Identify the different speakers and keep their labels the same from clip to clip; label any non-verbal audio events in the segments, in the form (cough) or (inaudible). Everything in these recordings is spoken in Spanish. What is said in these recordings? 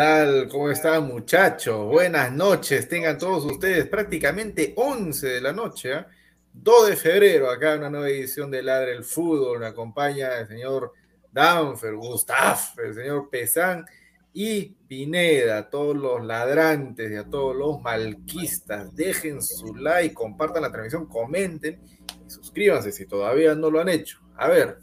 Speaker 1: Tal? ¿Cómo están muchachos? Buenas noches. Tengan todos ustedes prácticamente 11 de la noche, 2 ¿eh? de febrero, acá una nueva edición de Ladre el Fútbol. Me acompaña el señor Danfer, Gustaf, el señor Pesán y Pineda, todos los ladrantes y a todos los malquistas. Dejen su like, compartan la transmisión, comenten y suscríbanse si todavía no lo han hecho. A ver,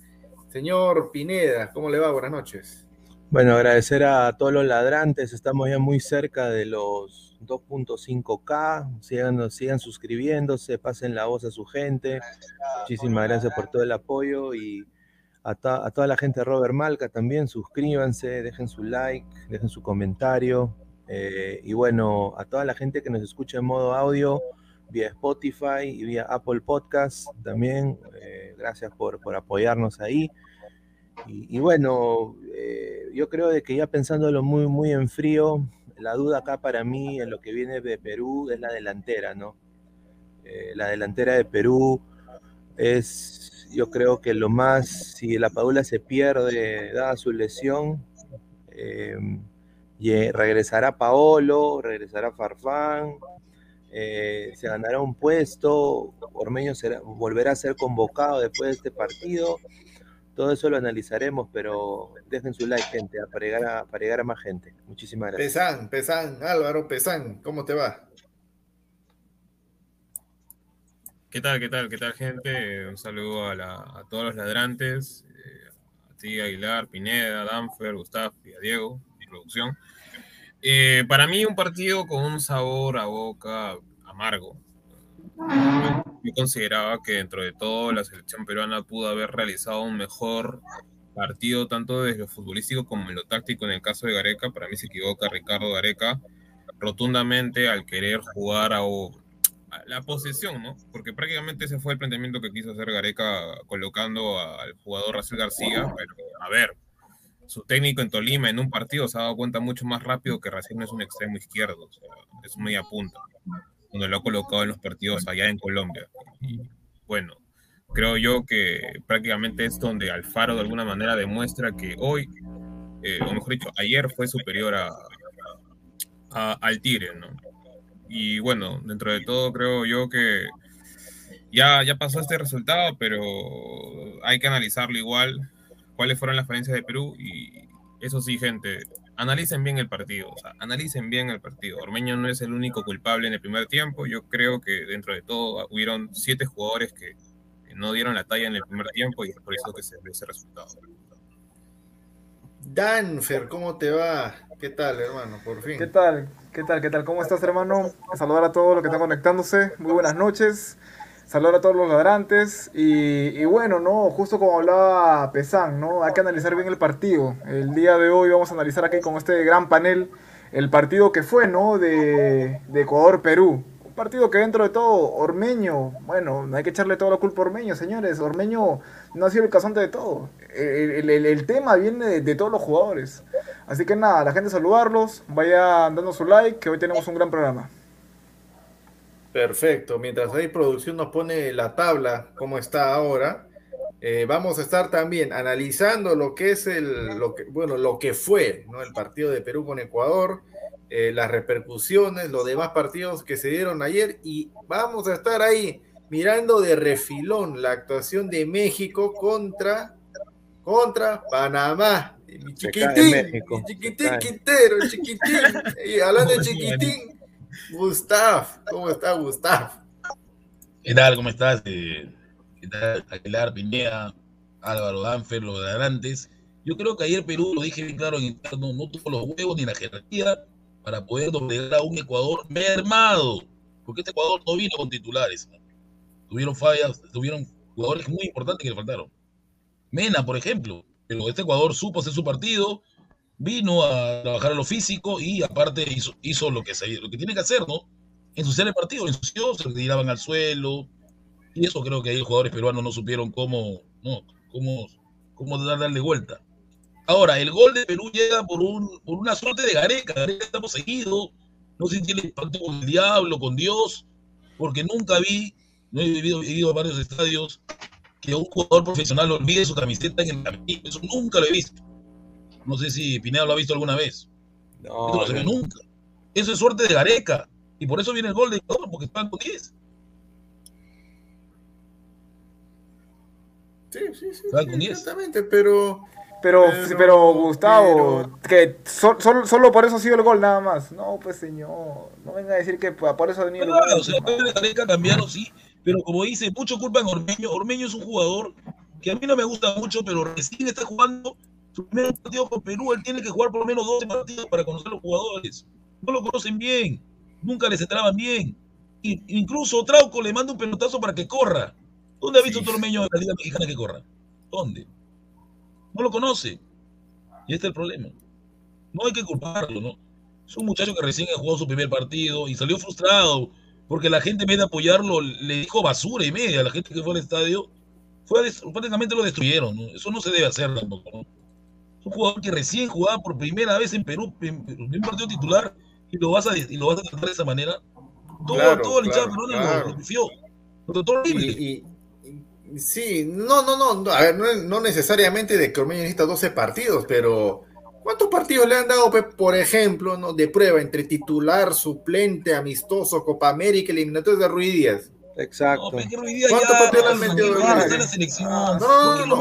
Speaker 1: señor Pineda, ¿cómo le va? Buenas noches.
Speaker 2: Bueno, agradecer a todos los ladrantes, estamos ya muy cerca de los 2.5K, sigan, sigan suscribiéndose, pasen la voz a su gente, muchísimas gracias por todo el apoyo y a, toda la gente de Robert Malca también, suscríbanse, dejen su like, dejen su comentario eh, y bueno, a toda la gente que nos escucha en modo audio vía Spotify y vía Apple Podcast también, eh, gracias por, por apoyarnos ahí. Y, bueno, eh, yo creo de que ya pensándolo muy, muy en frío, la duda acá para mí en lo que viene de Perú es la delantera, ¿no? Eh, la delantera de Perú es, yo creo que lo más, si la Padula se pierde, dada su lesión, eh, regresará Paolo, regresará Farfán, se ganará un puesto, Ormeño será, volverá a ser convocado después de este partido todo eso lo analizaremos, pero dejen su like, gente, para llegar a, para llegar a más gente. Muchísimas gracias.
Speaker 1: Pesán, Pesán, Álvaro Pesán, ¿cómo te va?
Speaker 3: ¿Qué tal, qué tal, qué tal, gente? Un saludo a, todos los ladrantes, eh, a ti, Aguilar, Pineda, Danfer, Gustavo y a Diego, mi producción. Eh, para mí, un partido con un sabor a boca amargo yo consideraba que dentro de todo la selección peruana pudo haber realizado un mejor partido tanto desde lo futbolístico como en lo táctico en el caso de Gareca. Para mí se equivoca Ricardo Gareca rotundamente al querer jugar a, la posesión, ¿no? Porque prácticamente ese fue el planteamiento que quiso hacer Gareca colocando al jugador Racel García. Pero, a ver, su técnico en Tolima en un partido se ha dado cuenta mucho más rápido que Racing no es un extremo izquierdo, o sea, es media punta, cuando lo ha colocado en los partidos allá en Colombia. Y bueno, creo yo que prácticamente es donde Alfaro de alguna manera demuestra que hoy, eh, o mejor dicho, ayer fue superior a, al Tigre, ¿no? Y bueno, dentro de todo creo yo que ya, ya pasó este resultado, pero hay que analizarlo igual, cuáles fueron las falencias de Perú y eso sí, gente, analicen bien el partido, o sea, analicen bien el partido. Ormeño no es el único culpable en el primer tiempo, yo creo que dentro de todo hubieron siete jugadores que, no dieron la talla en el primer tiempo y es por eso que se ve ese resultado.
Speaker 1: Danfer, ¿cómo te va? ¿Qué tal, hermano? Por fin.
Speaker 4: ¿Qué tal? ¿Qué tal? ¿Qué tal? ¿Cómo estás, hermano? Saludar a todos los que están conectándose. Muy buenas noches. Saludar a todos los ladrantes. Y, bueno, ¿no? Justo como hablaba Pesán, ¿no? Hay que analizar bien el partido. El día de hoy vamos a analizar aquí con este gran panel el partido que fue, ¿no? De, de Ecuador-Perú partido que dentro de todo, Ormeño, bueno, no hay que echarle toda la culpa a Ormeño, señores. Ormeño no ha sido el casante de todo. El, tema viene de, todos los jugadores. Así que nada, la gente saludarlos, vayan dando su like, que hoy tenemos un gran programa.
Speaker 1: Perfecto, mientras ahí producción nos pone la tabla, como está ahora, eh, vamos a estar también analizando lo que es el, lo que, bueno, lo que fue ¿no? el partido de Perú con Ecuador, eh, las repercusiones, los demás partidos que se dieron ayer y vamos a estar ahí mirando de refilón la actuación de México contra contra Panamá. Mi chiquitín, mi chiquitín Quintero, chiquitín. Y hablando de (laughs) chiquitín, Gustav, ¿cómo está Gustav?
Speaker 5: ¿Qué tal? ¿Cómo estás? Eh, ¿Qué tal? Aguilar, Pineda, Álvaro Danfer, los de antes. Yo creo que ayer Perú, lo dije bien claro en interno, no tuvo los huevos ni la jerarquía para poder doblegar a un Ecuador mermado, porque este Ecuador no vino con titulares. Tuvieron fallas, tuvieron jugadores muy importantes que le faltaron. Mena, por ejemplo, pero este Ecuador supo hacer su partido, vino a trabajar a lo físico y aparte hizo, lo, que se, lo que tiene que hacer, ¿no? Ensuciar el partido, ensució, se tiraban al suelo, y eso creo que ahí los jugadores peruanos no supieron cómo, no, cómo, cómo darle vuelta. Ahora, el gol de Perú llega por, un, por una suerte de Gareca. Gareca está poseído. No sé si tiene pacto con el diablo, con Dios, porque nunca vi, no he vivido, he ido a varios estadios, que un jugador profesional olvide su camiseta en el camino. Eso nunca lo he visto. No sé si Pineda lo ha visto alguna vez. No, eso no se ve nunca. Eso es suerte de Gareca. Y por eso viene el gol de Ecuador, porque están con 10.
Speaker 1: Sí, sí, sí. con 10. Exactamente, pero
Speaker 4: pero, pero, Gustavo, que solo por eso ha sido el gol nada más. No, pues señor, no venga a decir que por eso ha venido
Speaker 5: el gol. Claro, se puede cambiaron, sí, pero como dice, mucho culpa en Ormeño. Ormeño es un jugador que a mí no me gusta mucho, pero recién está jugando primer partido con Perú. Él tiene que jugar por lo menos 12 partidos para conocer a los jugadores. No lo conocen bien, nunca les entraban bien. Y, incluso Trauco le manda un pelotazo para que corra. ¿Dónde ha visto sí. Ormeño en la Liga Mexicana que corra? ¿Dónde? no lo conoce. Y este es el problema. No hay que culparlo, ¿no? Es un muchacho que recién ha jugado su primer partido y salió frustrado porque la gente en vez de apoyarlo le dijo basura y media a la gente que fue al estadio. Fue prácticamente lo destruyeron. ¿no? Eso no se debe hacer tampoco. ¿no? Un jugador que recién jugaba por primera vez en Perú, en, un partido titular, y lo vas a, y lo vas a tratar de esa manera. Todo, todo el hinchado lo, confió. Lo trató horrible.
Speaker 1: Sí, no, no, no, a ver, no, necesariamente de que Ormeño necesita 12 partidos, pero ¿cuántos partidos le han dado, por ejemplo, ¿no? de prueba entre titular, suplente, amistoso, Copa América, eliminatorios de
Speaker 2: Exacto.
Speaker 1: ¿Cuántos partidos le han metido? No, no, no, no,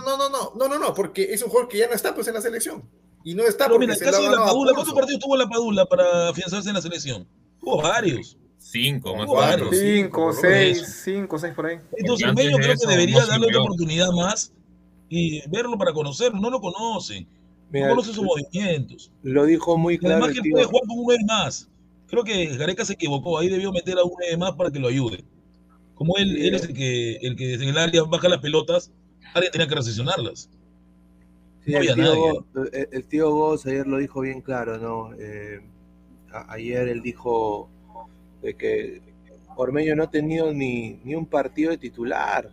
Speaker 1: no, no, no, no, no, porque es un jugador que ya no está pues en la selección. Y no está porque
Speaker 5: se la Padula, ¿cuántos partidos tuvo la Padula para afianzarse en la selección? Tuvo varios.
Speaker 3: Cinco, más
Speaker 4: cuatro. Cinco, seis, cinco, seis por ahí.
Speaker 5: Entonces, Meño creo que debería darle otra oportunidad más y verlo para conocerlo. No lo conocen. no conoce sus movimientos.
Speaker 2: Lo dijo muy claro.
Speaker 5: Además, que puede jugar con un nueve más. Creo que Gareca se equivocó. Ahí debió meter a un nueve más para que lo ayude. Como él, él es el que, el que en el área baja las pelotas, alguien tenía que recepcionarlas.
Speaker 2: Sí, el, tío el, el, tío Goss ayer lo dijo bien claro, ¿no? Eh, a, ayer él dijo de que Ormeño no ha tenido ni, ni un partido de titular.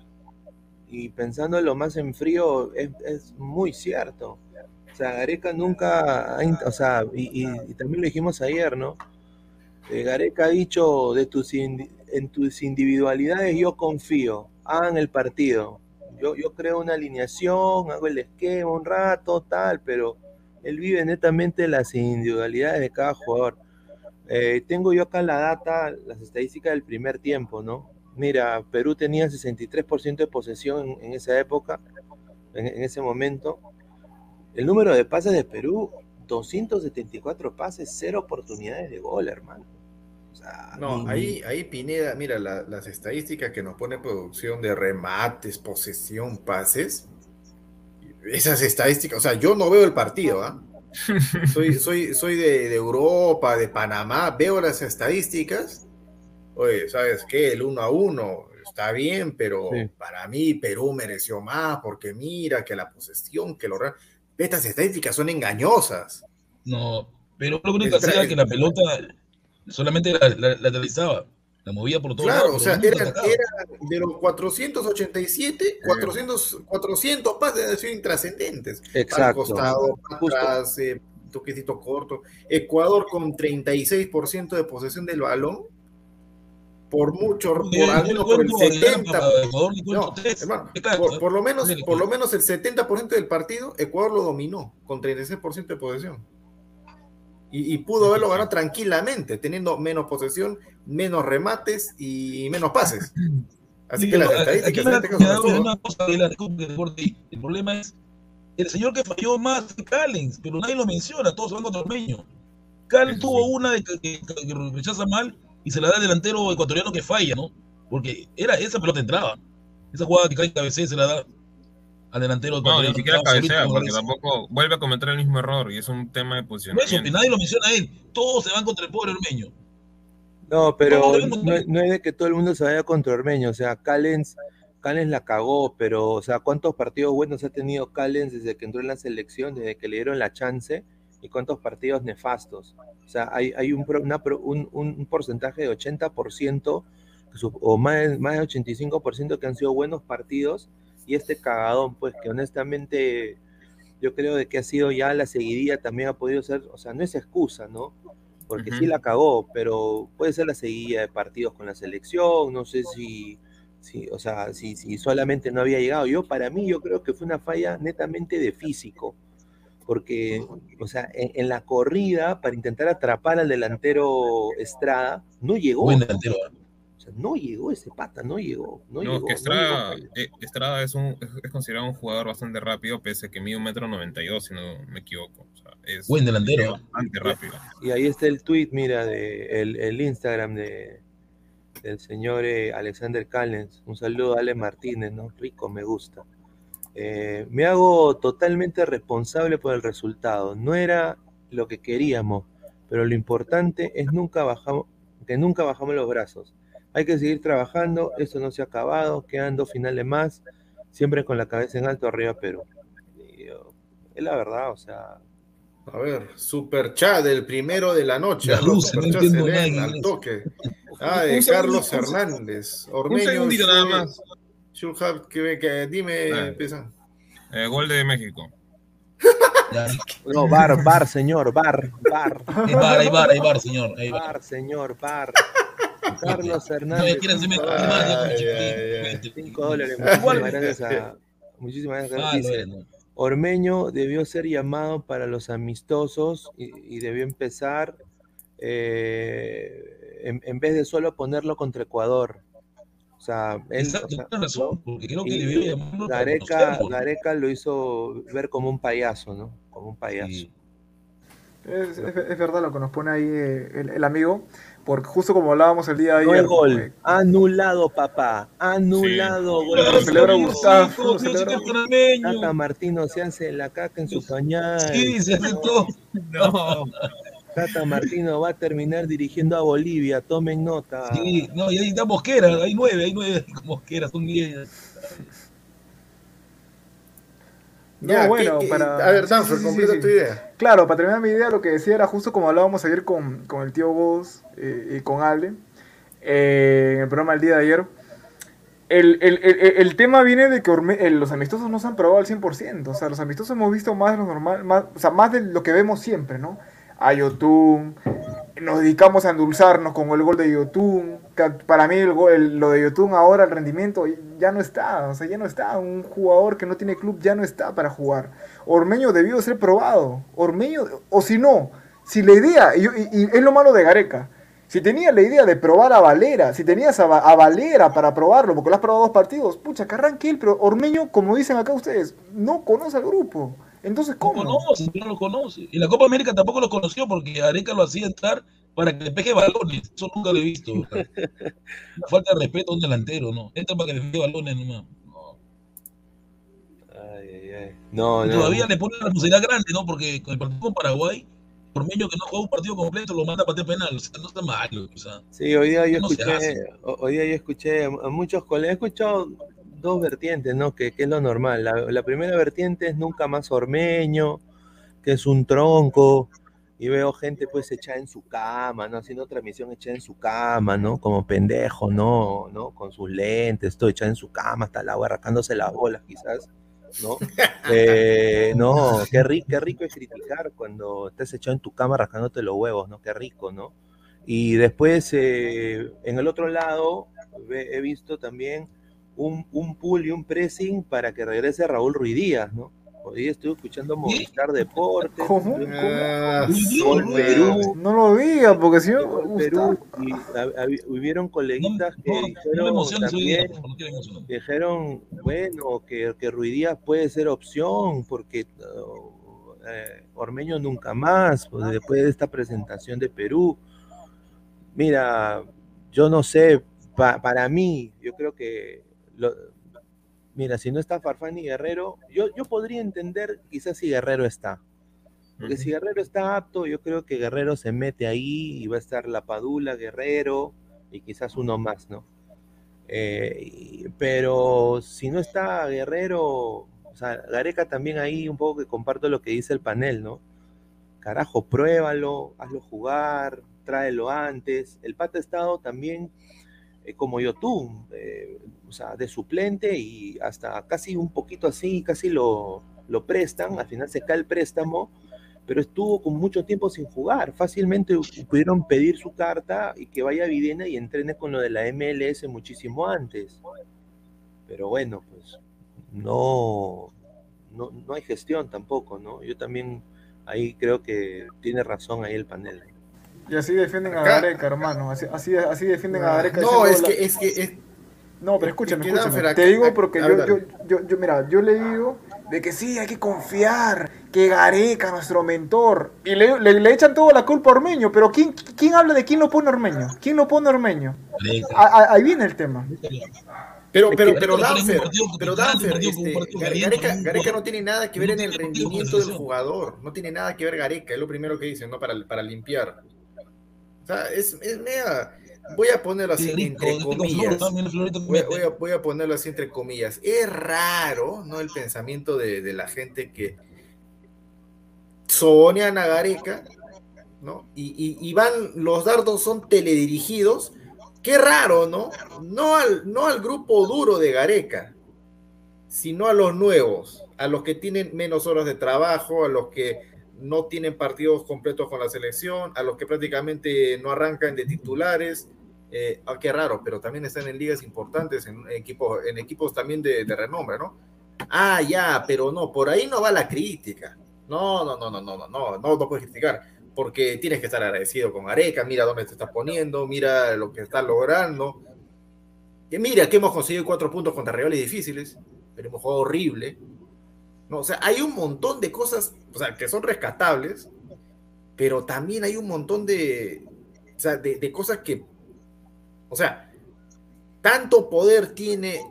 Speaker 2: Y pensando lo más en frío, es, es muy cierto. O sea, Gareca nunca, ha, o sea, y, y, y, también lo dijimos ayer, ¿no? Eh, Gareca ha dicho, de tus en tus individualidades yo confío, hagan el partido. Yo, yo creo una alineación, hago el esquema un rato, tal, pero él vive netamente las individualidades de cada jugador. Eh, tengo yo acá la data, las estadísticas del primer tiempo, ¿no? Mira, Perú tenía 63% de posesión en, en esa época, en, en, ese momento. El número de pases de Perú, 274 pases, cero oportunidades de gol, hermano.
Speaker 1: Sea, no, ni, ahí, ahí Pineda, mira, la, las estadísticas que nos pone producción de remates, posesión, pases. Esas estadísticas, o sea, yo no veo el partido, ¿ah? ¿eh? soy, (laughs) soy, soy de, de, Europa, de Panamá, veo las estadísticas. Oye, ¿sabes qué? El uno a uno está bien, pero sí. para mí Perú mereció más, porque mira que la posesión, que lo estas estadísticas son engañosas.
Speaker 5: No, pero lo único que hacía que la pelota solamente la, la, la realizaba, la movía por todos
Speaker 1: claro,
Speaker 5: lados.
Speaker 1: o sea, era, era, de los 487, 400, 400 pases han sido intrascendentes.
Speaker 2: Exacto.
Speaker 1: Al costado, atrás, eh, toquecito corto. Ecuador con 36% de posesión del balón. Por mucho, por algunos por el 70. No, hermano, por, por, lo menos, por lo menos el 70% del partido, Ecuador lo dominó con 36% de posesión. Y, y, pudo haberlo ganado tranquilamente, teniendo menos posesión, menos remates y menos pases. Así sí, que las estadísticas
Speaker 5: en este caso una cosa de la El problema es el señor que falló más fue Callens, pero nadie lo menciona, todos van contra Ormeño. Callens tuvo una de que, que, que, rechaza mal y se la da al delantero ecuatoriano que falla, ¿no? Porque era esa pelota entraba. Esa jugada que cae cabecea se la da al delantero.
Speaker 3: No, ni siquiera cabecea, porque tampoco vuelve a cometer el mismo error y es un tema de posicionamiento.
Speaker 5: Eso, que nadie lo menciona a él. Todos se van contra el pobre Ormeño.
Speaker 2: No, pero no, no, es de que todo el mundo se vaya contra Ormeño. O sea, Callens, Callens la cagó, pero, o sea, ¿cuántos partidos buenos ha tenido Callens desde que entró en la selección, desde que le dieron la chance? ¿Y cuántos partidos nefastos? O sea, hay, hay un, una, un, un, porcentaje de 80% o más, más de 85% que han sido buenos partidos y este cagadón, pues que honestamente yo creo de que ha sido ya la seguidilla también ha podido ser, o sea, no es excusa, ¿no? Porque uh -huh. sí la cagó, pero puede ser la seguidilla de partidos con la selección, no sé si, si o sea, si, si solamente no había llegado. Yo, para mí, yo creo que fue una falla netamente de físico, porque, o sea, en, en la corrida, para intentar atrapar al delantero Estrada, no llegó.
Speaker 5: Buen delantero.
Speaker 2: Sea, no llegó ese pata, no llegó. No,
Speaker 3: no
Speaker 2: llegó,
Speaker 3: que Estrada, no llegó. Eh, Estrada es, un, es, considerado un jugador bastante rápido, pese a que mide un metro noventa y dos, si no me equivoco. O sea, es
Speaker 5: Buen delantero.
Speaker 3: Bastante rápido.
Speaker 2: Y ahí está el tweet, mira, de el, el Instagram de, del señor eh, Alexander Callens. Un saludo a Ale Martínez, ¿no? Rico, me gusta. Eh, me hago totalmente responsable por el resultado. No era lo que queríamos, pero lo importante es nunca bajamos, que nunca bajamos los brazos. Hay que seguir trabajando, esto no se ha acabado, quedan dos finales más, siempre con la cabeza en alto arriba Perú. Yo, es la verdad, o sea.
Speaker 1: A ver, super chat del primero de la noche.
Speaker 5: La luz, no
Speaker 1: leen, al toque. (laughs) Ah, de Carlos Hernández.
Speaker 3: Ormeño, un segundito nada más.
Speaker 1: Que, que, dime, ah, empieza.
Speaker 3: Eh, gol de México. (laughs)
Speaker 2: No, bar, bar, señor, bar, bar.
Speaker 5: Hay bar, hay bar, hay bar, señor. Hay
Speaker 2: bar. bar, señor, bar. Carlos (laughs) Hernández. Cinco dólares. Muchísimas gracias a. Muchísimas gracias. Ormeño debió ser llamado para los amistosos y, y debió empezar eh, en, en, vez de solo ponerlo contra Ecuador. O sea, él,
Speaker 5: Exacto,
Speaker 2: o sea,
Speaker 5: razón, porque creo que debió llamarlo
Speaker 2: Gareca, Gareca, lo hizo ver como un payaso, ¿no? Como un payaso. Sí.
Speaker 4: Es, es, es, verdad lo que nos pone ahí eh, el, el, amigo, porque justo como hablábamos el día de
Speaker 2: no
Speaker 4: ayer.
Speaker 2: No gol, eh, anulado, papá, anulado. Sí.
Speaker 4: Gol. celebra Gustavo,
Speaker 2: Tata Martino se hace la caca en su pañal.
Speaker 5: Sí, se hace todo.
Speaker 2: No. Tata Martino va a terminar dirigiendo a Bolivia, tomen nota.
Speaker 5: Sí, no, y ahí está Mosquera, hay nueve, hay nueve (laughs) Mosquera, son diez.
Speaker 4: No, bueno, para...
Speaker 1: A ver, Danfer, completa tu idea.
Speaker 4: Claro, para terminar mi idea, lo que decía era justo como hablábamos ayer con, con el tío Vos eh, y con Ale, eh, en el programa del día de ayer. El, el, el, el tema viene de que eh, los amistosos no se han probado al 100%. O sea, los amistosos hemos visto más de lo normal, más, o sea, más de lo que vemos siempre, ¿no? A Yotun, nos dedicamos a endulzarnos con el gol de Yotun. Para mí, el gol- lo de Yotun ahora, el rendimiento ya no está. O sea, ya no está. Un jugador que no tiene club ya no está para jugar. Ormeño debió ser probado. Ormeño, o si no, si la idea, y, es lo malo de Gareca. Si tenía la idea de probar a Valera, si tenías a, a Valera para probarlo, porque lo has probado dos partidos, pucha, que pero Ormeño, como dicen acá ustedes, no conoce al grupo. Entonces,
Speaker 5: No
Speaker 4: ¿cómo?
Speaker 5: conoce, no lo conoce. Y la Copa América tampoco lo conoció porque Areca lo hacía entrar para que le pegue balones. Eso nunca lo he visto. (laughs) Una falta de respeto a un delantero, ¿no? Entra para que le pegue balones nomás. No.
Speaker 2: Ay, ay, ay. No,
Speaker 5: Y
Speaker 2: no.
Speaker 5: todavía le pone la responsabilidad grande, ¿no? Porque con el partido con Paraguay, Ormeño que no juega un partido completo lo manda a patear penal. O sea, no está mal. O sea,
Speaker 2: Sí, hoy día yo
Speaker 5: No
Speaker 2: escuché, hoy día yo escuché a a muchos colegas, he escuchado dos vertientes, ¿no? Que, que es lo normal. La, la primera vertiente es nunca más ormeño, que es un tronco, y veo gente pues echada en su cama, ¿no? Haciendo transmisión echada en su cama, ¿no? Como pendejo, ¿no? ¿no? Con sus lentes, todo echado en su cama, hasta el agua arrancándose las bolas quizás, ¿no? (laughs) Eh, no, qué, ri- qué rico es criticar cuando estás echado en tu cama rascándote los huevos, ¿no? Qué rico, ¿no? Y después, eh, en el otro lado, he visto también un, un pull y un pressing para que regrese Raúl Ruidías, ¿no? Hoy estuve escuchando Movistar Deportes,
Speaker 4: ¿Cómo?
Speaker 1: Ah,
Speaker 2: Gol
Speaker 1: su
Speaker 2: Perú,
Speaker 4: No lo diga, porque si no,
Speaker 2: Perú, y hubieron coleguitas que
Speaker 5: no,
Speaker 2: dijeron también, dijeron, bueno, que, que Ruidías puede ser opción, porque uh, eh, Ormeño nunca más, pues, después de esta presentación de Perú. Mira, yo no sé, pa- para mí, yo creo que, lo- mira, si no está Farfán y Guerrero, yo, yo podría entender quizás si Guerrero está. Porque si Guerrero está apto, yo creo que Guerrero se mete ahí y va a estar la Padula, Guerrero y quizás uno más, ¿no? Eh, pero si no está Guerrero, o sea, Gareca también ahí un poco que comparto lo que dice el panel, ¿no? Carajo, pruébalo, hazlo jugar, tráelo antes. El pata ha estado también eh, como Yotun, eh, o sea, de suplente y hasta casi un poquito así, casi lo, lo prestan, al final se cae el préstamo, pero estuvo con mucho tiempo sin jugar. Fácilmente pudieron pedir su carta y que vaya a Videna y entrene con lo de la MLS muchísimo antes. Pero bueno, pues no, no, no hay gestión tampoco, ¿no? Yo también ahí creo que tiene razón ahí el panel.
Speaker 4: Y así defienden a Gareca, hermano. Así, así, así defienden a Gareca.
Speaker 1: No, es que, es que, es-
Speaker 4: No, pero escúchame,
Speaker 1: que Danfer,
Speaker 4: escúchame.
Speaker 1: acá-
Speaker 4: Te digo porque yo, yo, yo, yo, mira, yo le digo de que sí, hay que confiar, que Gareca, nuestro mentor, y le, le, le echan toda la culpa a Ormeño, pero ¿quién, ¿quién habla de quién lo pone Ormeño? ¿Quién lo pone Ormeño?
Speaker 5: Areca.
Speaker 4: A- a- ahí viene el tema.
Speaker 1: pero, pero, pero Danfer, pero Danfer, este, Gareca, no tiene nada que ver en el rendimiento del jugador, no tiene nada que ver Gareca, es lo primero que dicen, ¿no? Para, para limpiar. O sea, es, es voy a ponerlo así
Speaker 5: rico,
Speaker 1: entre comillas.
Speaker 5: florito
Speaker 1: Voy a, voy a- voy a ponerlo así entre comillas. Es raro, ¿no? El pensamiento de, de la gente que sobonean a Gareca, ¿no? Y, y- y van, los dardos son teledirigidos. Qué raro, ¿no? No al, no al grupo duro de Gareca, sino a los nuevos, a los que tienen menos horas de trabajo, a los que no tienen partidos completos con la selección, a los que prácticamente no arrancan de titulares. Eh, ah, qué raro, pero también están en ligas importantes, en equipos, en equipos también de, de renombre, ¿no? Ah, ya, pero no, por ahí no va la crítica. No, no, no, no, no, no, no, no, no puedes criticar, porque tienes que estar agradecido con Areca, mira dónde te estás poniendo, mira lo que estás logrando. Que mira que hemos conseguido cuatro puntos contra rivales difíciles, pero hemos jugado horrible. No, o sea, hay un montón de cosas, o sea, que son rescatables, pero también hay un montón de, o sea, de, de cosas que, o sea, tanto poder tiene,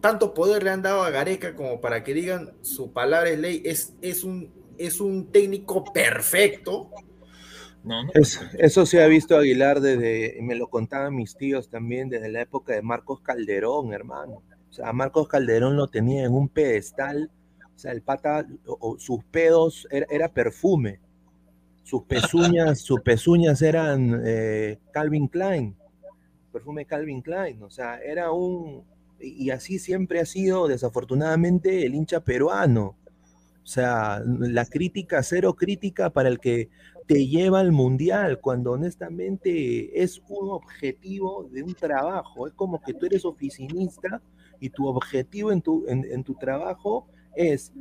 Speaker 1: tanto poder le han dado a Gareca como para que digan su palabra es ley, es, es, un, es un técnico perfecto.
Speaker 3: No, no.
Speaker 2: Es- eso se ha visto Aguilar desde, me lo contaban mis tíos también, desde la época de Marcos Calderón, hermano. O sea, Marcos Calderón lo tenía en un pedestal. O sea, el pata, o, sus pedos era, perfume. Sus pezuñas, (laughs) sus pezuñas eran eh, Calvin Klein, perfume Calvin Klein. O sea, era un. Y así siempre ha sido, desafortunadamente, el hincha peruano. O sea, la crítica, cero crítica para el que te lleva al mundial, cuando honestamente es un objetivo de un trabajo. Es como que tú eres oficinista y tu objetivo en tu, en, tu trabajo es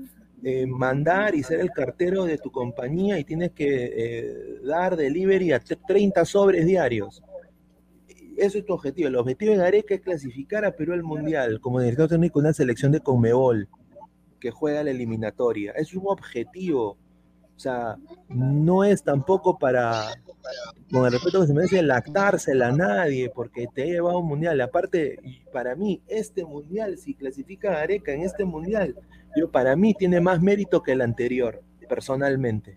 Speaker 2: eh, mandar y ser el cartero de tu compañía y tienes que eh, dar delivery a 30 sobres diarios. Eso es tu objetivo. El objetivo de Gareca es clasificar a Perú al Mundial como director técnico de una selección de Conmebol que juega la eliminatoria. Es un objetivo o sea, no es tampoco para, con el respeto que se merece, lactársela a nadie, porque te ha llevado a un mundial. Aparte, para mí, este mundial, si clasifica a Areca en este mundial, yo para mí tiene más mérito que el anterior, personalmente,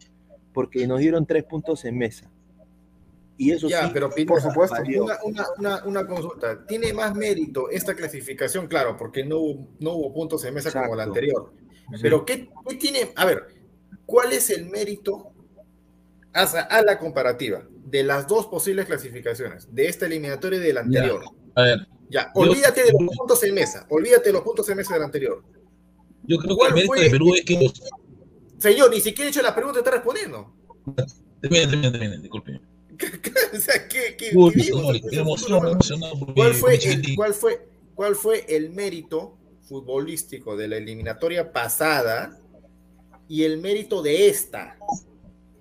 Speaker 2: porque nos dieron tres puntos en mesa. Y eso
Speaker 1: ya,
Speaker 2: sí,
Speaker 1: pero por supuesto. Una, una, una, consulta. ¿Tiene más mérito esta clasificación? Claro, porque no, no hubo puntos en mesa como la anterior. Pero ¿qué, ¿qué, tiene? A ver, ¿Cuál es el mérito a, la comparativa de las dos posibles clasificaciones, de esta eliminatoria y del anterior?
Speaker 5: Ya, a ver,
Speaker 1: ya olvídate de los puntos en mesa, olvídate de los puntos en mesa del anterior.
Speaker 5: Yo creo que el mérito de Perú es que
Speaker 1: Señor, ni siquiera he hecho la pregunta, está respondiendo.
Speaker 5: Termina, termina, disculpe. (laughs)
Speaker 1: o sea, ¿qué, qué, ¿Cuál, fue el, ¿Cuál fue cuál fue el mérito futbolístico de la eliminatoria pasada y el mérito de esta.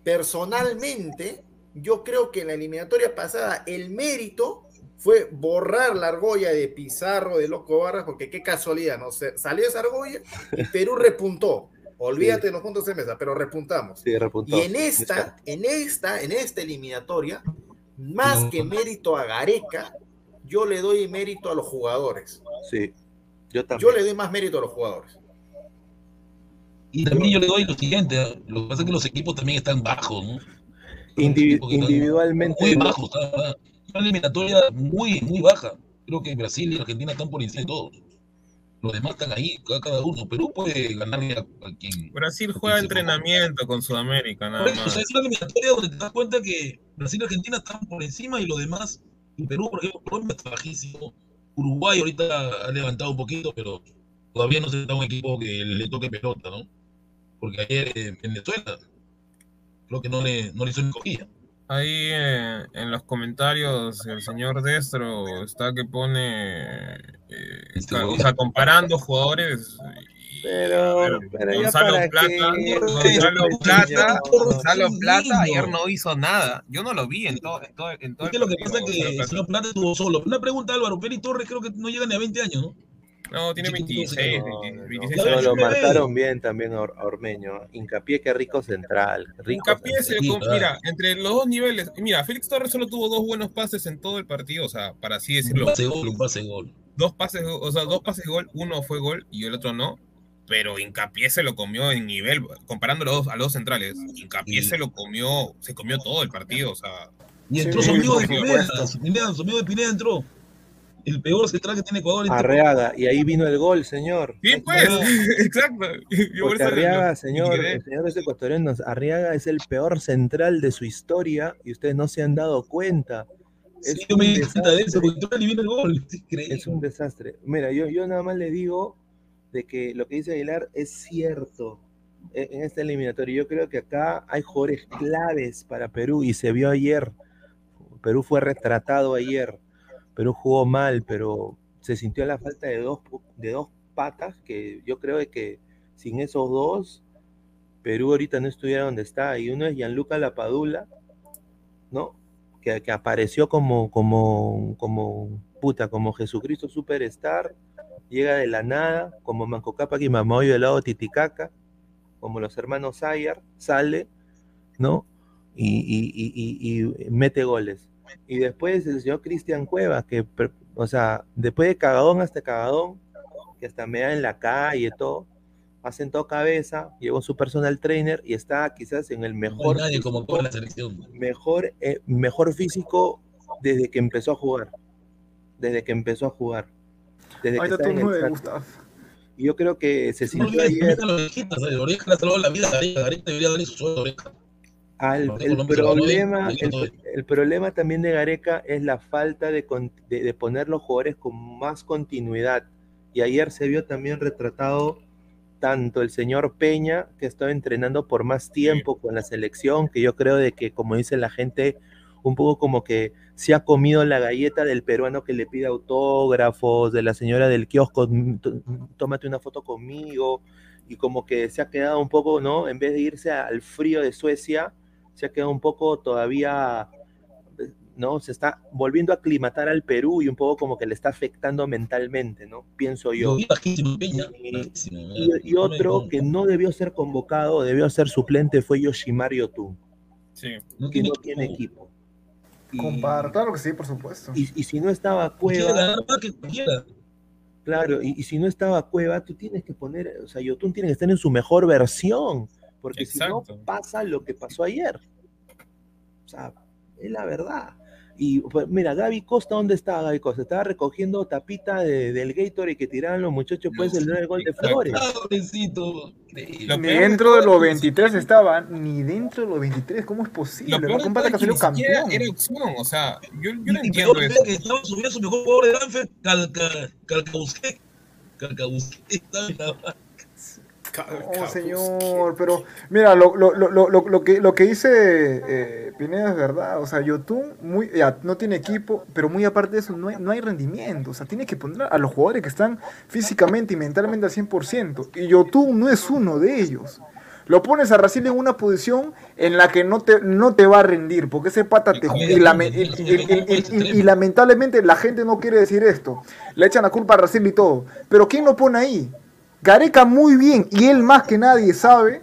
Speaker 1: Personalmente, yo creo que en la eliminatoria pasada el mérito fue borrar la argolla de Pizarro, de Loco Barras, porque qué casualidad, ¿no? sé salió esa argolla y (laughs) Perú repuntó. Olvídate de los puntos de mesa, pero repuntamos.
Speaker 2: Sí, repuntó.
Speaker 1: Y en esta, en esta, en esta eliminatoria, más que mérito a Gareca, yo le doy mérito a los jugadores.
Speaker 2: Sí, yo también.
Speaker 1: Yo le doy más mérito a los jugadores.
Speaker 5: Y también yo le doy lo siguiente, lo que pasa es que los equipos también están bajos, ¿no?
Speaker 2: individualmente.
Speaker 5: Muy bajos, está, una eliminatoria muy, muy baja. Creo que Brasil y Argentina están por encima de todos. Los demás están ahí, cada uno. Perú puede ganarle a, quien.
Speaker 3: Brasil juega entrenamiento con Sudamérica, nada más.
Speaker 5: es una eliminatoria donde te das cuenta que Brasil y Argentina están por encima y los demás. Y Perú, por ejemplo, Colombia está bajísimo. Uruguay ahorita ha levantado un poquito, pero todavía no se da un equipo que le toque pelota, ¿no? Porque ayer en Venezuela creo que no le, no le hizo ni cogida.
Speaker 3: Ahí eh, en los comentarios el señor Destro está que pone, eh, este o sea, comparando jugadores.
Speaker 2: pero, pero
Speaker 3: Gonzalo Plata, (laughs) Gonzalo Plata, Gonzalo Plata ayer no hizo nada. Yo no lo vi en todo. En todo, en todo
Speaker 5: es que lo que pasa es que Gonzalo Plata estuvo solo. Una pregunta, Álvaro. Peri Torres creo que no llega ni a 20 años, ¿no?
Speaker 3: No, tiene 26.
Speaker 2: No, lo marcaron bien también a Ormeño. Hincapié que rico central. Rico
Speaker 3: Hincapié se mira, entre los dos niveles. Mira, Félix Torres solo tuvo dos buenos pases en todo el partido, o sea, para así decirlo.
Speaker 5: Un pase gol, un pase gol.
Speaker 3: Dos pases, o sea, dos pases gol, uno fue gol y el otro no. Pero Hincapié se lo comió en nivel, comparando los, a los dos centrales. Hincapié se lo comió, se comió todo el partido, o sea.
Speaker 5: Y entró su amigo de Pineda, su amigo de Pineda entró el peor central que tiene Ecuador.
Speaker 2: Arreaga, y ahí vino el gol, señor.
Speaker 3: Sí, pues, (laughs) exacto.
Speaker 2: Porque Arriaga, señor, el señor es ecuatoriano, Arriaga es el peor central de su historia y ustedes no se han dado cuenta.
Speaker 5: Es sí, yo me di cuenta de eso, porque y vino el gol. (laughs)
Speaker 2: Es, es un desastre. Mira, yo, yo nada más le digo de que lo que dice Aguilar es cierto e, en esta eliminatoria. Yo creo que acá hay jugadores claves para Perú y se vio ayer. Perú fue retratado ayer Perú jugó mal, pero se sintió la falta de dos, de dos patas que yo creo que sin esos dos, Perú ahorita no estuviera donde está. Y uno es Gianluca Lapadula, ¿no? Que, que apareció como, como, como, puta, como Jesucristo Superstar, llega de la nada, como Manco Cápac y Mamaoyo del lado Titicaca, como los hermanos Ayar, sale, ¿no? y mete goles. Y después el señor Cristian Cuevas, que, o sea, después de cagadón hasta cagadón, que hasta me da en la calle y todo, ha sentado cabeza, llevó su personal trainer y está quizás en el mejor.
Speaker 5: nadie como toda la selección.
Speaker 2: Mejor, eh, mejor físico desde que empezó a jugar. Desde que empezó a jugar. Desde que está en Y yo creo que se
Speaker 5: No
Speaker 2: sintió
Speaker 5: olvides
Speaker 2: ayer.
Speaker 5: a la oreja vida debería darle su sueldo oreja.
Speaker 2: Al- el, problema, el, el problema también de Gareca es la falta de, de- de poner los jugadores con más continuidad. Y ayer se vio también retratado tanto el señor Peña, que estaba entrenando por más tiempo con la selección, que yo creo de que, como dice la gente, un poco como que se ha comido la galleta del peruano que le pide autógrafos, de la señora del kiosco, "Mm, tómate una foto conmigo, y como que se ha quedado un poco, ¿no? En vez de irse al frío de Suecia, se ha quedado un poco todavía, ¿no? Se está volviendo a aclimatar al Perú y un poco como que le está afectando mentalmente, ¿no? Pienso yo.
Speaker 5: Peña.
Speaker 2: Y-
Speaker 5: me-
Speaker 2: otro que no debió ser convocado, debió ser suplente, fue Yoshimar Yotun,
Speaker 3: Sí.
Speaker 5: no
Speaker 2: que
Speaker 5: tiene
Speaker 2: no tiene equipo. Y,
Speaker 4: Compar, claro que sí, por supuesto.
Speaker 2: y, y si no estaba Cueva, claro, y, y si no estaba Cueva, tú tienes que poner, o sea, Yotun tiene que estar en su mejor versión, porque si no pasa lo que pasó ayer. O sea, es la verdad. Y pues, mira, Gaby Costa, ¿dónde estaba Gaby Costa? Estaba recogiendo tapita de- del Gatorade que tiraban los muchachos, pues, el gol de Flores.
Speaker 5: Pobrecito.
Speaker 3: Lo
Speaker 4: Ni dentro de los
Speaker 3: es que
Speaker 4: 23 estaba, ni dentro de los 23, ¿cómo es posible?
Speaker 3: Lo
Speaker 4: No
Speaker 3: peor todo
Speaker 4: que
Speaker 3: es que
Speaker 4: salió campeón.
Speaker 3: era opción, o sea, yo, yo no entiendo
Speaker 5: no
Speaker 3: eso.
Speaker 5: que estaba subiendo su mejor jugador de Danfer, Calca, Calcausque. Calcausque estaba en la banca.
Speaker 4: Oh, señor, pero mira, lo, lo, lo, lo, que, lo que dice eh, Pineda es verdad. O sea, Yotun muy, ya, no tiene equipo, pero muy aparte de eso, no hay, no hay rendimiento. O sea, tiene que poner a los jugadores que están físicamente y mentalmente al 100%. Y Yotun no es uno de ellos. Lo pones a Racing en una posición en la que no te, no te va a rendir, porque ese pata te
Speaker 5: Y-
Speaker 4: y, lame- y- y- y- y- y lamentablemente la gente no quiere decir esto. Le echan la culpa a Racing y todo. Pero ¿quién lo pone ahí? Gareca muy bien, y él más que nadie sabe,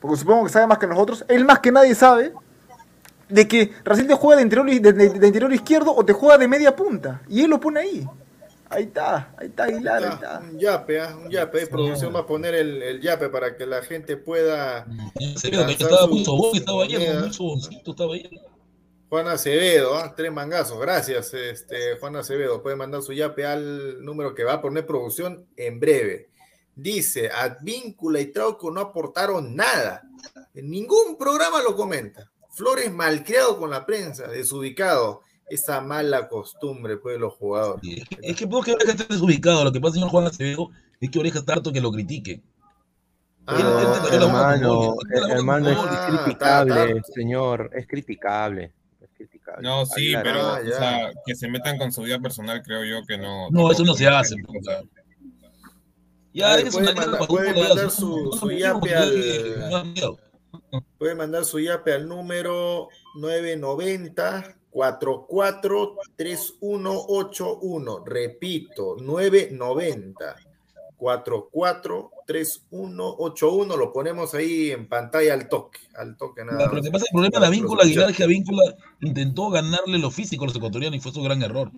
Speaker 4: porque supongo que sabe más que nosotros, él más que nadie sabe de que Racing te juega de interior, de, de- de interior izquierdo o te juega de media punta. Y él lo pone ahí. Ahí está, ahí está Aguilar, ahí
Speaker 1: Ah,
Speaker 4: está.
Speaker 1: un yape, ah, un yape.
Speaker 5: Sí.
Speaker 1: Producción va a poner el, el yape para que la gente pueda.
Speaker 5: Se ve que estaba sobón,
Speaker 1: su
Speaker 5: estaba ayer,
Speaker 1: moneda.
Speaker 5: muy soboncito estaba ayer.
Speaker 1: Juan Acevedo, ah, tres mangazos. Gracias, este, Juan Acevedo. Puede mandar su yape al número que va a poner producción en breve. Dice: Advíncula y Trauco no aportaron nada. En ningún programa lo comenta. Flores malcriado con la prensa, desubicado. Esa mala costumbre, pues, de los jugadores.
Speaker 5: Es que, es que puedo que Oreja esté desubicado. Lo que pasa, señor Juan Acevedo, es que Oreja está harto que lo critique.
Speaker 1: Ah,
Speaker 5: con
Speaker 2: hermano, hermano, es.
Speaker 1: Ah,
Speaker 2: criticable,
Speaker 1: está, está.
Speaker 2: señor, es criticable. Es criticable.
Speaker 3: No, sí, pero
Speaker 1: Ah,
Speaker 3: o
Speaker 1: ya.
Speaker 3: sea, que se metan con su vida personal, creo yo que no.
Speaker 5: No, eso no se hace. Ya,
Speaker 1: ver, puede mandar- puede su- su yape al-. Puede mandar su yape al número 990 44 3181. Repito, 990 44 3181. Lo ponemos ahí en pantalla al toque. Al toque nada
Speaker 5: Lo que
Speaker 1: más.
Speaker 5: pasa, el problema de la víncula Aguilar que Avíncula intentó ganarle lo físico a los ecuatorianos y fue su gran error.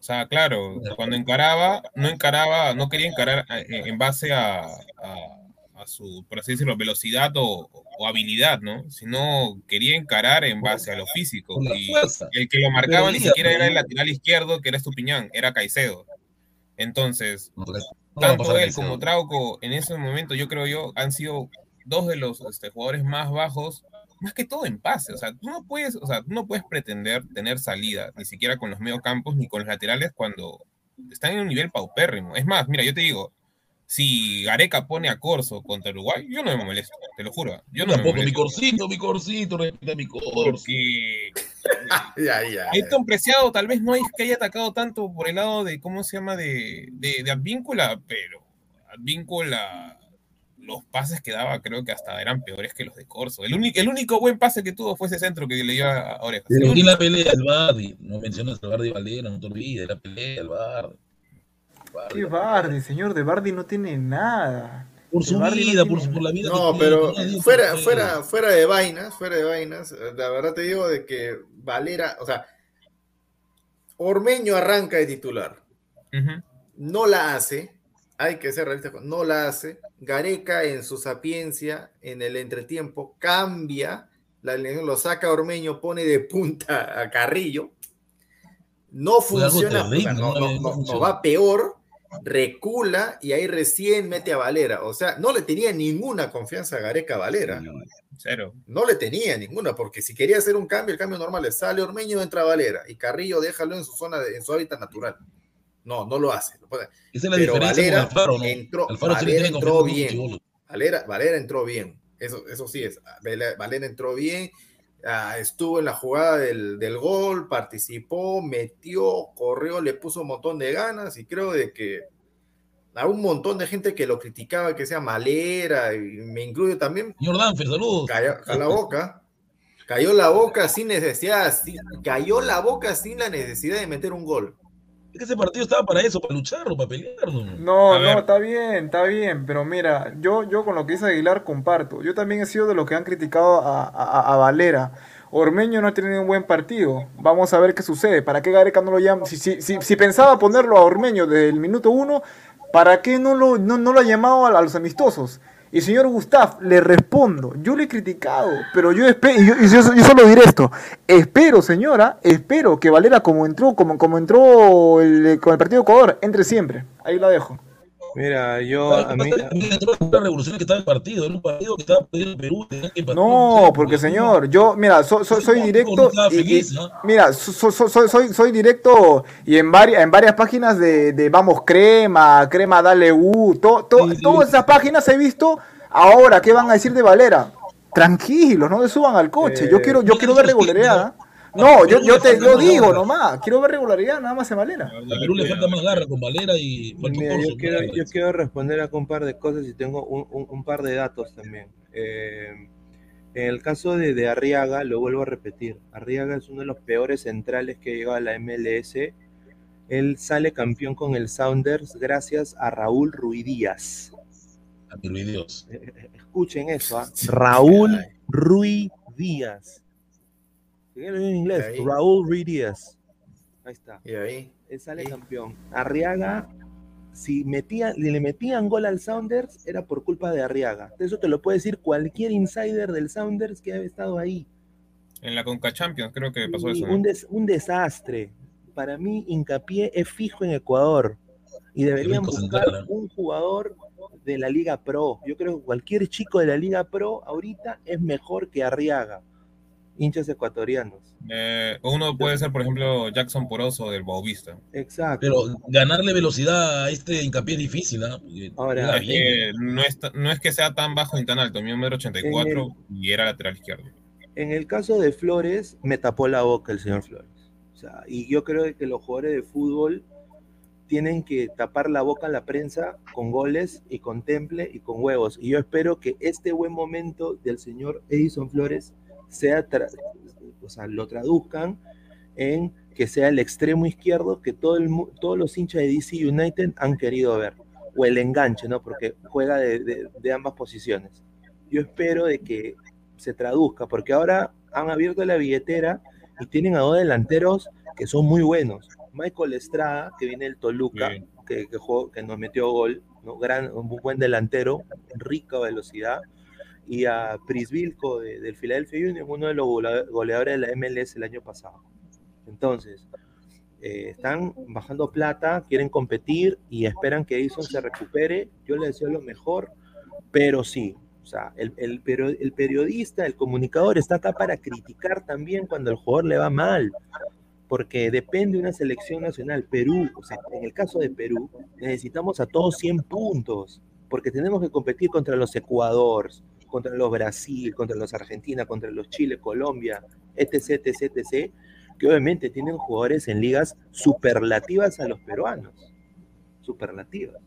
Speaker 3: O sea, claro, cuando encaraba, no encaraba, no quería encarar eh, en base a, a- a su, por así decirlo, velocidad o, o habilidad, ¿no? Sino quería encarar en base a lo físico. Y el que lo marcaba ni siquiera era el lateral izquierdo, que era Estupiñán, era Caicedo. Entonces, tanto él como Trauco en ese momento, yo creo yo, han sido dos de los este, jugadores más bajos, más que todo en pase. O sea, tú no puedes, o sea, tú no puedes pretender tener salida, ni siquiera con los mediocampos ni con los laterales cuando están en un nivel paupérrimo. Es más, mira, yo te digo, si Gareca pone a Corso contra Uruguay, yo no me molesto, te lo juro. Yo no me
Speaker 5: Tampoco, mi
Speaker 3: molesto.
Speaker 5: corcito, mi corcito, respeta mi corso.
Speaker 3: Porque (laughs)
Speaker 1: Ya, ya.
Speaker 3: Ayrton Preciado tal vez no es que haya atacado tanto por el lado de, ¿cómo se llama? De, de, de Advíncula, pero Advíncula, los pases que daba creo que hasta eran peores que los de Corso. El, único el único buen pase que tuvo fue ese centro que le dio a Orejas.
Speaker 5: Pero. ¿quién la pelea? El Bardi. No mencionas al Bardi Valera, no te olvides. La pelea, el Bardi. Bardi.
Speaker 4: ¿Qué Bardi, señor? De Bardi no tiene nada.
Speaker 5: Por su
Speaker 4: no
Speaker 5: vida, por, su, por la vida.
Speaker 1: No,
Speaker 5: que
Speaker 1: pero
Speaker 5: tiene,
Speaker 1: fuera, fuera, fuera de vainas, fuera de vainas, la verdad te digo de que Valera, o sea, Ormeño arranca de titular, no la hace, hay que ser realista, no la hace. Gareca en su sapiencia, en el entretiempo, cambia, la lo saca a Ormeño, pone de punta a Carrillo, no funciona,
Speaker 5: terrible,
Speaker 1: no, va peor, recula y ahí recién mete a Valera. O sea, no le tenía ninguna confianza a Gareca Valera.
Speaker 3: Cero.
Speaker 1: No le tenía ninguna, porque si quería hacer un cambio, el cambio normal es sale Ormeño, entra Valera y Carrillo déjalo en su zona, de, en su hábitat natural. No, no lo hace.
Speaker 5: Esa es la Pero diferencia Valera con Alfaro, ¿no?
Speaker 1: entró, Alfaro Valera entró bien. Valera, Valera entró bien. Eso, eso sí es. Valera entró bien Ah, estuvo en la jugada del, del, gol, participó, metió, corrió, le puso un montón de ganas y creo de que a un montón de gente que lo criticaba, que sea malera, y me incluyo también.
Speaker 5: Señor Danfer, saludos.
Speaker 1: Cayó, la boca. Cayó la boca sin necesidad, cayó la boca sin la necesidad de meter un gol.
Speaker 5: Es que ese partido estaba para eso, para lucharlo, para pelearlo.
Speaker 4: No, no, está bien, está bien, pero mira, yo, yo con lo que dice Aguilar comparto. Yo también he sido de los que han criticado a, Valera. Ormeño no ha tenido un buen partido. Vamos a ver qué sucede. ¿Para qué Gareca no lo llama? Si, si, si, pensaba ponerlo a Ormeño desde el minuto uno, ¿para qué no lo, no, lo ha llamado a los amistosos? Y señor Gustaf, le respondo, yo le he criticado, pero yo espero, y yo, yo, solo diré esto, espero señora, espero que Valera como entró, como, como entró el, con el partido de Ecuador, entre siempre. Ahí la dejo.
Speaker 2: Mira, yo a mí.
Speaker 5: revolución que estaba en partido, en un partido que estaba perdiendo Perú.
Speaker 4: no, porque señor, yo, mira, soy directo. Y, Mira, soy, soy, soy directo y en varias, en varias páginas de, de Vamos Crema, Crema Dale U, to, todas esas páginas he visto. Ahora, ¿qué van a decir de Valera? Tranquilos, no se suban al coche. yo eh, quiero, yo quiero ver (laughs) regularidad. No, yo, yo te lo digo nomás. Quiero ver regularidad nada más en Valera.
Speaker 5: A Perú le falta más garra con Valera y
Speaker 2: yo, quiero, yo quiero responder a un par de cosas y tengo un, un, par de datos también. Eh, en el caso de, de, Arriaga, lo vuelvo a repetir, Arriaga es uno de los peores centrales que llegado a la MLS. Él sale campeón con el Sounders gracias a Raúl. Eh, (laughs) eh, escuchen eso, ¿ah? Raúl Ruiz Díaz en inglés. Raúl Díaz. Ahí está.
Speaker 1: Y ahí.
Speaker 2: Él sale campeón. Arriaga, si metía, le metían gol al Sounders, era por culpa de Arriaga. Eso te lo puede decir cualquier insider del Sounders que haya estado ahí.
Speaker 3: En la Conca Champions creo que pasó eso.
Speaker 2: Un, desastre. Para mí, hincapié es fijo en Ecuador. Y deberían buscar un jugador de la Liga Pro. Yo creo que cualquier chico de la Liga Pro ahorita es mejor que Arriaga hinchas ecuatorianos.
Speaker 3: Eh, uno puede ser, por ejemplo, Jackson Poroso del Bauvista.
Speaker 2: Exacto.
Speaker 5: Pero ganarle velocidad a este hincapié es difícil, ¿no?
Speaker 3: Ahora, no, es, no es que sea tan bajo ni tan alto, mi número 84 y era lateral izquierdo.
Speaker 2: En el caso de Flores, me tapó la boca el señor Flores. O sea, y yo creo que los jugadores de fútbol tienen que tapar la boca a la prensa con goles y con temple y con huevos. Y yo espero que este buen momento del señor Edison Flores sea o sea, lo traduzcan en que sea el extremo izquierdo que todo el, todos los hinchas de DC United han querido ver, o el enganche, ¿no? Porque juega de, de, ambas posiciones. Yo espero de que se traduzca, porque ahora han abierto la billetera y tienen a dos delanteros que son muy buenos. Michael Estrada, que viene del Toluca, que, que, que, nos metió gol, ¿no? Gran, un buen delantero, rica velocidad y a Prisvilco del Philadelphia Union, uno de los goleadores de la MLS el año pasado. Entonces, eh, están bajando plata, quieren competir y esperan que Edison se recupere. Yo le deseo lo mejor, pero sí, o sea, el, el, el periodista, el comunicador está acá para criticar también cuando el jugador le va mal, porque depende de una selección nacional. Perú, o sea, en el caso de Perú, necesitamos a todos 100 puntos, porque tenemos que competir contra los Ecuadores, contra los Brasil, contra los Argentina, contra los Chile, Colombia, etc, etc, etc, que obviamente tienen jugadores en ligas superlativas a los peruanos. Superlativas.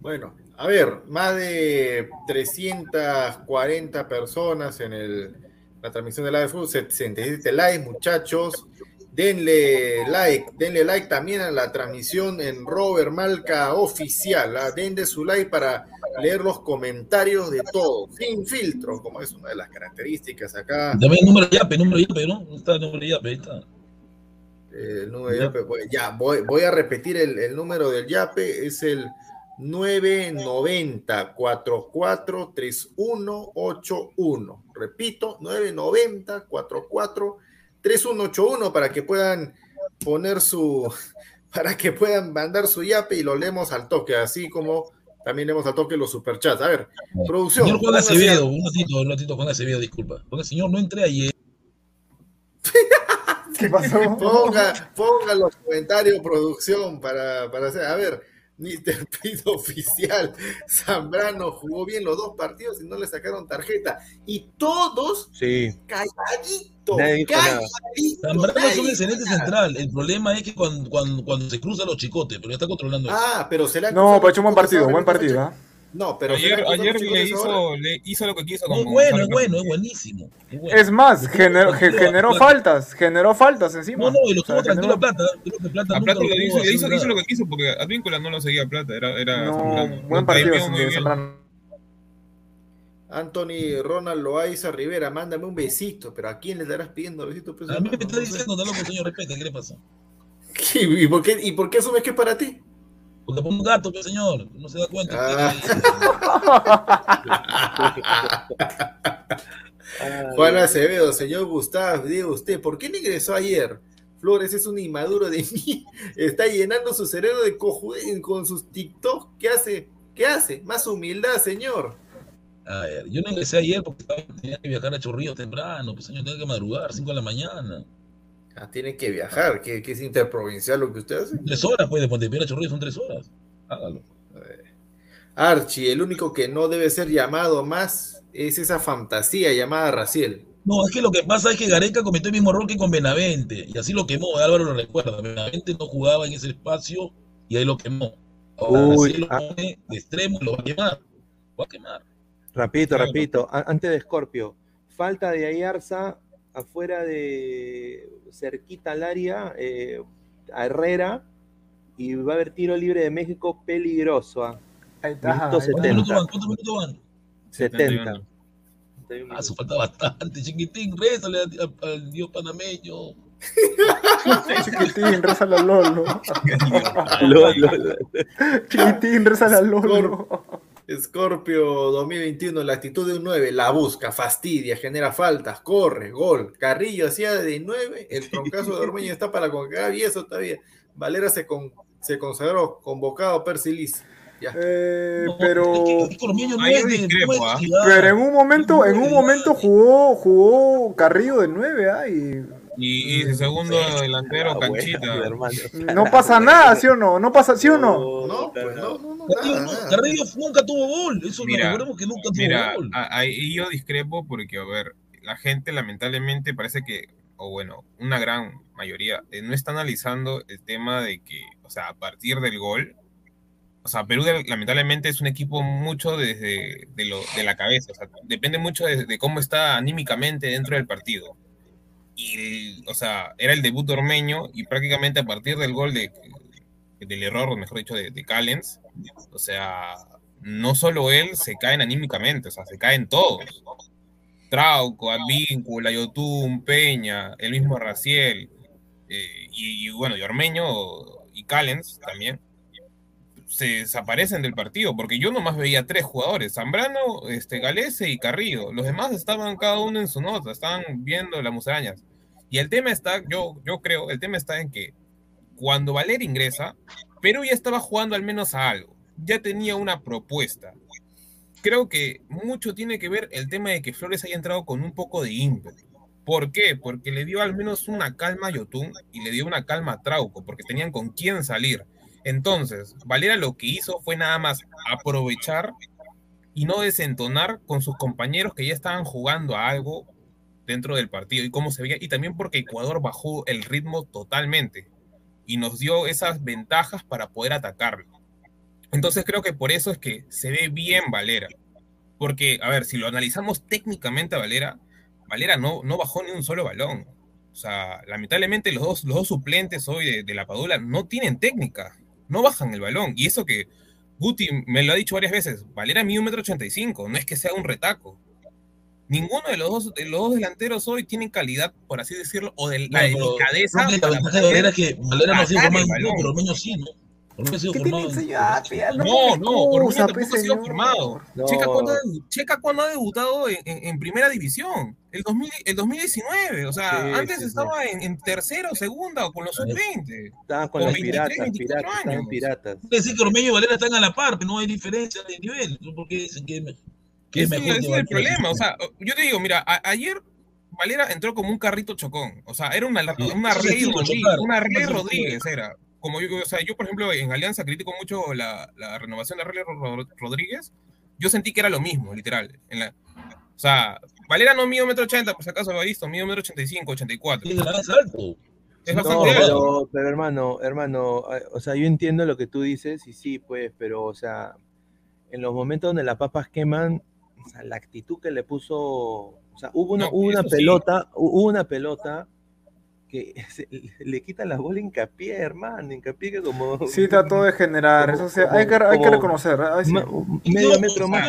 Speaker 1: Bueno, a ver, más de 340 personas en la transmisión de la de fútbol, 67 likes, muchachos. Denle like, denle like también a la transmisión en Robert Malca Oficial. ¿ah? Denle su like para leer los comentarios de todos, sin filtro, como es una de las características acá.
Speaker 5: Dame el número de Yape, el número de Yape, ¿no? está el número de Yape? Ahí está.
Speaker 1: El número de Yape, pues, ya, voy, voy a repetir el, el número del Yape, es el 990 44 3181. Repito, 990 44 3181 para que puedan poner su (laughs) para que puedan mandar su yape y lo leemos al toque, así como también leemos al toque los superchats. A ver, producción.
Speaker 5: Señor Juan Acevedo, un ratito, un ratito, Juan Acevedo, disculpa. Porque señor, no entré ayer. (laughs)
Speaker 4: ¿Qué pasó? (laughs)
Speaker 1: Ponga, ponga los comentarios, producción, para, para hacer. A ver, Mr. (laughs) Pido oficial. Zambrano jugó bien los dos partidos y no le sacaron tarjeta. Y todos
Speaker 2: Sí.
Speaker 1: calladitos.
Speaker 5: Zambrano es un excelente central. El problema es que cuando, cuando, cuando se cruzan los chicotes, pero ya está controlando eso.
Speaker 1: Ah, pero se le han
Speaker 4: No, ha hecho un buen partido, buen partido. ¿ah?
Speaker 1: No, pero
Speaker 3: Ayer, ayer le, hizo, le hizo lo que quiso
Speaker 5: No,
Speaker 3: con
Speaker 5: es bueno, es bueno, es buenísimo. es bueno.
Speaker 4: Es más, generó, generó
Speaker 5: Plata.
Speaker 4: faltas, generó faltas encima.
Speaker 5: No, no, y lo
Speaker 4: O sea,
Speaker 5: estuvo tranquilo
Speaker 4: generó-
Speaker 5: a Plata. Creo que Plata
Speaker 3: A
Speaker 5: nunca
Speaker 3: Plata
Speaker 5: lo
Speaker 3: lo
Speaker 5: tuvo
Speaker 3: hizo, le hizo,
Speaker 5: nada.
Speaker 3: hizo lo que quiso porque Advíncula no lo seguía a Plata, era, era
Speaker 4: No,
Speaker 3: Zambrano.
Speaker 4: buen partido
Speaker 3: muy.
Speaker 4: Zambrano.
Speaker 1: Anthony Ronald Loaiza Rivera, mándame un besito, pero ¿a quién le estarás pidiendo besito? Pues,
Speaker 5: A mí me está
Speaker 1: No
Speaker 5: diciendo, está loco, señor, respete, ¿qué le pasa? (laughs)
Speaker 1: ¿Y por qué, y por qué asumes que es para ti?
Speaker 5: Porque por un gato, pues, señor, no se da cuenta.
Speaker 1: Ah. Juan Acevedo, señor Gustavo, diga usted, ¿por qué no ingresó ayer? Flores es un inmaduro de (laughs) mí, está llenando su cerebro de cojude con sus TikTok. ¿Qué hace? ¿Qué hace? Más humildad, señor.
Speaker 5: A ver, yo no ingresé ayer porque estaba- tenía que viajar a Chorrillos temprano, pues señor, tenía que madrugar, 5 de la mañana.
Speaker 1: Ah, tiene que viajar, que, que es interprovincial lo que usted hace.
Speaker 5: Tres horas, pues, de Montevideo a Chorrillos son tres horas. Hágalo.
Speaker 1: Archie, el único que no debe ser llamado más es esa fantasía llamada Raciel.
Speaker 5: No, es que lo que pasa es que Gareca cometió el mismo error que con Benavente, y así lo quemó, Álvaro lo recuerda. Benavente no jugaba en ese espacio y ahí lo quemó. Ahora
Speaker 2: Uy,
Speaker 5: lo
Speaker 2: ah.
Speaker 5: pone de extremo y lo va a quemar. Lo va a quemar. Claro.
Speaker 2: rapidito. A- Antes de Scorpio, falta de Ayarza afuera de cerquita al área, eh, a Herrera, y va a haber tiro libre de México peligroso. ah,
Speaker 4: Ahí está.
Speaker 2: Minuto
Speaker 4: ahí está.
Speaker 5: ¿Cuántos minutos
Speaker 2: 70.
Speaker 5: van? ¿Cuántos minutos van?
Speaker 2: 70.
Speaker 5: Ah, eso falta bastante. Chiquitín, rézale al, dios panameño. (laughs)
Speaker 4: Chiquitín, rézale al Lolo.
Speaker 2: Lo- lo- lo-
Speaker 4: Chiquitín, al Lolo.
Speaker 1: Scorpio 2021, la actitud de un 9, la busca, fastidia, genera faltas, corre, gol. Carrillo hacía de 9, el troncazo de Ormeño está para concar y eso todavía. Valera se, con- se consagró convocado Persilis. Ya.
Speaker 4: Eh,
Speaker 5: No,
Speaker 4: pero,
Speaker 5: es que- es que Ormeño no
Speaker 3: Ahí
Speaker 5: es
Speaker 3: yo
Speaker 5: de-
Speaker 3: discrepo,
Speaker 5: no es de ciudad.
Speaker 4: pero en un momento, en un momento jugó, jugó Carrillo de 9, ¿ah? Y
Speaker 3: Y, y el segundo delantero,
Speaker 2: Ah,
Speaker 3: Canchita.
Speaker 2: hermano.
Speaker 4: no pasa nada, ¿sí o no? No pasa, ¿sí o no?
Speaker 1: No, pues no, no, no,
Speaker 5: Carrillo,
Speaker 1: nada.
Speaker 5: Carrillo nunca tuvo gol. Eso
Speaker 3: Mira,
Speaker 5: lo recordemos que nunca tuvo
Speaker 3: Mira,
Speaker 5: gol.
Speaker 3: a- ahí yo discrepo porque, a ver, la gente lamentablemente parece que, o bueno, una gran mayoría, eh, no está analizando el tema de que, o sea, a partir del gol, o sea, Perú lamentablemente es un equipo mucho desde de, lo, de la cabeza, o sea, depende mucho de, de cómo está anímicamente dentro del partido. Y, o sea, era el debut ormeño y prácticamente a partir del gol de, del error, mejor dicho, de, de Callens, o sea, no solo él se caen anímicamente, o sea, se caen todos. Trauco, Advíncula, Yotun, Peña, el mismo Raciel, eh, y, y bueno, y Ormeño y Callens también, se desaparecen del partido, porque yo nomás veía tres jugadores, Zambrano, este, Galese y Carrillo. Los demás estaban cada uno en su nota, estaban viendo las musarañas. Y el tema está, yo, yo creo, el tema está en que cuando Valer ingresa, Perú ya estaba jugando al menos a algo, ya tenía una propuesta. Creo que mucho tiene que ver el tema de que Flores haya entrado con un poco de ímpetu. ¿Por qué? Porque le dio al menos una calma a Yotun y le dio una calma a Trauco, porque tenían con quién salir. Entonces, Valera lo que hizo fue nada más aprovechar y no desentonar con sus compañeros que ya estaban jugando a algo dentro del partido y cómo se veía, y también porque Ecuador bajó el ritmo totalmente y nos dio esas ventajas para poder atacarlo. Entonces creo que por eso es que se ve bien Valera. Porque, a ver, si lo analizamos técnicamente a Valera, Valera no, no bajó ni un solo balón. O sea, lamentablemente los dos, los dos suplentes hoy de, de la Padula no tienen técnica, no bajan el balón. Y eso que Guti me lo ha dicho varias veces, Valera mide un metro ochenta y cinco, no es que sea un retaco. Ninguno de los dos, de los dos delanteros hoy tienen calidad, por así decirlo, o de la
Speaker 5: No,
Speaker 3: delicadeza.
Speaker 5: la ventaja de Valera es que Valera no en
Speaker 3: balón.
Speaker 5: pero Ormeño sí, ¿no? Ormeño ha sido
Speaker 4: ¿Qué
Speaker 5: formado
Speaker 4: tiene
Speaker 5: en-?
Speaker 4: Pia?
Speaker 3: No, no, Ormeño
Speaker 4: excusa,
Speaker 3: tampoco ha sido formado.
Speaker 2: No.
Speaker 3: Checa, debu- Checa cuándo ha debutado en, en- en primera división. El, 2000 el 2019. O sea,
Speaker 2: Sí,
Speaker 3: antes
Speaker 2: sí, sí.
Speaker 3: estaba en, en tercera o segunda o con los sub-20.
Speaker 2: Estaban con
Speaker 3: Con
Speaker 2: los
Speaker 3: 23,
Speaker 2: piratas,
Speaker 3: 24
Speaker 2: piratas, estaban piratas.
Speaker 5: Decir que Ormeño y Valera están a la par, pero no hay diferencia de nivel. ¿Por qué dicen que, que es
Speaker 3: Ese,
Speaker 5: mejor
Speaker 3: ese es el problema. O sea, yo te digo, mira, a- ayer Valera entró como un carrito chocón. O sea, era una,
Speaker 5: Sí,
Speaker 3: una Rey Rodríguez. Una Rey Rodríguez era. Como yo, o sea, yo, por ejemplo, en Alianza critico mucho la, la renovación de Ro- Rodríguez. Yo sentí que era lo mismo, literal. En la, o sea, Valera no mide un metro ochenta, por si acaso lo ha visto, mide un metro ochenta y cinco, ochenta y cuatro.
Speaker 5: Es más alto.
Speaker 3: Es
Speaker 2: No,
Speaker 3: bastante alto.
Speaker 2: pero, pero hermano, hermano, eh, o sea, yo entiendo lo que tú dices y sí, pues, pero, o sea, en los momentos donde las papas queman, o sea, la actitud que le puso, o sea, hubo una,
Speaker 3: No,
Speaker 2: hubo una
Speaker 3: eso sí.
Speaker 2: pelota, hubo una pelota que (laughs) se- le quita la bola a Hincapié, hermano, Hincapié que como
Speaker 4: Sí, trató (laughs) de generar, eso sí, hay que, hay que
Speaker 2: Como-
Speaker 4: reconocer. ay, sí.
Speaker 2: medio metro más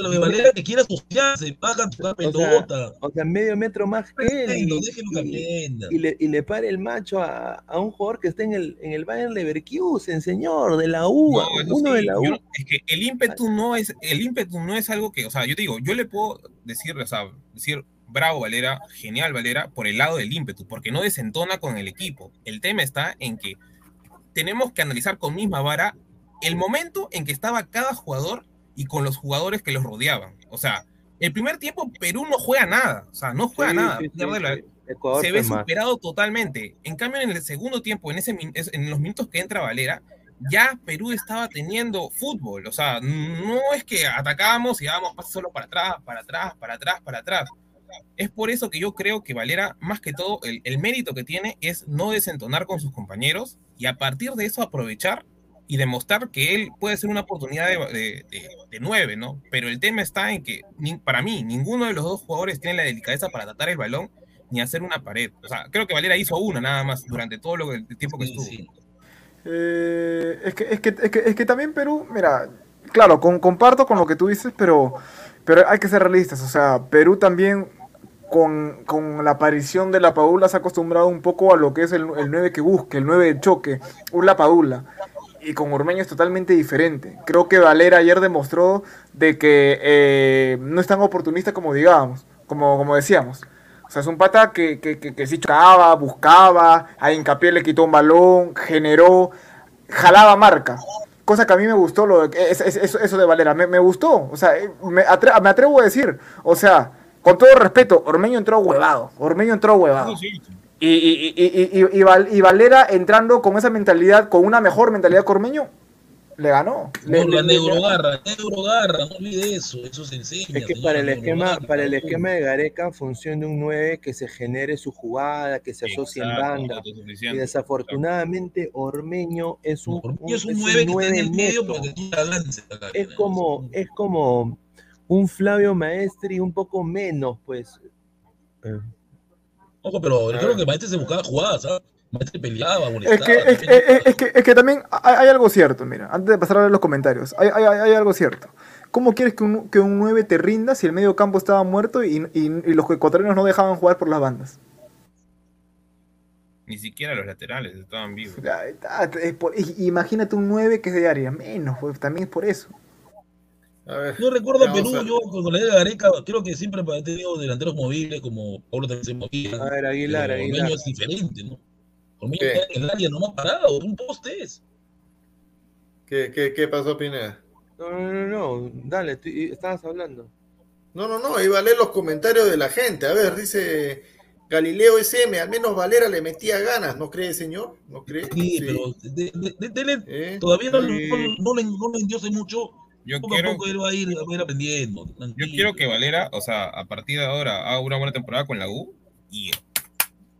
Speaker 5: lo de Valera que quiera asociarse, baja la pelota.
Speaker 2: o sea, medio metro más que él y, y- y le, y le para el macho a, a un jugador que está en el, en el Bayern Leverkusen, señor, de la U,
Speaker 3: No,
Speaker 2: uno
Speaker 3: sí,
Speaker 2: de la U.
Speaker 3: yo no- es que el ímpetu no es, el ímpetu no es algo que, o sea, yo te digo, yo le puedo decir, o sea, decir, bravo Valera, genial Valera, por el lado del ímpetu, porque no desentona con el equipo. El tema está en que tenemos que analizar con misma vara el momento en que estaba cada jugador y con los jugadores que los rodeaban. O sea, el primer tiempo Perú no juega nada, o sea, no juega
Speaker 2: Sí,
Speaker 3: nada.
Speaker 2: sí,
Speaker 3: la-.
Speaker 2: Ecuador
Speaker 3: se ve superado totalmente. En cambio, en el segundo tiempo, en, ese, en los minutos que entra Valera, ya Perú estaba teniendo fútbol. O sea, no es que atacábamos y dábamos pasos solo para atrás, para atrás, para atrás, para atrás. Es por eso que yo creo que Valera, más que todo, el, el mérito que tiene es no desentonar con sus compañeros y a partir de eso aprovechar y demostrar que él puede ser una oportunidad de, de- de- de nueve, ¿no? Pero el tema está en que, para mí, ninguno de los dos jugadores tiene la delicadeza para tratar el balón ni hacer una pared. O sea, creo que Valera hizo una nada más durante todo lo el tiempo que
Speaker 5: Sí,
Speaker 3: estuvo.
Speaker 5: sí.
Speaker 4: Eh, es, que, es, que, es, que, es que también Perú, mira, claro, con- comparto con lo que tú dices, pero, pero hay que ser realistas. O sea, Perú también con, con la aparición de la Padula se ha acostumbrado un poco a lo que es el, el 9 que busque, el 9 de choque, un la Padula. Y con Ormeño es totalmente diferente. Creo que Valera ayer demostró de que eh, no es tan oportunista como digábamos, como, como decíamos. O sea, es un pata que, que, que, que sí chocaba, buscaba, a hincapié le quitó un balón, generó, jalaba marca. Cosa que a mí me gustó, lo eso, eso de Valera, me, me gustó. O sea, eh, me, me atrevo a decir, o sea, con todo respeto, Ormeño entró huevado. Ormeño entró huevado.
Speaker 3: Sí.
Speaker 4: Y, y, y, y, y- y Val- y Valera entrando con esa mentalidad, con una mejor mentalidad que Ormeño, le ganó. Le-
Speaker 5: No, la neurogarra, neurogarra, no olvide eso, eso se enseña.
Speaker 2: Es que para el
Speaker 5: la
Speaker 2: esquema, para el esquema de Gareca, función de un 9 que se genere su jugada, que se asocie en banda. Y desafortunadamente Ormeño es un,
Speaker 5: Ormeño es un
Speaker 2: es
Speaker 5: 9 que está en el medio
Speaker 2: neto.
Speaker 5: porque tira lance acá.
Speaker 2: Es como, es como un Flavio Maestri un poco menos, pues. Eh,
Speaker 5: Ojo, pero
Speaker 1: A
Speaker 5: creo
Speaker 1: ver.
Speaker 5: que Maestre se buscaba jugadas, ¿sabes? Maestre peleaba,
Speaker 4: Es
Speaker 5: molestaba.
Speaker 4: que, es, que- es- es que, es que también hay, hay algo cierto, mira, antes de pasar a ver los comentarios, hay, hay- hay algo cierto. ¿Cómo quieres que un, que un 9 te rinda si el medio campo estaba muerto y, y- y los ecuatorianos no dejaban jugar por las bandas?
Speaker 3: Ni siquiera los laterales estaban vivos.
Speaker 4: Por- imagínate un 9 que es de área, menos, pues, también es por eso.
Speaker 1: A ver,
Speaker 5: Yo recuerdo Perú,
Speaker 1: a-
Speaker 5: yo con la idea de Gareca, creo que siempre ha tenido delanteros movibles como Pablo también se movía.
Speaker 2: A ver, Aguilar, Aguilar.
Speaker 5: Ormeño es diferente, ¿no? Ormeño
Speaker 1: ¿Qué?
Speaker 5: está en el área nomás parado, un poste es.
Speaker 1: ¿Qué, qué, qué pasó, Pineda?
Speaker 2: No, no, no, no, dale, tú- estabas hablando.
Speaker 1: No, no, no, iba a leer los comentarios de la gente. A ver, dice Galileo SM, al menos Valera le metía ganas, ¿no cree, señor? ¿No cree?
Speaker 5: Sí, pero de, de- de-
Speaker 1: ¿Eh?
Speaker 5: todavía no,
Speaker 2: Sí.
Speaker 5: no, no le, no le endiose mucho.
Speaker 3: Yo
Speaker 5: Poco
Speaker 3: quiero,
Speaker 5: a poco él va a ir, va a ir aprendiendo.
Speaker 3: yo
Speaker 5: tranquilo.
Speaker 3: quiero que Valera, o sea, a partir de ahora haga una buena temporada con la U y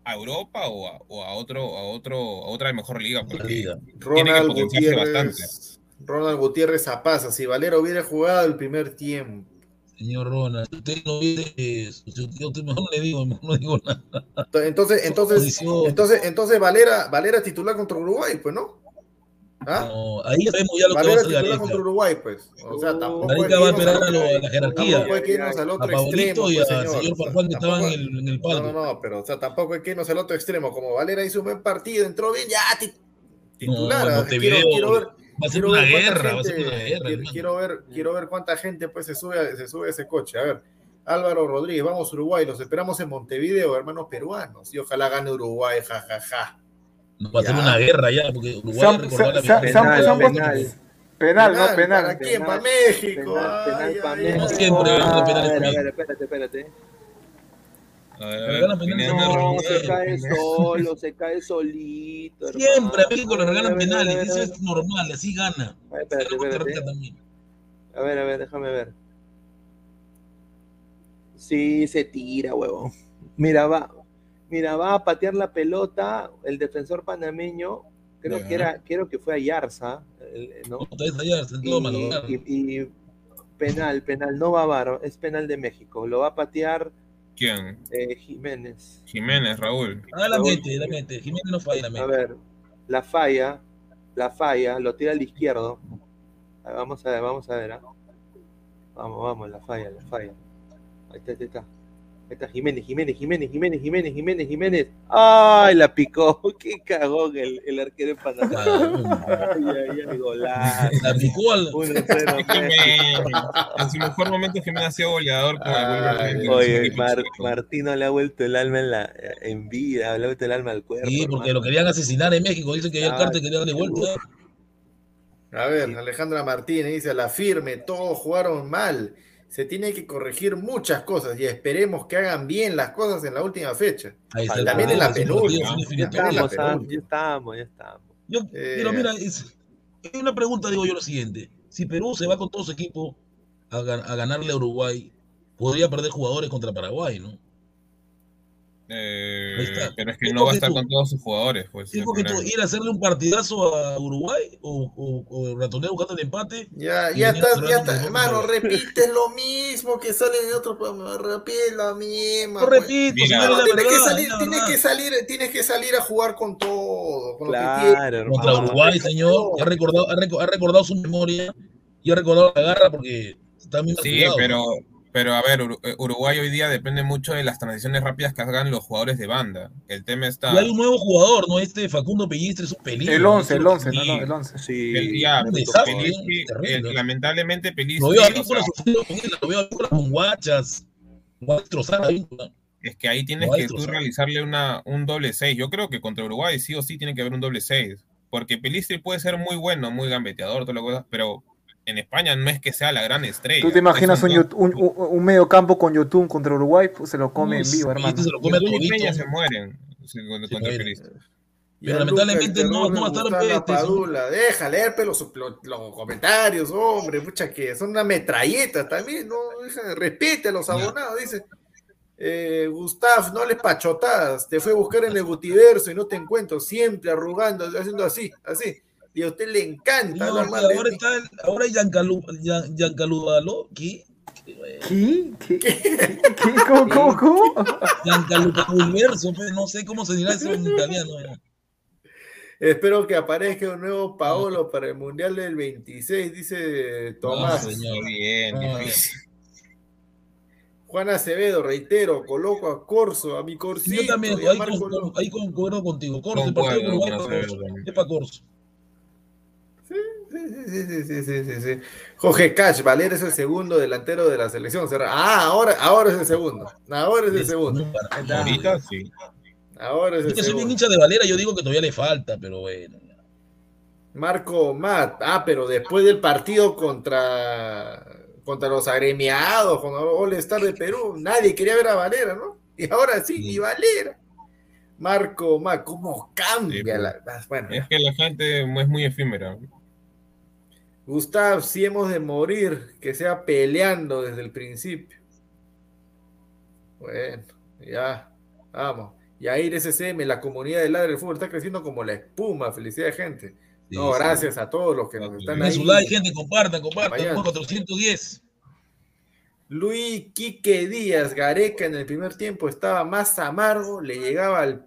Speaker 3: a Europa o a, o a otro, a otro, a otra mejor liga, porque
Speaker 5: liga.
Speaker 3: Tiene que
Speaker 1: Ronald
Speaker 3: potenciarse
Speaker 1: Gutiérrez. Ronald Gutiérrez Zapaza, si Valera hubiera jugado el primer tiempo.
Speaker 5: Señor Ronald, si usted no viene, eh, si usted, usted mejor le digo, mejor no digo nada.
Speaker 1: Entonces, entonces, entonces, entonces Valera, Valera titular contra Uruguay, pues, ¿no? ¿Ah?
Speaker 5: No, ahí sabemos ya lo que va a
Speaker 1: Valera
Speaker 5: hacer
Speaker 1: titular
Speaker 5: Gareca.
Speaker 1: contra Uruguay, pues. O sea, tampoco hay
Speaker 5: Gareca
Speaker 1: que
Speaker 5: va a
Speaker 1: irnos
Speaker 5: esperar a, lo- a la jerarquía.
Speaker 1: Tampoco hay que irnos al
Speaker 5: A
Speaker 1: otro
Speaker 5: Pablito
Speaker 1: extremo,
Speaker 5: y
Speaker 1: pues,
Speaker 5: al
Speaker 1: señor.
Speaker 5: señor
Speaker 1: O sea,
Speaker 5: Farfán que estaban en
Speaker 1: tampoco-
Speaker 5: el, en el
Speaker 1: No,
Speaker 5: palco.
Speaker 1: no, no, pero o sea, tampoco hay que irnos al otro extremo. Como Valera hizo un buen partido, entró bien, ya ti- titular.
Speaker 5: No,
Speaker 1: ah,
Speaker 5: Montevideo
Speaker 1: quiero, quiero ver,
Speaker 5: Va a ser una guerra, va a ser
Speaker 1: gente-
Speaker 5: una guerra.
Speaker 1: quiero, ver, quiero ver cuánta gente pues se sube, a- se sube a ese coche. A ver, Álvaro Rodríguez, vamos Uruguay, los esperamos en Montevideo, hermanos peruanos. Y ojalá gane Uruguay, jajaja.
Speaker 5: No, va a ser una guerra ya, porque Uruguay recordó la
Speaker 2: Penal,
Speaker 4: no, penal.
Speaker 1: ¿Para quién? ¿Para
Speaker 2: Penal,
Speaker 1: México?
Speaker 2: Penal, penal
Speaker 1: Ay,
Speaker 2: pa'
Speaker 1: ay,
Speaker 2: México.
Speaker 5: Como siempre, hablando penales
Speaker 2: A ver, a
Speaker 5: conmigo.
Speaker 2: ver, espérate, espérate.
Speaker 3: A ver, a ver,
Speaker 5: regalan penales.
Speaker 3: Pineda,
Speaker 2: No,
Speaker 3: Ronaldo,
Speaker 2: se cae solo, se cae solito.
Speaker 5: Siempre a. México le
Speaker 2: A
Speaker 5: regalan
Speaker 2: ver, a ver, a
Speaker 5: penales,
Speaker 2: ver, a
Speaker 5: eso
Speaker 2: ver.
Speaker 5: es normal, así gana.
Speaker 2: A ver, Espérate, espérate. A ver, a ver, déjame ver. Sí, se tira, huevón. Mira, va. Mira, va a patear la pelota el defensor panameño. Creo que era, creo que fue a Yarza, el- ¿no?
Speaker 5: En
Speaker 2: Y, y- y penal, penal, no va a VAR, es penal de México. Lo va a patear
Speaker 3: ¿Quién?
Speaker 2: eh, Jiménez.
Speaker 3: Jiménez, Raúl.
Speaker 5: Ah, la mete, la mete. Jiménez no falla, la
Speaker 2: A ver, la falla, la falla, lo tira al izquierdo. Vamos a ver, vamos a ver. ¿ah? Vamos, vamos, la falla, la falla. Ahí está, ahí está. Ahí está Jiménez, Jiménez, Jiménez, Jiménez, Jiménez, Jiménez, Jiménez. ¡Ay, la picó! (laughs) ¡Qué cagón el, el arquero en Panamá!
Speaker 5: Ah,
Speaker 2: ¡Ay, ay, ay, golazo!
Speaker 5: La picó al.
Speaker 2: 1-0 (laughs)
Speaker 3: Jiménez. En su mejor momento Jiménez ha sido goleador con el
Speaker 1: Ay,
Speaker 2: Oye, Mar-. Martino le ha vuelto el alma en, la, en vida, le ha vuelto el alma al cuerpo.
Speaker 5: Sí, porque
Speaker 2: hermano.
Speaker 5: lo querían asesinar en México. Dicen que ya el cártel quería darle vuelta.
Speaker 1: A ver, Alejandra Martínez dice, a la firme, todos jugaron mal. Se tiene que corregir muchas cosas y esperemos que hagan bien las cosas en la última fecha.
Speaker 5: Ahí está.
Speaker 2: También en la
Speaker 1: penúltima, ya
Speaker 2: Estamos, ya estamos, ya estamos.
Speaker 5: Yo,
Speaker 1: Eh,
Speaker 5: pero mira, es, hay una pregunta, digo yo lo siguiente. Si Perú se va con todo su equipo a, a ganarle a Uruguay, podría perder jugadores contra Paraguay, ¿no?
Speaker 3: Eh,
Speaker 5: Ahí está.
Speaker 3: pero es que
Speaker 5: ¿Qué
Speaker 3: no va a estar
Speaker 5: tú?
Speaker 3: con todos sus jugadores. Pues,
Speaker 5: ¿Qué
Speaker 3: el
Speaker 5: porque tú ir a hacerle un partidazo a Uruguay o, o, o ratonear buscando el empate?
Speaker 1: Ya, ya estás, ya
Speaker 5: con
Speaker 1: está,
Speaker 5: el
Speaker 1: hermano,
Speaker 5: otro.
Speaker 1: repite (laughs) lo mismo que sale en otro programa, repite lo mismo.
Speaker 5: No
Speaker 1: pues.
Speaker 5: repito,
Speaker 3: Mira,
Speaker 5: señor,
Speaker 1: tienes, que salir, tienes que salir, tienes que salir a jugar con todo, con lo que tienes.
Speaker 2: Claro,
Speaker 5: Contra
Speaker 2: hermano.
Speaker 5: Uruguay, señor, ha recordado, ha, reco- ha recordado su memoria y ha recordado la garra porque está bien
Speaker 3: Sí, pero, pero a ver, eh, Uruguay hoy día depende mucho de las transiciones rápidas que hagan los jugadores de banda. El tema está.
Speaker 5: Y hay un nuevo jugador, ¿no? Este Facundo Pellistre es un peligro.
Speaker 4: El
Speaker 5: ¿no?
Speaker 4: 11, el 11, no, no, el 11.
Speaker 2: Sí,
Speaker 3: el- ya,
Speaker 5: un desastre,
Speaker 3: Pelistri,
Speaker 5: terrible.
Speaker 3: lamentablemente Pelistri,
Speaker 5: Lo veo a lo veo a Víncula con guachas. Va a destrozar a Víncula.
Speaker 3: es que ahí tienes que tú realizarle una, un doble 6. Yo creo que contra Uruguay sí o sí tiene que haber un doble 6. Porque Pelistri puede ser muy bueno, muy gambeteador, toda la cosa, pero en España no es que sea la gran estrella.
Speaker 4: ¿Tú te imaginas un, un, un- un medio campo con Yotun contra Uruguay? Pues se lo come en vivo, hermano.
Speaker 5: se lo come
Speaker 3: y
Speaker 5: todito.
Speaker 3: Peña se mueren contra.
Speaker 5: Pero lamentablemente no, no va a estar
Speaker 1: la
Speaker 5: este,
Speaker 1: Padula. Deja leer pero los, los- los comentarios, hombre, mucha que son una metralleta también, no, respete a los abonados, dice. Eh, Gustav, no les pachotadas, te fue a buscar en el Gutiverso y no te encuentro, siempre arrugando, haciendo así, así. Y a usted le encanta
Speaker 5: No,
Speaker 1: hablar mal de
Speaker 5: ahora
Speaker 1: mí.
Speaker 5: está el, ahora Giancalu, Gian- Giancalualo, ¿qué?
Speaker 4: ¿Qué? ¿Qué? ¿Qué? ¿Qué? ¿Cómo, cómo, cómo?
Speaker 5: Giancalupa Universo, pues, no sé cómo se dirá eso en italiano. ya.
Speaker 1: Espero que aparezca un nuevo Paolo para el Mundial del 26, dice Tomás.
Speaker 5: No, señor.
Speaker 3: Bien,
Speaker 5: Ah,
Speaker 3: difícil.
Speaker 1: Juan Acevedo, reitero, coloco a Corso, a mi Corsito.
Speaker 5: Yo también, ahí, con- concuerdo contigo. Corso, el partido de Uruguay
Speaker 3: con
Speaker 5: es para Corso.
Speaker 3: también.
Speaker 5: Es para Corso.
Speaker 1: Sí, sí, sí, sí, sí, sí, sí. Jorge Cash, Valera es el segundo delantero de la selección. Ah, ahora, ahora es el segundo. Ahora es el segundo.
Speaker 5: No.
Speaker 3: Ahorita sí.
Speaker 1: Ahora es el
Speaker 5: que soy bien
Speaker 1: segundo.
Speaker 5: hincha de Valera, yo digo que todavía le falta, pero bueno.
Speaker 1: Marco Matt. Ah, pero después del partido contra, contra los agremiados, con All Star de Perú, nadie quería ver a Valera, ¿no? Y ahora sí,
Speaker 5: Sí.
Speaker 1: ni Valera. Marco Matt, ¿cómo cambia
Speaker 3: Sí, pues.
Speaker 1: la. Bueno,
Speaker 3: Es que la gente es muy efímera.
Speaker 1: Gustav, si hemos de morir, que sea peleando desde el principio. Bueno, ya, vamos. Yair SCM, la comunidad de Ladre del Fútbol está creciendo como la espuma. Felicidades, gente.
Speaker 5: Sí,
Speaker 1: no,
Speaker 5: sí.
Speaker 1: gracias a todos los que nos están ahí.
Speaker 5: su like, gente, compartan, compartan.
Speaker 1: Vayan.
Speaker 5: Por 410.
Speaker 1: Luis Quique Díaz, Gareca en el primer tiempo estaba más amargo, le llegaba al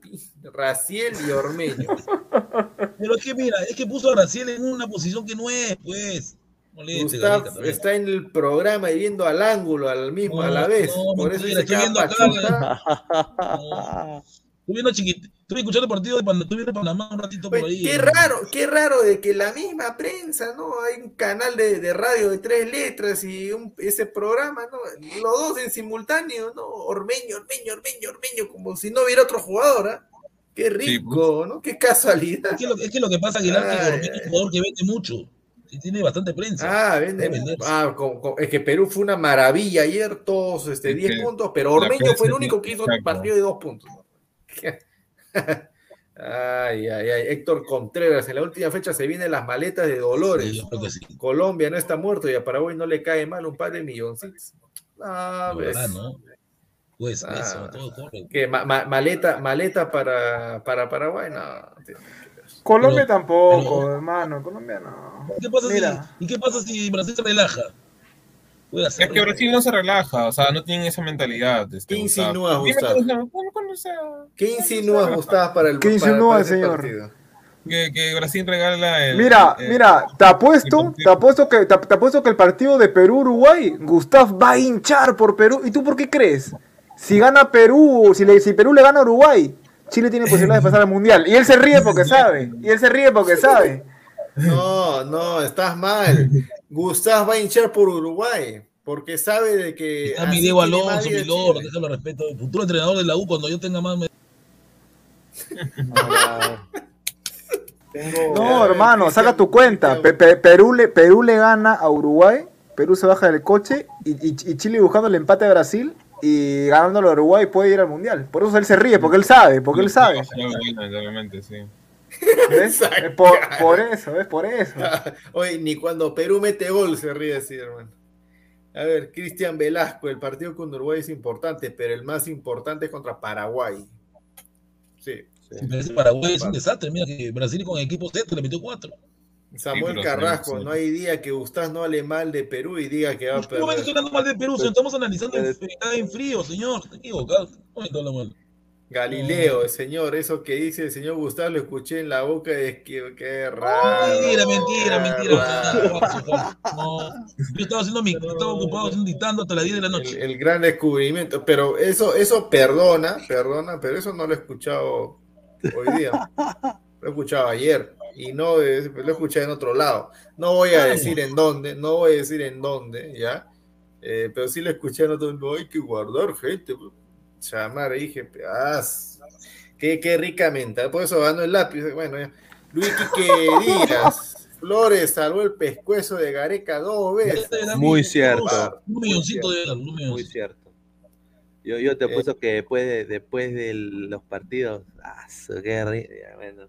Speaker 1: Raciel y Ormeño. (laughs)
Speaker 5: Pero es que mira, es que puso a Raciel en una posición que no es, pues. Gareca, también.
Speaker 1: está en el programa y viendo al ángulo, al mismo, a la
Speaker 5: No,
Speaker 1: vez.
Speaker 5: no,
Speaker 1: Por eso
Speaker 5: estoy viendo acá. No. (laughs) Estuve viendo chiquit... Estuve escuchando el partido de Pan... estuve viendo Panamá un ratito por
Speaker 1: Oye,
Speaker 5: ahí.
Speaker 1: qué raro, qué raro de que la misma prensa, ¿no? Hay un canal de, de radio de tres letras y un- ese programa, ¿no? Los dos en simultáneo, ¿no? Ormeño, Ormeño, Ormeño, Ormeño, como si no hubiera otro jugador, ¿ah? Qué rico, ¿no? Qué casualidad.
Speaker 5: Es que lo, es que lo que pasa, Aguilar, que
Speaker 1: Ay,
Speaker 5: Ormeño es un jugador que vende mucho. Y tiene bastante prensa.
Speaker 1: Ah, vende. Ah, con- con- es que Perú fue una maravilla ayer, todos este,
Speaker 3: Es
Speaker 1: 10
Speaker 3: que
Speaker 1: puntos, pero Ormeño fue el único que hizo un partido de dos puntos. ¿no? (laughs) ay, ay, ay. Héctor Contreras, en la última fecha se vienen las maletas de Dolores.
Speaker 5: Sí, yo creo que sí.
Speaker 1: Colombia no está muerto y a Paraguay no le cae mal un par de milloncitos. Ah,
Speaker 5: verdad, ¿no? Pues
Speaker 1: Ah.
Speaker 5: eso, todo corre.
Speaker 1: ¿Qué, ma- ma- maleta, maleta para, para Paraguay, no.
Speaker 4: Colombia
Speaker 5: Pero-
Speaker 4: tampoco,
Speaker 5: pero-
Speaker 4: hermano. Colombia no.
Speaker 5: ¿Qué pasa
Speaker 4: Mira.
Speaker 5: si, ¿Y qué pasa si Brasil se relaja?
Speaker 3: Es que Brasil no se relaja, o sea, no tienen esa mentalidad. Este,
Speaker 1: ¿Qué insinúas, Gustavo?
Speaker 3: Cuándo sea-
Speaker 1: ¿Qué insinúas, Gustavo, para el partido?
Speaker 3: Que, que Brasil regala el.
Speaker 4: Mira,
Speaker 3: el-
Speaker 4: mira, te apuesto, te apuesto que te, te apuesto que el partido de Perú-Uruguay, Gustav va a hinchar por Perú. ¿Y tú por qué crees? Si gana Perú, si, le- si Perú le gana a Uruguay, Chile tiene posibilidades de pasar al mundial. Y él se ríe porque sabe. Y él se ríe porque sabe.
Speaker 1: No, no, estás mal. Gustav va a hinchar por Uruguay, porque sabe de que.
Speaker 5: Está mi Diego Alonso, mi lord, déjalo respeto. El futuro entrenador de la U cuando yo tenga más. me-
Speaker 2: Tengo,
Speaker 4: No, hermano, saca tu cuenta. Pe- pe- Perú, le, Perú le gana a Uruguay, Perú se baja del coche y, y- y Chile buscando el empate a Brasil y ganándolo a Uruguay puede ir al mundial. Por eso él se ríe, porque él sabe, porque él sabe.
Speaker 3: Lamentablemente, sí.
Speaker 4: ¿Ves? (laughs) Es por, por eso, es por eso. (laughs)
Speaker 1: Oye, ni cuando Perú mete gol se ríe así, hermano. A ver, Cristian Velasco, el partido con Uruguay es importante, pero el más importante es contra Paraguay. Sí.
Speaker 5: Paraguay es un desastre. Mira que Brasil con equipo Z le metió cuatro.
Speaker 1: Samuel
Speaker 3: pero
Speaker 1: Carrasco,
Speaker 3: sí, sí.
Speaker 1: no hay día que Gustavo no hable mal de Perú y diga que va a
Speaker 5: ¿Cómo me
Speaker 1: perder.
Speaker 5: estoy hablando mal de Perú? Si estamos analizando en, en frío, señor. Está equivocado. ¿Cómo me mal?
Speaker 1: Galileo, el señor, eso que dice el señor Gustavo lo escuché en la boca de que qué raro.
Speaker 5: Mentira, mentira, mentira. No, yo estaba haciendo mi, yo estaba ocupado haciendo dictando hasta las 10 de la
Speaker 1: El,
Speaker 5: noche.
Speaker 1: el gran descubrimiento, pero eso, eso perdona, perdona, pero eso no lo he escuchado hoy día. Lo he escuchado ayer y no es- lo he escuchado en otro lado. No voy a decir en dónde, no voy a decir en dónde, ya, Eh, pero sí lo escuché en otro. No hay que guardar gente. pues. Chamar, dije, ah, qué, qué ricamente. Por eso ganó el lápiz. Bueno, ya. Luis Quique Díaz. (laughs) Flores salvó el pescuezo de Gareca dos veces.
Speaker 2: Muy cierto.
Speaker 5: Un milloncito de dólares,
Speaker 2: Muy cierto. Yo, yo te
Speaker 1: Eh.
Speaker 2: apuesto que después de, después de los partidos, ah, qué ri- ya, bueno,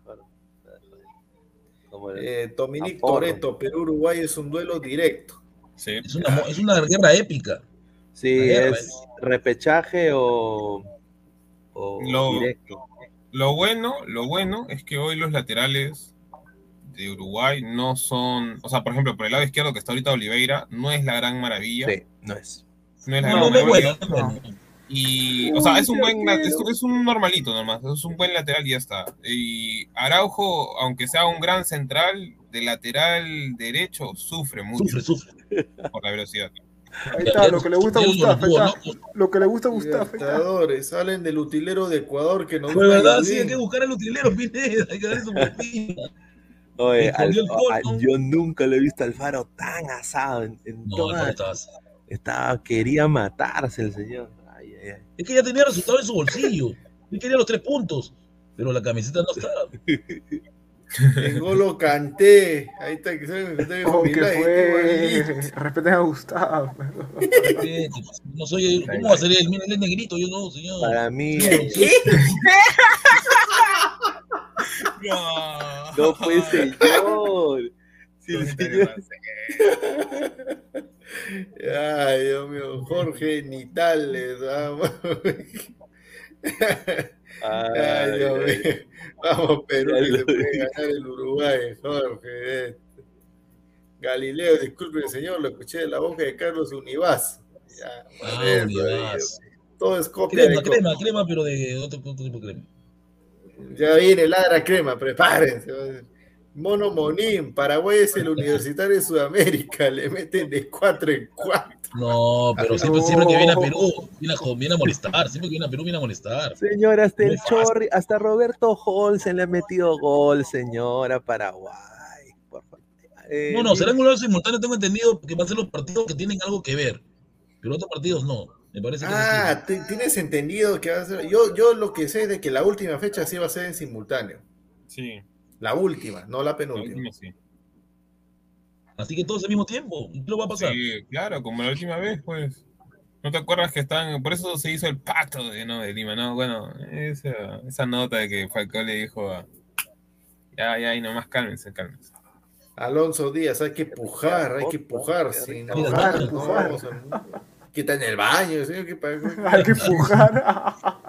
Speaker 1: Eh, Dominic. Toreto, Perú-Uruguay es un duelo directo.
Speaker 3: Sí.
Speaker 5: Es una, es una guerra épica.
Speaker 2: Sí,
Speaker 5: la guerra,
Speaker 2: es repechaje o, o
Speaker 3: Lo-
Speaker 2: directo.
Speaker 3: Lo bueno, lo bueno es que hoy los laterales de Uruguay no son, o sea, por ejemplo, por el lado izquierdo que está ahorita Oliveira, no es la gran maravilla,
Speaker 2: Sí, no es.
Speaker 3: no es la
Speaker 5: No,
Speaker 3: gran
Speaker 5: no es
Speaker 3: maravilla.
Speaker 5: bueno, no es bueno.
Speaker 3: Y, o sea, es un buen, es, es un normalito nomás, es un buen lateral y ya está. Y Araujo, aunque sea un gran central, de lateral derecho sufre mucho
Speaker 5: Sufre, sufre.
Speaker 3: por la velocidad.
Speaker 4: Ahí está, lo que le gusta a
Speaker 5: Ya lo. ¿no?
Speaker 4: Que le gusta a.
Speaker 1: Libertadores, salen del utilero de Ecuador que nos
Speaker 5: Pues
Speaker 1: da
Speaker 5: verdad, sí, hay que buscar al utilero, (laughs) Pineda, hay que darle su propina.
Speaker 2: Oye, Al-
Speaker 5: gol, ¿no?
Speaker 2: yo nunca lo he visto al Faro tan asado. En, en
Speaker 5: No,
Speaker 2: toda-
Speaker 5: no estabas.
Speaker 2: estaba, quería matarse el señor. Ay, ay, ay.
Speaker 5: Es que ya tenía resultado en su bolsillo. Él quería los tres puntos, pero la camiseta no estaba. (laughs)
Speaker 1: En Golo Canté, ahí está, que se me
Speaker 4: Oh, ¿qué
Speaker 1: Milay,
Speaker 4: fue? Respeten a Gustav.
Speaker 5: Eh, No soy el, ¿Cómo va a ser él es negrito, yo no, señor.
Speaker 2: Para mí, (laughs)
Speaker 3: No,
Speaker 2: no fue señor. Sí, el señor.
Speaker 1: Ay, Dios mío, Jorge Nitales. (laughs) vamos. Ay, Dios
Speaker 2: Ay,
Speaker 1: mío. Vamos, Perú, que
Speaker 2: lo
Speaker 1: se puede ganar el Uruguay, Jorge. este. Galileo, disculpe, señor, lo escuché de la boca de Carlos Univaz. Ya,
Speaker 5: Ah.
Speaker 1: Todo es copia
Speaker 5: Crema,
Speaker 1: de
Speaker 5: crema, crema, pero de otro, otro tipo de crema.
Speaker 1: Ya viene ladra crema, prepárense. Mono Monín, Paraguay es el (laughs) universitario de Sudamérica, le meten de cuatro en cuatro.
Speaker 5: No, pero siempre, siempre que viene a Perú, viene a, viene a molestar, siempre que viene a Perú viene a molestar.
Speaker 2: Señora, hasta
Speaker 5: Muy
Speaker 2: el
Speaker 5: fácil.
Speaker 2: Chorri, hasta Roberto Hall se le ha metido gol, señora, Paraguay. Por favor. Eh,
Speaker 5: No, no,
Speaker 2: mira,
Speaker 5: será en un lado simultáneo, tengo entendido que van a ser los partidos que tienen algo que ver. Pero otros partidos no. Me parece que es así.
Speaker 1: Ah, ti- tienes entendido que va a ser. Yo, yo lo que sé es de que la última fecha sí va a ser en simultáneo.
Speaker 3: Sí,
Speaker 1: La última, no la
Speaker 3: la
Speaker 1: penúltima.
Speaker 3: última sí.
Speaker 5: Así que todos al mismo tiempo. ¿Qué lo va a pasar?
Speaker 3: Sí, claro, como la última vez, pues. ¿No te acuerdas que están, por eso se hizo el pacto de, ¿no? de Lima, ¿no? Bueno, esa, esa nota de que Falcao le dijo a... Ya, ya, y nomás cálmense, cálmense.
Speaker 1: Alonso Díaz, hay que pujar, hay que pujar. Sin
Speaker 4: Pujar,
Speaker 1: Que está en el baño, ¿sí? ¿Qué pa-
Speaker 4: Hay que empujar. (laughs)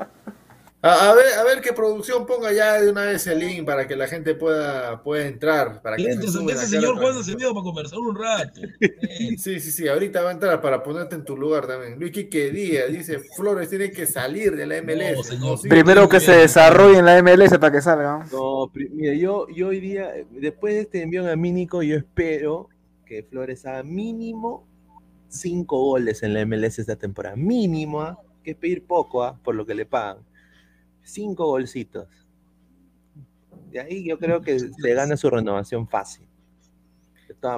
Speaker 1: A, a ver, a ver qué producción ponga ya de una vez el link para que la gente pueda, pueda entrar. Para que se
Speaker 5: ese señor Juan. Acevedo para conversar un rato. Eh, (laughs)
Speaker 1: Sí, sí, sí, ahorita va a entrar para ponerte en tu lugar también. Luis Quique Díaz dice, Flores tiene que salir de la MLS.
Speaker 5: No, señor.
Speaker 1: Sí,
Speaker 4: Primero que se desarrolle en la MLS para que salga.
Speaker 2: No, mira, yo, yo hoy día, después de este envío a Mínico, yo espero que Flores haga mínimo cinco goles en la MLS esta temporada. Mínimo, ¿ah? que es pedir poco, ¿ah? por lo que le pagan. Cinco golcitos. De ahí yo creo que se gana su renovación fácil.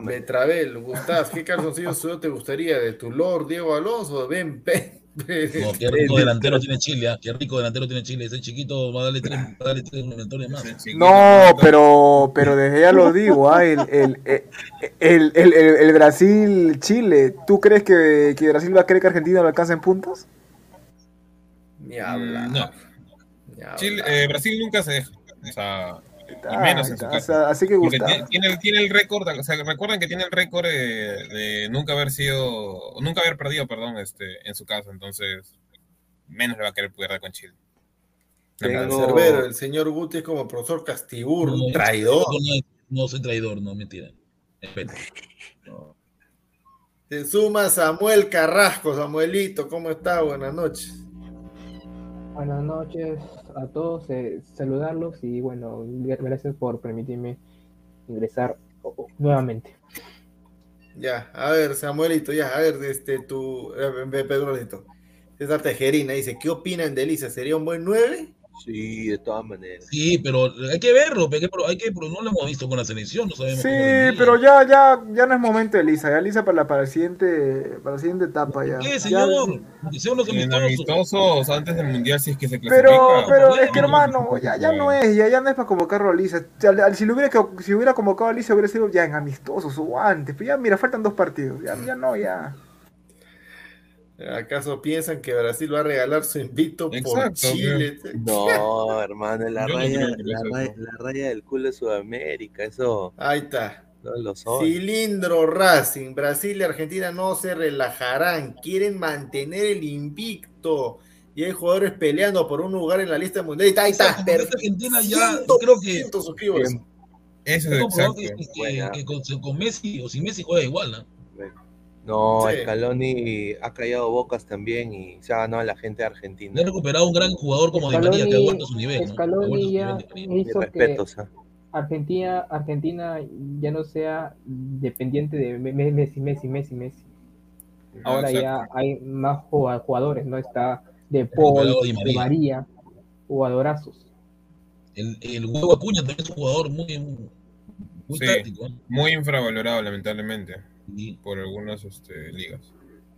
Speaker 1: Betravel, Gustav, ¿qué calzoncillo sudado te gustaría? ¿De tu Lord Diego Alonso o de Ben Pe?
Speaker 5: No, qué rico delantero tiene Chile, ah, qué rico delantero tiene Chile. Ese chiquito va a darle tres, va a darle tres eliminatorias más.
Speaker 4: No, pero, pero desde ya lo digo, ah, el, el, el, el, el- el Brasil-Chile, ¿tú crees que, que Brasil va a querer que Argentina lo alcance en puntos?
Speaker 1: Ni hablar.
Speaker 3: Mm, no. Chile, eh, Brasil nunca se deja. O sea, y
Speaker 4: Ah,
Speaker 3: menos en su
Speaker 4: o sea, así que
Speaker 3: tiene, tiene el, tiene el récord, o sea, recuerden que tiene el récord de, de nunca haber sido, nunca haber perdido, perdón, este, en su casa, entonces menos le va a querer perder con Chile.
Speaker 2: Tengo-
Speaker 1: el señor Guti es como profesor Castibur,
Speaker 5: No,
Speaker 1: un traidor.
Speaker 5: No, no soy traidor, no, mentira. No.
Speaker 1: Se suma Samuel Carrasco, Samuelito, ¿cómo está? Buenas noches.
Speaker 6: Buenas noches a todos, eh, saludarlos y bueno, gracias por permitirme ingresar nuevamente.
Speaker 1: Ya, a ver, Samuelito, ya, a ver, este, tu, eh, Pedrolito. César Tejerina dice, ¿qué opinan de Elisa? ¿Sería un buen 9?
Speaker 2: Sí, de todas maneras.
Speaker 5: Sí, pero hay que verlo, hay que, hay que, pero no lo hemos visto con la selección, no sabemos.
Speaker 4: Sí, pero ya, ya, ya no es momento de Lisa, ya Lisa para la, para el siguiente, para la siguiente etapa ya.
Speaker 5: ¿Qué,
Speaker 4: Ya-
Speaker 5: señor? Sean los amistosos.
Speaker 3: antes del mundial, si es que se clasifica.
Speaker 4: Pero, pero es que hermano, ya, ya no es, ya, ya no es para convocarlo a Lisa. Ya, al- Si, lo hubiera, que- si hubiera convocado a Lisa hubiera sido ya en amistosos o antes. Pero ya, mira, faltan dos partidos. Ya, ya no, ya.
Speaker 1: ¿Acaso piensan que Brasil va a regalar su invito por Chile?
Speaker 2: No, hermano, la
Speaker 3: no
Speaker 2: raya, la, raya, la raya del culo de Sudamérica, eso
Speaker 1: Ahí está.
Speaker 2: no lo soy.
Speaker 1: Cilindro Racing, Brasil y Argentina no se relajarán, quieren mantener el invicto y hay jugadores peleando por un lugar en la lista mundial. Ahí está, ahí está.
Speaker 5: Argentina ya, creo que-
Speaker 1: 100% suscribo eso.
Speaker 3: Es exacto.
Speaker 5: que, que-
Speaker 2: Buena.
Speaker 5: que con, con Messi o sin Messi juega igual, ¿no?
Speaker 2: No,
Speaker 1: Sí.
Speaker 2: Scaloni ha callado bocas también y se ha ganado a la gente de Argentina.
Speaker 5: Ya ha recuperado un gran jugador como Di María que ha
Speaker 6: Scaloni-
Speaker 5: vuelto a su nivel, ¿no?
Speaker 6: Scaloni
Speaker 5: su
Speaker 6: ya-
Speaker 5: nivel María.
Speaker 6: Hizo que. Argentina, Argentina ya no sea dependiente de Me- Me- Messi, Messi, Messi, Messi. Ahora ya hay más jugad- jugadores, ¿no? Está De Paul,
Speaker 5: Di
Speaker 6: De
Speaker 5: María.
Speaker 6: María, jugadorazos.
Speaker 5: El, el huevo Acuña también es un jugador muy, muy
Speaker 3: Sí.
Speaker 5: táctico. ¿eh?
Speaker 3: Muy infravalorado, lamentablemente, por algunas este, ligas.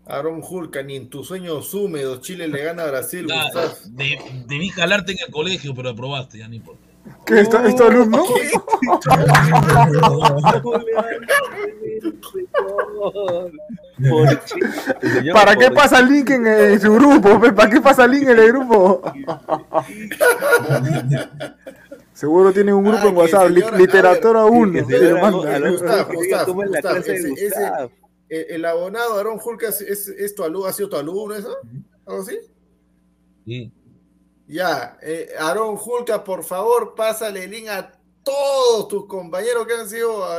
Speaker 1: Aaron Hulka, ni en tus sueños húmedos, Chile le gana a Brasil. Gustavo.
Speaker 5: de- debí jalarte en el colegio, pero aprobaste, ya no importa.
Speaker 4: ¿Qué? ¿Esto, esto alumno? ¿Para qué pasa el link en, eh, su grupo? ¿Para qué pasa el link en el grupo? (laughs) Seguro tiene un grupo
Speaker 1: Ah,
Speaker 4: en WhatsApp, li-
Speaker 1: señora-
Speaker 4: literatura
Speaker 1: a ver,
Speaker 4: 1.
Speaker 2: que
Speaker 4: y
Speaker 2: se
Speaker 4: le
Speaker 2: vea
Speaker 4: manda.
Speaker 2: algo- algo-
Speaker 1: Gustavo,
Speaker 2: que diga
Speaker 1: Gustavo,
Speaker 2: cómo es la
Speaker 1: Gustavo,
Speaker 2: clase de
Speaker 1: ese- ese-
Speaker 2: Gustavo.
Speaker 1: El, el abonado Aaron Hulka es, es, es tu alumno, ha sido tu alumno, ¿eso? ¿Algo así?
Speaker 5: Sí.
Speaker 1: Ya, eh, Aaron por favor, pásale el link a todos tus compañeros que han sido a-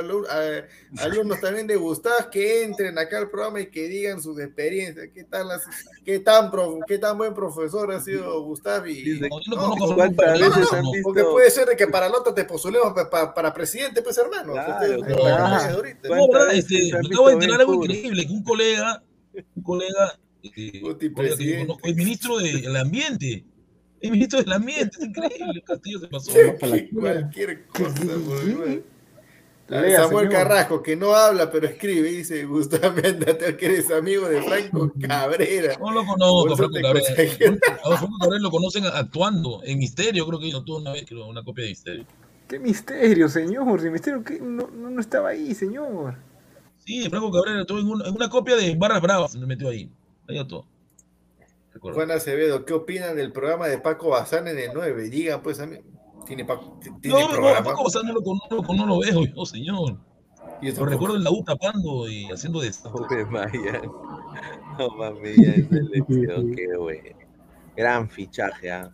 Speaker 1: alumnos también de Gustav que entren acá al programa y que digan sus experiencias. ¿Qué tan, las- qué tan, pro- qué tan buen profesor ha sido Gustav? Y,
Speaker 2: Dice,
Speaker 5: No, no
Speaker 1: porque puede ser de que para la otra te postulemos pa- pa- para presidente, pues hermano.
Speaker 2: Claro,
Speaker 1: Ustedes-
Speaker 2: claro.
Speaker 1: ustedes
Speaker 4: Ah.
Speaker 1: de ahorita.
Speaker 2: ¿Cuántas
Speaker 5: No, ¿verdad?
Speaker 2: veces
Speaker 5: Este, me acabo de enterar algo increíble, que un colega, un colega, eh, es ministro del ambiente. Es ministro del ambiente, es increíble, Castillo se pasó.
Speaker 1: Cualquier cosa.
Speaker 4: Lea,
Speaker 1: Samuel
Speaker 4: señor.
Speaker 1: Carrasco, que no habla pero escribe, dice Gustavo Méndate, (laughs) que eres amigo de Franco Cabrera.
Speaker 5: No lo conozco, Franco Cabrera. A Franco Cabrera lo conocen actuando en Misterio, creo que yo tuve una vez creo, una copia de Misterio.
Speaker 4: ¿Qué misterio, señor? ¿Qué misterio? ¿Qué? No, no, no estaba ahí, señor.
Speaker 5: Sí, Franco Cabrera estuvo en una, en una copia de Barras Bravas, se me metió ahí. Ahí todo.
Speaker 1: Juan Acevedo, ¿qué opinan del programa de Paco Bazán en el 9? Digan pues a mí. Tiene, Paco- t- tiene
Speaker 5: No, no,
Speaker 1: programa.
Speaker 5: Paco Bazán no lo, con- no, lo- no lo veo yo, señor.
Speaker 1: Y
Speaker 5: Lo recuerdo en la U tapando y haciendo de
Speaker 2: Mayan. No mami, ya es selección, qué bueno. Gran fichaje, ¿ah?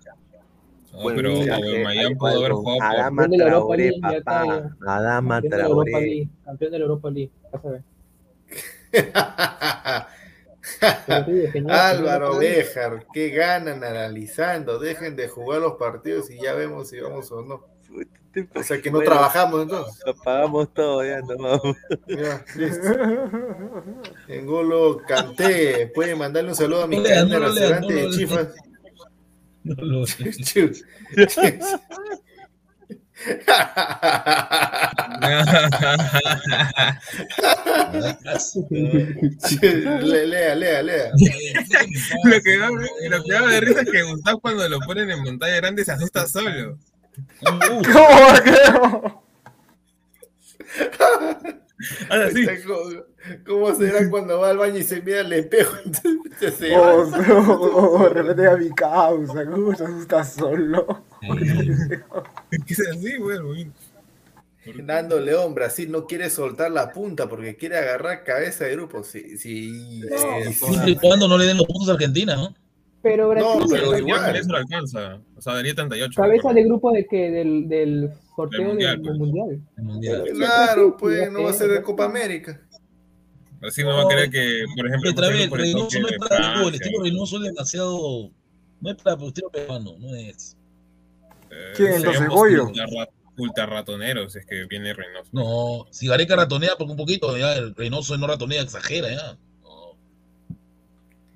Speaker 3: No,
Speaker 2: Buen
Speaker 3: pero
Speaker 2: al
Speaker 3: pudo haber jugado
Speaker 2: Adama Traoré,
Speaker 6: está,
Speaker 2: papá. Adama
Speaker 6: Campeón de
Speaker 2: Traoré.
Speaker 6: League. Campeón de la Europa League. Vas a ver.
Speaker 1: Álvaro Béjar, ¿qué ganan analizando? Dejen de jugar los partidos y ya vemos si vamos o no. O sea que no
Speaker 2: Bueno,
Speaker 1: trabajamos entonces.
Speaker 2: Apagamos todo, ya nos vamos.
Speaker 1: Ya, listo. En Golo Canté, pueden mandarle un saludo a mi
Speaker 5: No no lo lea,
Speaker 1: restaurante
Speaker 5: no
Speaker 1: de
Speaker 5: lo
Speaker 1: chifas.
Speaker 5: No lo- (laughs) (laughs)
Speaker 1: Le- lea, lea, lea.
Speaker 3: lo, que da, lo que da de risa es que Gustavo cuando lo ponen en pantalla grande se asusta solo.
Speaker 4: ¿Cómo creo?
Speaker 3: Ahora sí.
Speaker 1: ¿Cómo será cuando va al baño y se mira al espejo? Entonces se va.
Speaker 4: Oh, oh, de repente a mi causa, ¿cómo se asusta solo?
Speaker 3: Es que es así, güey.
Speaker 1: Fernando León, Brasil no quiere soltar la punta porque quiere agarrar cabeza de grupo. Sí, sí.
Speaker 5: Siempre y cuando no le den los puntos a Argentina, ¿no?
Speaker 6: Pero Brasil,
Speaker 1: No, pero igual.
Speaker 3: eso lo alcanza. O sea, daría 38.
Speaker 6: cabeza de grupo de que del, del sorteo
Speaker 3: Del
Speaker 6: del
Speaker 3: mundial,
Speaker 6: mundial.
Speaker 3: pues.
Speaker 5: El mundial.
Speaker 1: Claro, pues no va a ser de Copa América.
Speaker 3: Así no va a querer que, por ejemplo,
Speaker 5: Otra vez, Reynoso no es para el estilo Reynoso es demasiado. No es para el estilo peruano, no es.
Speaker 3: Eh,
Speaker 4: ¿Quién, entonces, Goyo?
Speaker 3: ultra si es que viene Reynoso.
Speaker 5: No, si Gareca ratonea por un poquito, ya el Reynoso no ratonea, exagera, ya. No.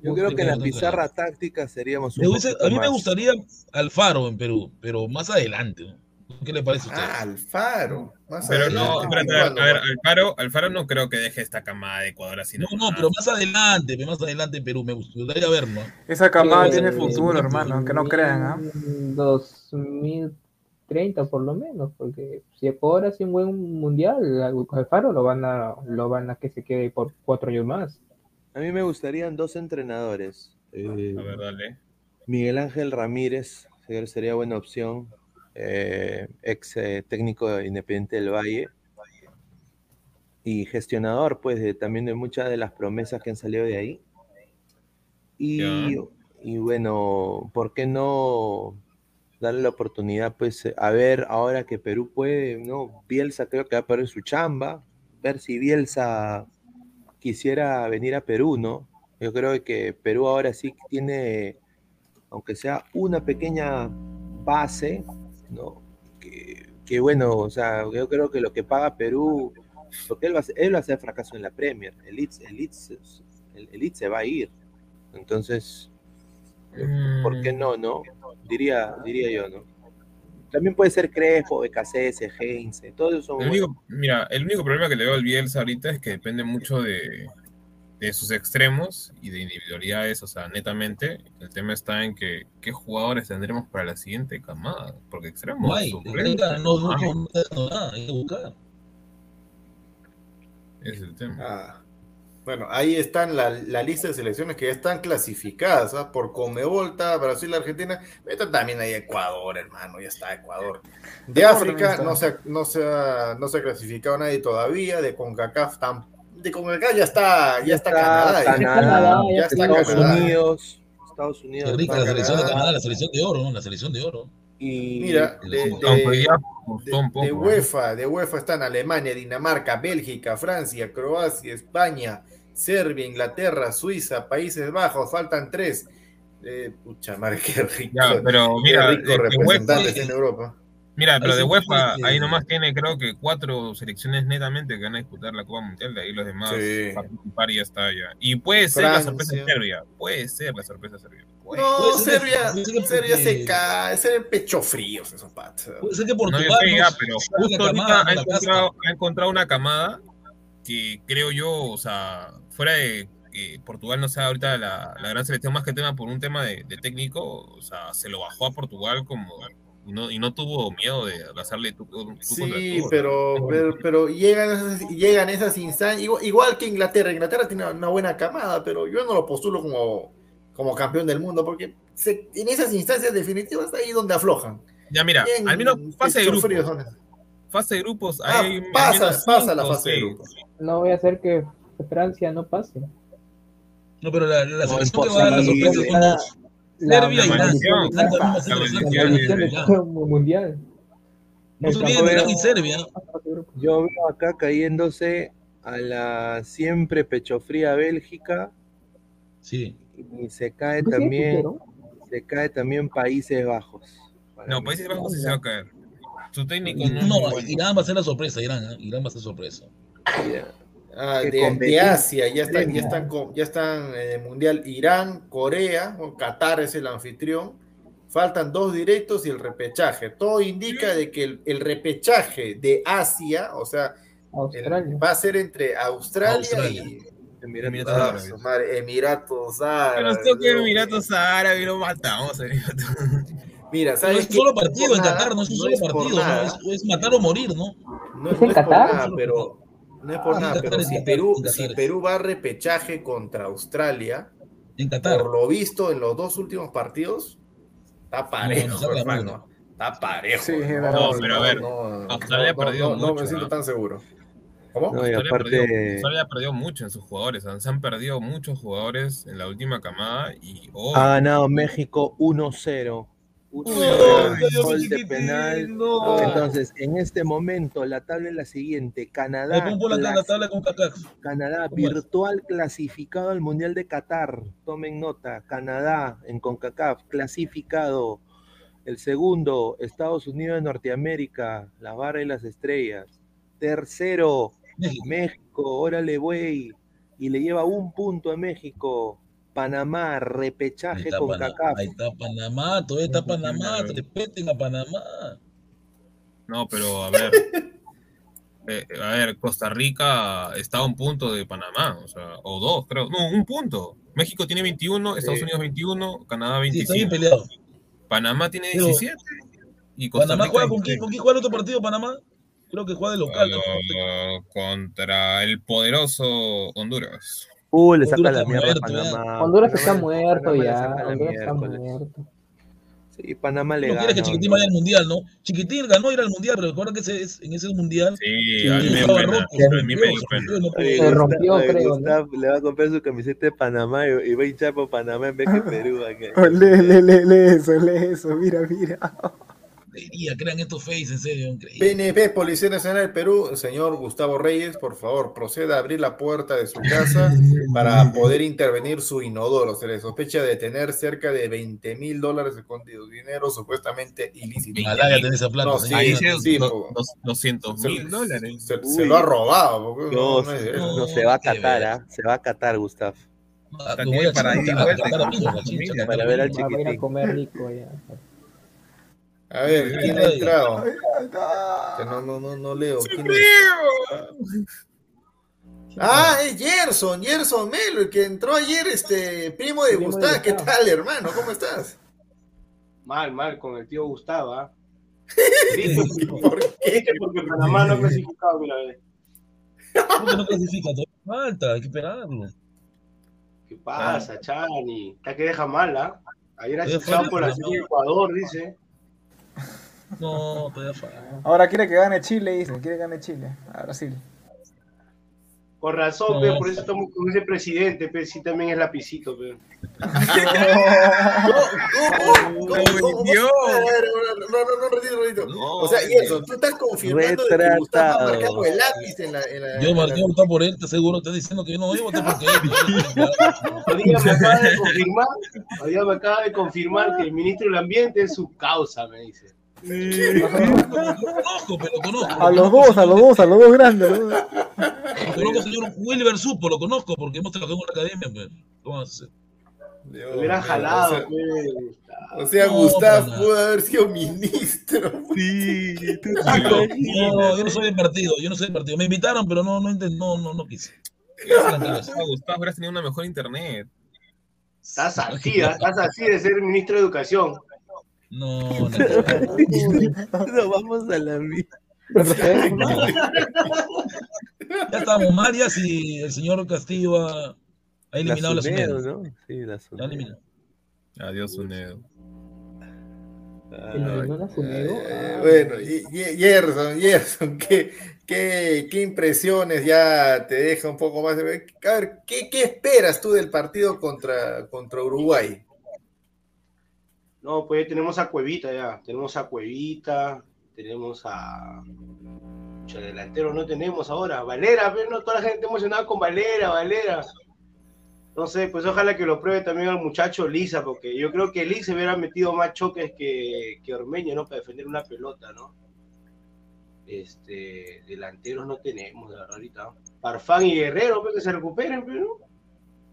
Speaker 2: Yo creo que en la pizarra táctica seríamos un
Speaker 5: a mí me gustaría Alfaro en Perú, pero más adelante. ¿no? ¿Qué le parece a usted?
Speaker 1: Ah, Alfaro. Más
Speaker 3: Pero
Speaker 1: adelante.
Speaker 3: no, espérate, a ver, a ver, Alfaro, Alfaro no creo que deje esta camada de Ecuador así.
Speaker 5: no, no, pero más adelante, más adelante en Perú, me gustaría verlo.
Speaker 4: Esa camada tiene futuro, hermano, aunque no crean, ¿ah?
Speaker 6: En 2030 por lo menos, porque si Ecuador hace un buen mundial, al Alfaro lo van a, lo van a que se quede por cuatro años más.
Speaker 2: A mí me gustarían dos entrenadores. Eh,
Speaker 3: A ver, dale.
Speaker 2: Miguel Ángel Ramírez sería buena opción, eh, ex eh, técnico de Independiente del Valle y gestionador, pues, de- también de muchas de las promesas que han salido de ahí. Y, y bueno, ¿por qué no darle la oportunidad, pues, a ver ahora que Perú puede, ¿no? Bielsa creo que va a perder su chamba, ver si Bielsa quisiera venir a Perú, ¿no? Yo creo que Perú ahora sí tiene, aunque sea una pequeña base, ¿no? Que, que bueno, o sea, yo creo que lo que paga Perú, porque él va, él va a hacer fracaso en la Premier, el Leeds, el Leeds, el, el Leeds se va a ir. Entonces, ¿por qué no, no? Diría, diría yo, ¿no? También puede ser Crespo, BKCS, Heinze, todos esos son
Speaker 3: El
Speaker 2: buenos.
Speaker 3: único, mira, el único problema que le veo al Bielsa ahorita es que depende mucho de, de sus extremos y de individualidades, o sea, netamente. El tema está en que qué jugadores tendremos para la siguiente camada, porque extremos
Speaker 5: No hay,
Speaker 3: suplentes,
Speaker 5: Gareca no, no,
Speaker 3: no
Speaker 5: nada, hay que buscar.
Speaker 3: Es el tema.
Speaker 1: Ah, bueno, ahí están la, la lista de selecciones que ya están clasificadas, ¿ah? Por Comevolta, Brasil, Argentina, pero también hay Ecuador, hermano, ya está Ecuador. De África no se, ha, no, se ha, no se ha clasificado nadie todavía, de CONCACAF tam- de CONCACAF ya está, ya está Canadá, ya.
Speaker 2: Canadá,
Speaker 1: ya está
Speaker 2: Estados
Speaker 1: Canadá.
Speaker 2: Unidos, Estados
Speaker 5: Qué
Speaker 2: Unidos.
Speaker 5: rica la selección de
Speaker 1: Canadá.
Speaker 5: Canadá, la selección de oro, ¿no? La selección de oro.
Speaker 2: Y
Speaker 1: Mira, de. UEFA, de UEFA están Alemania, Dinamarca, Bélgica, Francia, Croacia, España, Serbia, Inglaterra, Suiza, Países Bajos, faltan tres. Eh, pucha madre, qué rico.
Speaker 3: Ya, pero
Speaker 1: qué
Speaker 3: mira,
Speaker 1: rico
Speaker 3: de- de
Speaker 1: representantes
Speaker 5: UEFA-
Speaker 1: en Europa.
Speaker 3: Mira, pero de UEFA, ahí nomás tiene creo que cuatro selecciones netamente que van a disputar la Copa Mundial, de ahí los demás
Speaker 1: Sí.
Speaker 3: participar y ya está ya. Y puede ser la sorpresa Serbia, puede ser la sorpresa Serbia. Puede.
Speaker 1: No,
Speaker 5: Puede ser que-
Speaker 1: Serbia,
Speaker 5: puede ser que
Speaker 1: Serbia se cae, Serbia pecho fríos esos patos.
Speaker 5: Puede ser que
Speaker 3: No,
Speaker 5: Portugal.
Speaker 3: yo sé ya,
Speaker 5: no
Speaker 3: pero justo ahorita
Speaker 5: camada,
Speaker 3: ha encontrado, ha encontrado una camada que creo yo, o sea, fuera de que Portugal no sea ahorita la, la gran selección más que tema por un tema de, de técnico, o sea, se lo bajó a Portugal como y no, y no tuvo miedo de hacerle tú, tú contra
Speaker 1: Sí,
Speaker 3: tú,
Speaker 1: pero,
Speaker 3: ¿no?
Speaker 1: pero, pero llegan, esas, llegan esas instancias, igual, igual que Inglaterra. Inglaterra tiene una buena camada, pero yo no lo postulo como, como campeón del mundo, porque se- en esas instancias definitivas ahí donde aflojan.
Speaker 3: Ya mira,
Speaker 1: Bien,
Speaker 3: al menos fase de grupos.
Speaker 1: fríos.
Speaker 3: Fase de grupos,
Speaker 1: Ah,
Speaker 3: hay
Speaker 1: pasa,
Speaker 3: menos
Speaker 1: pasa la fase de grupos.
Speaker 6: No voy a hacer que Francia no pase.
Speaker 5: No, pero la, la
Speaker 2: No,
Speaker 5: selección que va a dar la
Speaker 2: imposible.
Speaker 5: sorpresa son. Serbia y
Speaker 6: mundial.
Speaker 5: Y Serbia.
Speaker 2: yo veo acá cayéndose a la siempre pecho fría Bélgica
Speaker 5: Sí.
Speaker 2: y se cae
Speaker 6: ¿Tú sí,
Speaker 2: también, se cae también Países Bajos.
Speaker 3: No. Países Bajos sí se va a caer. Su técnico no.
Speaker 5: Irán va a ser la sorpresa, Irán. ¿eh? Irán va a ser sorpresa.
Speaker 2: Mira,
Speaker 1: Ah, de, de Asia, ya están, ya están, ya están en el Mundial Irán, Corea, o Qatar es el anfitrión. Faltan dos directos y el repechaje. Todo indica de que el, el repechaje de Asia, o sea, el- va a ser entre Australia,
Speaker 5: Australia.
Speaker 1: y
Speaker 2: Emiratos
Speaker 3: Emiratos
Speaker 1: Ah,
Speaker 2: Árabes.
Speaker 1: Emiratos
Speaker 3: Pero
Speaker 1: Árabes.
Speaker 3: esto que
Speaker 1: ¿no?
Speaker 3: Emiratos Árabes lo matamos. Emiratos.
Speaker 1: Mira,
Speaker 5: No
Speaker 1: ¿sabes
Speaker 5: es un solo partido en Qatar, no es un
Speaker 1: no
Speaker 5: solo partido, ¿no? Es, es matar o morir, ¿no?
Speaker 1: No,
Speaker 6: ¿Es
Speaker 1: no
Speaker 6: en
Speaker 1: es por
Speaker 6: Qatar?
Speaker 1: nada, pero no es por
Speaker 5: Ah,
Speaker 1: nada, pero si Perú, si. Perú va a repechaje contra Australia,
Speaker 5: En Qatar.
Speaker 1: por lo visto en los dos últimos partidos, está parejo,
Speaker 5: No, no, no,
Speaker 1: hermano. Está parejo.
Speaker 4: Sí,
Speaker 1: no,
Speaker 4: no,
Speaker 3: pero a ver,
Speaker 1: no,
Speaker 3: Australia ha perdido
Speaker 1: no, no
Speaker 3: mucho,
Speaker 1: me siento
Speaker 3: ¿no?
Speaker 1: tan seguro. ¿Cómo?
Speaker 3: Australia,
Speaker 2: aparte,
Speaker 3: perdió, Australia perdió mucho en sus jugadores. Se han perdido muchos jugadores en la última camada y oh,
Speaker 2: ha ganado México 1-0. Gol de penal.
Speaker 5: no.
Speaker 2: Entonces, en este momento, la tabla es la siguiente: Canadá,
Speaker 5: la, la tabla con.
Speaker 2: Canadá virtual clasificado al Mundial de Qatar. Tomen nota: Canadá en CONCACAF clasificado. El segundo, Estados Unidos de Norteamérica, la barra y las estrellas. Tercero,
Speaker 5: México.
Speaker 2: México, órale, güey. Y le lleva un punto a México. Panamá, repechaje con
Speaker 5: Panamá,
Speaker 2: CACAF.
Speaker 5: ahí está Panamá, todavía está Panamá, respeten a Panamá.
Speaker 3: no, pero a ver. (laughs) eh, a ver, Costa Rica está a un punto de Panamá, o sea, o dos, creo. No, un punto. México tiene 21, Estados
Speaker 2: Sí.
Speaker 3: Unidos 21, Canadá
Speaker 5: Sí, está bien
Speaker 3: 25.
Speaker 5: peleado.
Speaker 3: Panamá tiene
Speaker 5: Pero-
Speaker 3: 17. Y Costa
Speaker 5: ¿Panamá
Speaker 3: Rica
Speaker 5: juega con quién?
Speaker 3: 16.
Speaker 5: ¿Con quién juega el otro partido, Panamá? Creo que juega de local.
Speaker 3: contra el poderoso Honduras.
Speaker 2: Uh, le saca la mierda a. Panamá.
Speaker 6: Honduras está muerto
Speaker 2: Panamá le
Speaker 6: ya. Honduras está muerto.
Speaker 2: Sí, Panamá le
Speaker 5: No
Speaker 2: gana.
Speaker 5: quiere que Chiquitín vaya al mundial, ¿no? Chiquitín ganó ir al mundial, pero recuerda que ese es, en ese mundial.
Speaker 3: Sí,
Speaker 5: Sí,
Speaker 3: a mí me dio
Speaker 2: le va a comprar su camiseta de Panamá y, y va a hinchar por Panamá en vez que (laughs) Perú.
Speaker 4: lee, lee, lee eso, lee eso, mira, mira.
Speaker 5: Increíble, crean estos face, en serio, increíble.
Speaker 1: PNP, Policía Nacional del Perú, señor Gustavo Reyes, por favor, proceda a abrir la puerta de su casa para poder intervenir su inodoro. Se le sospecha de tener cerca de 20 mil dólares escondidos, dinero supuestamente ilícito.
Speaker 5: Ojalá ya tenés esa plata.
Speaker 1: No,
Speaker 5: señor.
Speaker 3: Ahí
Speaker 1: Sí, sí,
Speaker 3: do-
Speaker 1: po.
Speaker 3: dos- 200
Speaker 1: Se,
Speaker 3: mil dólares.
Speaker 1: se- se lo ha robado.
Speaker 2: No,
Speaker 1: no, no es
Speaker 2: se va a
Speaker 5: ver.
Speaker 2: ¿ah? Se va a Qatar, Gustav.
Speaker 5: Ah,
Speaker 3: Para para.
Speaker 2: Para ver al chiquitín.
Speaker 6: comer rico ya.
Speaker 1: A ver, ¿quién ha entrado? Que no, no, no, no leo. ¿Quién es? Ah, es Gerson, Gerson Melo, el que entró ayer, este primo de Gustavo. ¿Qué tal, hermano? ¿Cómo estás?
Speaker 7: Mal, mal, con el tío Gustavo, ¿ah? (laughs)
Speaker 1: ¿Por qué?
Speaker 7: Porque Panamá no ha clasificado, mira, ve.
Speaker 5: ¿Cómo que no clasifica? Todavía falta, hay que esperarlo.
Speaker 7: ¿Qué pasa, Chani? Está que deja mal, ¿ah? Ayer ha por de Ecuador, dice.
Speaker 5: No, todavía falta.
Speaker 4: Ahora quiere que gane Chile, dice. Quiere que gane Chile. A Brasil.
Speaker 7: Con razón, pe, por eso estamos con ese presidente, pe, sí también es lapicito, pe. (laughs)
Speaker 1: ¿Cómo, cómo,
Speaker 3: Dios.
Speaker 1: A ver, No, no, no, retiro, retiro. O sea, y eso, tú estás confirmando de que Gustavo ha marcado el lápiz en la. En la
Speaker 5: Yo marqué votar por él, te seguro, estás diciendo que yo no voy a votar porque él.
Speaker 7: Me acaba de confirmar, me acaba de confirmar que el ministro del Ambiente es su causa, me dice.
Speaker 5: Pero conozco.
Speaker 4: A los dos, a los dos, a los dos grandes.
Speaker 5: Lo conozco, señor Wilber Supo, lo conozco porque hemos trabajado en una academia. Pero, ¿Cómo vas a hacer?
Speaker 1: Dios
Speaker 7: Me hubiera
Speaker 1: mío,
Speaker 7: jalado,
Speaker 1: O sea, o sea,
Speaker 5: No,
Speaker 1: Gustavo
Speaker 5: para
Speaker 1: pudo haber sido ministro.
Speaker 2: Sí, (laughs)
Speaker 5: No, yo no soy del partido, yo no soy del partido. Me invitaron, pero no, no, no, no, no quise.
Speaker 3: Gustavo, hubieras tenido una mejor internet.
Speaker 7: Estás así, ¿ah? estás así de ser ministro de Educación. (laughs)
Speaker 5: No, no.
Speaker 2: No, vamos a la mierda. (laughs)
Speaker 5: Ya estamos Marias y el señor Castillo ha, ha eliminado la
Speaker 2: Sunedo,
Speaker 5: Sunedo.
Speaker 2: ¿no? Sí, la Sunedo.
Speaker 3: Adiós.
Speaker 6: ¿Eliminó la Sunedo?
Speaker 1: Eh,
Speaker 6: Ah,
Speaker 1: bueno, Gerson, Gerson, ¿qué, qué, qué impresiones ya te deja un poco más? de- A ver, ¿qué, qué esperas tú del partido contra, contra Uruguay?
Speaker 7: No, pues tenemos a Cuevita ya. Tenemos a Cuevita, tenemos a. Mucho delantero no tenemos ahora. Valera, pero no toda la gente emocionada con Valera, Valera. No sé, pues ojalá que lo pruebe también al muchacho Lisa, porque yo creo que Lisa hubiera metido más choques que, que Ormeño, ¿no? Para defender una pelota, ¿no? Este, delanteros no tenemos, de verdad. Parfán y Guerrero, pues que se recuperen, pero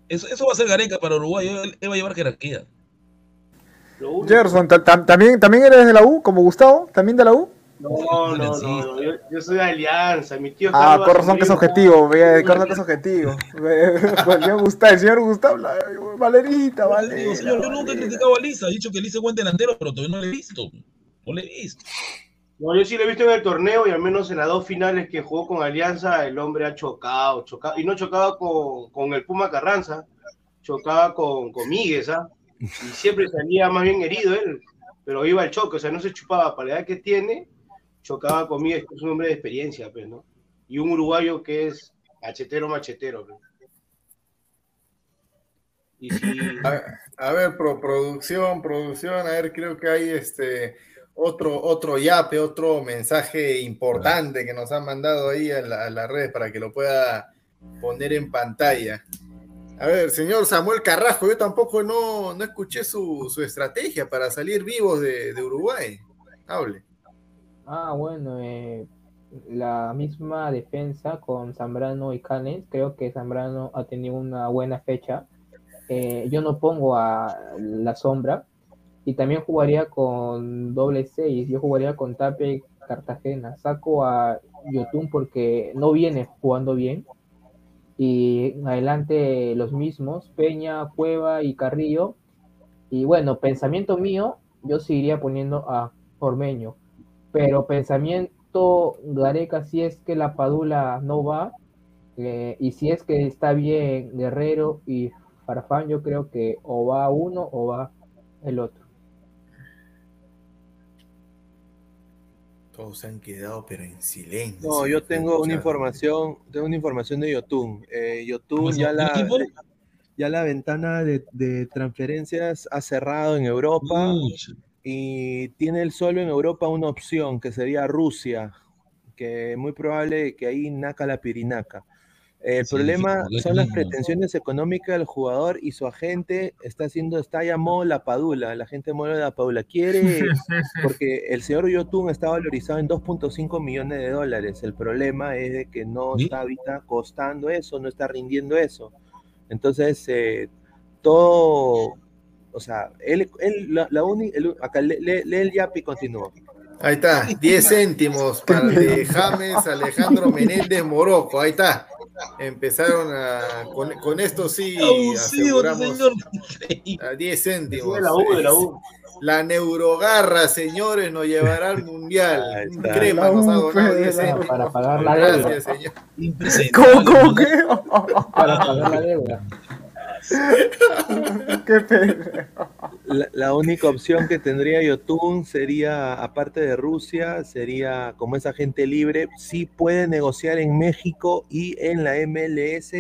Speaker 5: Eso, eso va a ser Gareca para Uruguay. Él va a llevar jerarquía.
Speaker 7: Único.
Speaker 4: Gerson, ta- ta- ¿también, ¿también eres de la U, como Gustavo? ¿También de la U?
Speaker 7: No, no, no, no, Yo, yo soy de Alianza, mi tío
Speaker 4: Ah, con razón que es objetivo, ve, con razón que es objetivo. Ve, El señor Gustavo, el señor Gustavo, la- Valerita, Valera.
Speaker 5: señor, yo nunca he criticado a Lisa. He dicho que Lisa es buen delantero, pero todavía no le he visto. No le he visto.
Speaker 7: No, yo sí lo he visto en el torneo y al menos en las dos finales que jugó con Alianza, el hombre ha chocado, chocado, y no chocaba con, con el Puma Carranza, chocaba con, con Míguez, ¿ah? Y siempre salía más bien herido él, pero iba al choque, o sea, no se chupaba para la edad que tiene, chocaba con Míguez, que es un hombre de experiencia, pues, ¿no? Y un uruguayo que es machetero, machetero, pues.
Speaker 1: A, ver, pro, producción, producción, a ver, creo que hay este otro, otro yape, otro mensaje importante que nos han mandado ahí a la, a la red para que lo pueda poner en pantalla. A ver, señor Samuel Carrasco, yo tampoco no, no escuché su, su estrategia para salir vivos de, de Uruguay. Hable.
Speaker 6: Ah, bueno, eh, la misma defensa con Zambrano y Canes, creo que Zambrano ha tenido una buena fecha. Eh, yo no pongo a la sombra y también jugaría con doble seis, yo jugaría con Tape Cartagena. Saco a Yotun porque no viene jugando bien y adelante los mismos, Peña, Cueva y Carrillo. Y bueno, pensamiento mío, yo seguiría poniendo a Ormeño pero pensamiento Gareca si es que la Padula no va eh, y si es que está bien Guerrero y Farfán yo creo que o va uno o va el otro
Speaker 1: Todos se han quedado, pero en silencio.
Speaker 2: No, yo tengo una información, tengo una información de Yotun. Eh, Yotun
Speaker 5: ¿Cómo se
Speaker 2: ya la, ya la ventana de, de transferencias ha cerrado en Europa
Speaker 5: Uch,
Speaker 2: y tiene el solo en Europa una opción que sería Rusia, que es muy probable que ahí naca la pirinaca. El
Speaker 5: Sí,
Speaker 2: problema
Speaker 5: sí,
Speaker 2: son las
Speaker 5: mismo.
Speaker 2: pretensiones económicas del jugador y su agente está haciendo, está llamado la Padula, la gente muere de la Padula. Quiere, (laughs) porque el señor Yotun está valorizado en 2.5 millones de dólares. El problema es de que no
Speaker 5: ¿Sí?
Speaker 2: está ahorita costando eso, no está rindiendo eso. Entonces, eh, todo, o sea, él, él la, la uni- el- acá lee, lee- lee el yapi y continúa.
Speaker 1: Ahí está, 10 céntimos para de James Alejandro Menéndez Morocco. Ahí está. Empezaron a. Con, con esto sí
Speaker 5: abusivo,
Speaker 1: aseguramos
Speaker 5: señor.
Speaker 1: a 10 céntimos.
Speaker 7: la U, de la U.
Speaker 1: La neurogarra, señores, nos llevará al mundial. Crema
Speaker 4: La
Speaker 1: nos ha
Speaker 4: U,
Speaker 1: donado 10
Speaker 4: Fede,
Speaker 1: céntimos.
Speaker 6: para pagar la deuda
Speaker 1: Gracias, señor.
Speaker 5: Impresentable.
Speaker 4: ¿Cómo, cómo (laughs) que?
Speaker 6: para pagar la deuda (laughs)
Speaker 4: Qué pena.
Speaker 2: La, la única opción que tendría Yotun sería, aparte de Rusia, sería como es agente libre, sí puede negociar en México y en la MLS,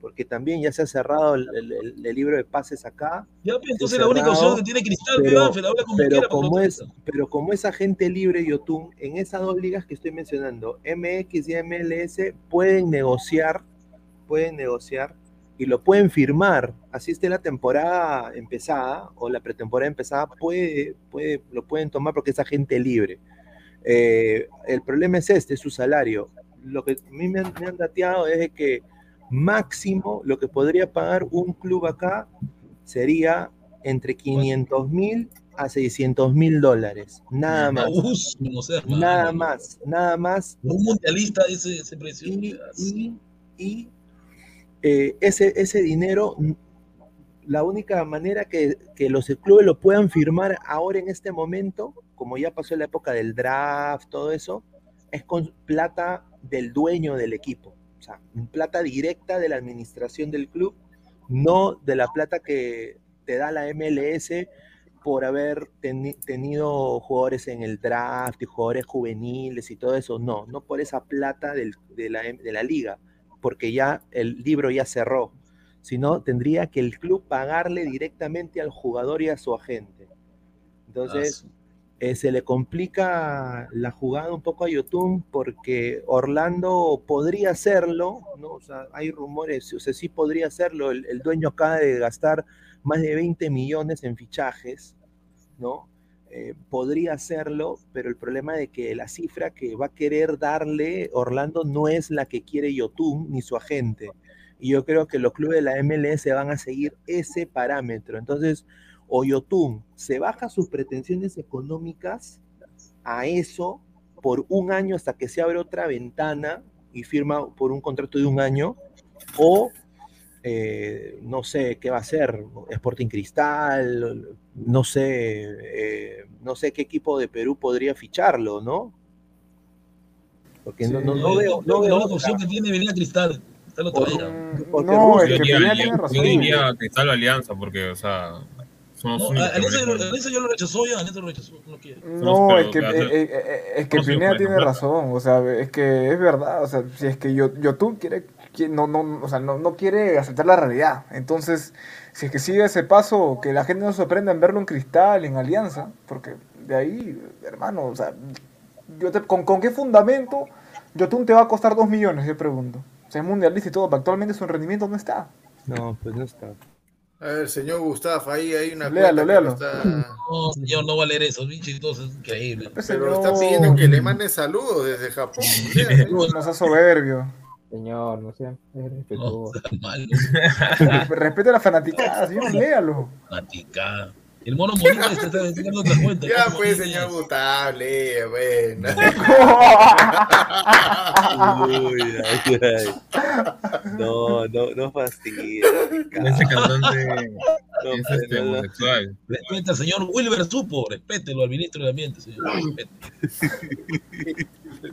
Speaker 2: porque también ya se ha cerrado el, el- el libro de pases acá.
Speaker 5: Ya, entonces
Speaker 2: Sí,
Speaker 5: la única
Speaker 2: cerrado,
Speaker 5: opción que tiene Cristal,
Speaker 2: pero-
Speaker 5: pero, Ángel, habla como
Speaker 2: pero
Speaker 5: quiera.
Speaker 2: como
Speaker 5: porque no
Speaker 2: es, pero como es agente libre Yotun, en esas dos ligas que estoy mencionando, MX y MLS, pueden negociar, pueden negociar y lo pueden firmar. Así esté la temporada empezada o la pretemporada empezada, puede, puede, lo pueden tomar porque es agente libre. Eh, el problema es este, es su salario. Lo que a mí me han, me han dateado es de que máximo lo que podría pagar un club acá sería entre 500 mil a 600 mil dólares. Nada más.
Speaker 5: Abuso, o sea, hermano.
Speaker 2: Nada más, nada más.
Speaker 5: Un mundialista ese, ese precio.
Speaker 2: Y, y- y, eh, ese, ese dinero, la única manera que, que los clubes lo puedan firmar ahora en este momento, como ya pasó la época del draft, todo eso, es con plata del dueño del equipo. O sea, plata directa de la administración del club, no de la plata que te da la MLS por haber teni- tenido jugadores en el draft y jugadores juveniles y todo eso. No, no por esa plata del- de, la, de la liga, porque ya el libro ya cerró, sino tendría que el club pagarle directamente al jugador y a su agente. Entonces, eh, se le complica la jugada un poco a Yotun porque Orlando podría hacerlo, ¿no? O sea, hay rumores, o sea, sí podría hacerlo. El, el dueño acaba de gastar más de 20 millones en fichajes, ¿no? Eh, podría hacerlo, pero el problema de que la cifra que va a querer darle Orlando no es la que quiere Yotun ni su agente. Y yo creo que los clubes de la MLS van a seguir ese parámetro. Entonces, o Yotun se baja sus pretensiones económicas a eso por un año hasta que se abre otra ventana y firma por un contrato de un año, o eh, no sé qué va a hacer, Sporting Cristal, no sé, eh, no sé qué equipo de Perú podría ficharlo, ¿no? Porque no, no, no veo,
Speaker 5: yo
Speaker 2: no
Speaker 5: que
Speaker 2: veo
Speaker 5: la opción que tiene venía Cristal. Cristal lo
Speaker 2: Por-
Speaker 4: No,
Speaker 2: Rusia-
Speaker 4: es que
Speaker 3: Yo diría, yo-
Speaker 4: tiene
Speaker 3: yo
Speaker 4: razón.
Speaker 3: diría Cristal o Alianza, porque, o sea, son los
Speaker 5: No,
Speaker 3: únicos que
Speaker 5: Alianza, ya lo rechazó ya, Alianza lo rechazó, no quiere.
Speaker 4: No, es que, eh, eh, es que
Speaker 3: no se
Speaker 4: Pineda tiene razón, o sea, es que es verdad, o sea, si es que yo, Yotun quiere, qui- no, no, o sea, no, no quiere aceptar la realidad, entonces, si es que sigue ese paso, que la gente no se sorprenda en verlo en Cristal, en Alianza, porque de ahí, hermano, o sea, yo te- ¿con, ¿con qué fundamento Yotun te va a costar dos millones, yo pregunto? O sea, es mundialista y todo, pero actualmente su rendimiento no está.
Speaker 2: No, pues no está.
Speaker 1: A ver, señor Gustavo, ahí hay una
Speaker 4: Léalo, léalo.
Speaker 1: lo está-
Speaker 5: No, señor, no va a leer eso, pinche, todo eso es increíble.
Speaker 1: Pero
Speaker 4: señor,
Speaker 1: está pidiendo que le mande saludos desde Japón. (laughs)
Speaker 4: No sea soberbio.
Speaker 6: Señor, no sea es (laughs)
Speaker 5: No,
Speaker 4: Respete a la fanaticada, señor, léalo.
Speaker 5: maticada. El mono Molina está está sacando otra cuenta.
Speaker 1: Ya
Speaker 5: ¿cómo
Speaker 1: pues,
Speaker 5: es?
Speaker 1: señor Gustavo, lee, bueno. (laughs)
Speaker 2: Uy, ay, ay. No, no, no fastidies.
Speaker 3: Ese cantante
Speaker 2: No,
Speaker 3: es este,
Speaker 2: no, no.
Speaker 3: homosexual.
Speaker 5: Respeta al señor Wilber Supo, respételo al ministro del Ambiente, señor. (laughs)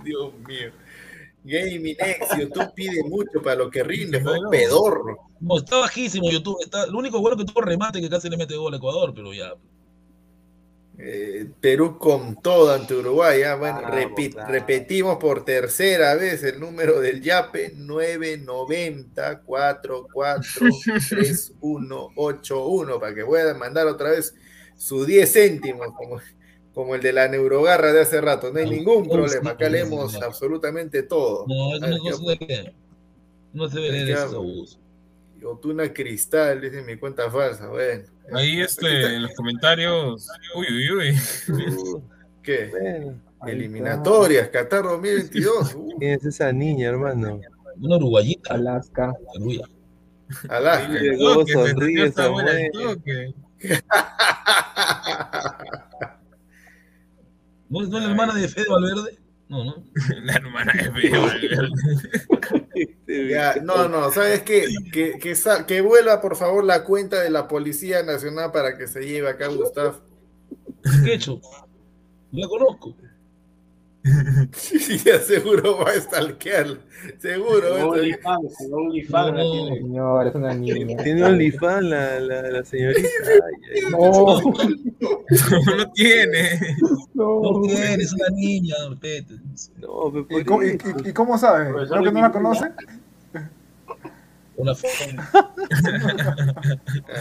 Speaker 1: Dios mío. Gaming X, YouTube pide mucho para lo que rinde, fue
Speaker 5: Bueno.
Speaker 1: un pedorro.
Speaker 5: No, está bajísimo YouTube. Está, lo único bueno que tuvo remate que casi le mete gol a Ecuador, pero ya.
Speaker 1: Eh, Perú con todo ante Uruguay. ya, bueno, repi- repetimos por tercera vez el número del YAPE 990 44 3181 para que puedan mandar otra vez sus 10 céntimos como, como el de la neurogarra de hace rato. No hay ningún problema. Acá leemos absolutamente todo.
Speaker 5: No, que no se ve
Speaker 1: ¿Qué
Speaker 5: leer esos
Speaker 1: hago?
Speaker 5: abusos.
Speaker 1: Otuna Cristal, dice mi cuenta falsa. Bueno.
Speaker 3: Ahí este, en los comentarios. Uy, uy, uy.
Speaker 1: ¿Qué?
Speaker 2: bueno,
Speaker 1: Eliminatorias, Qatar 2022. (laughs) Uh,
Speaker 2: ¿Quién es esa niña, hermano?
Speaker 5: Una uruguayita.
Speaker 6: Alaska.
Speaker 5: Uruguaya.
Speaker 1: Alaska.
Speaker 3: Toque, se
Speaker 2: sonríe (laughs)
Speaker 3: entendió esta
Speaker 2: esa
Speaker 3: buena
Speaker 2: mujer.
Speaker 3: toque.
Speaker 5: ¿No es, no es la hermana de Fede Valverde? No, no. (laughs)
Speaker 3: La hermana de Fede Valverde.
Speaker 1: Ya, no, no, ¿sabes qué? Que, que, que vuelva por favor la cuenta de la Policía Nacional para que se lleve acá Gustavo.
Speaker 5: ¿Qué he hecho? La conozco. (laughs)
Speaker 1: Sí, ya seguro va a stalkear. Seguro. stalkear.
Speaker 7: OnlyFans, OnlyFans la
Speaker 5: No.
Speaker 7: tiene.
Speaker 6: Señor, es una niña.
Speaker 2: Tiene OnlyFans la, la, la señorita. (laughs) Ay, ay.
Speaker 6: No,
Speaker 3: no tiene.
Speaker 5: No
Speaker 6: no.
Speaker 5: tienes una niña, respete.
Speaker 2: No, pero
Speaker 4: ¿Y cómo, y- y- cómo sabe? ¿No que no la conoce?
Speaker 5: Una foto.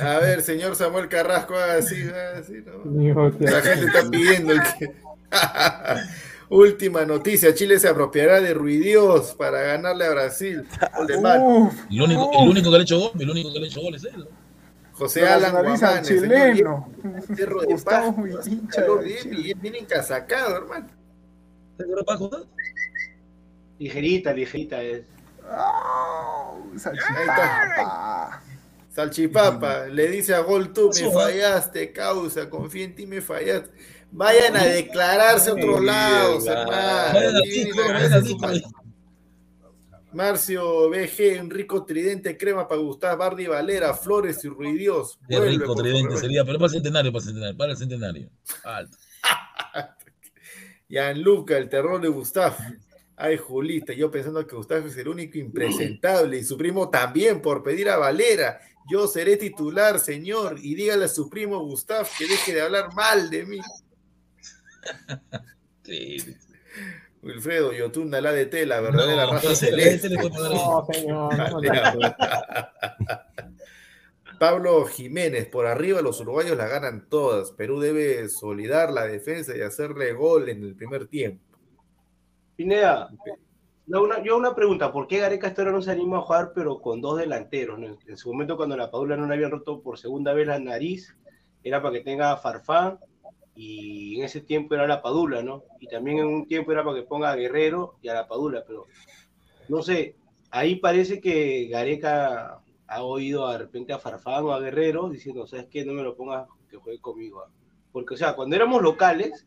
Speaker 1: A ver, señor Samuel Carrasco, así, así, ¿no? La gente está pidiendo el que. (laughs) Última noticia: Chile se apropiará de Ruidios para ganarle a Brasil. (laughs) De
Speaker 4: Uf,
Speaker 5: El único, el único que le ha hecho gol, el único que le ha hecho gol es él.
Speaker 1: José
Speaker 4: se
Speaker 1: Alan Guamán,
Speaker 4: chileno.
Speaker 1: Cerro (laughs) de
Speaker 4: Gustavo
Speaker 1: Paz,
Speaker 4: de
Speaker 1: bien, bien, encasacado, hermano.
Speaker 5: ¿Te acuerdas, Paco?
Speaker 7: Ligerita, ligerita es.
Speaker 4: Salchipapa.
Speaker 1: Salchipapa le dice a Gol tú, me fallaste, causa, confía en ti, me fallaste. Vayan a declararse a otros lados, hermano. Marcio BG, un rico tridente crema para Gustavo Bardi Valera, Flores y Ruidios.
Speaker 5: Qué
Speaker 1: Vuelve,
Speaker 5: rico
Speaker 1: por
Speaker 5: tridente sería, pero para el centenario, para el centenario, para el centenario. Alto. (laughs)
Speaker 1: Gianluca, el terror de Gustavo. Ay, Julita, yo pensando que Gustavo es el único impresentable y su primo también por pedir a Valera. Yo seré titular, señor, y dígale a su primo Gustavo que deje de hablar mal de mí.
Speaker 5: Sí.
Speaker 1: Wilfredo Yotunda, la DT, la verdadera
Speaker 5: No,
Speaker 1: raza celeste.
Speaker 6: No, señor, no (laughs)
Speaker 1: Pablo Jiménez, por arriba los uruguayos la ganan todas. Perú debe solidar la defensa y hacerle gol en el primer tiempo.
Speaker 7: Pineda, yo una, yo una pregunta, ¿por qué Gareca hasta ahora no se anima a jugar pero con dos delanteros? ¿no? En su momento cuando la Padula no le habían roto por segunda vez la nariz, era para que tenga a Farfán y en ese tiempo era la Padula, ¿no? Y también en un tiempo era para que ponga a Guerrero y a la Padula, pero no sé, ahí parece que Gareca ha oído de repente a Farfán o a Guerrero diciendo, ¿sabes qué? No me lo pongas que juegue conmigo. ah". Porque, o sea, cuando éramos locales,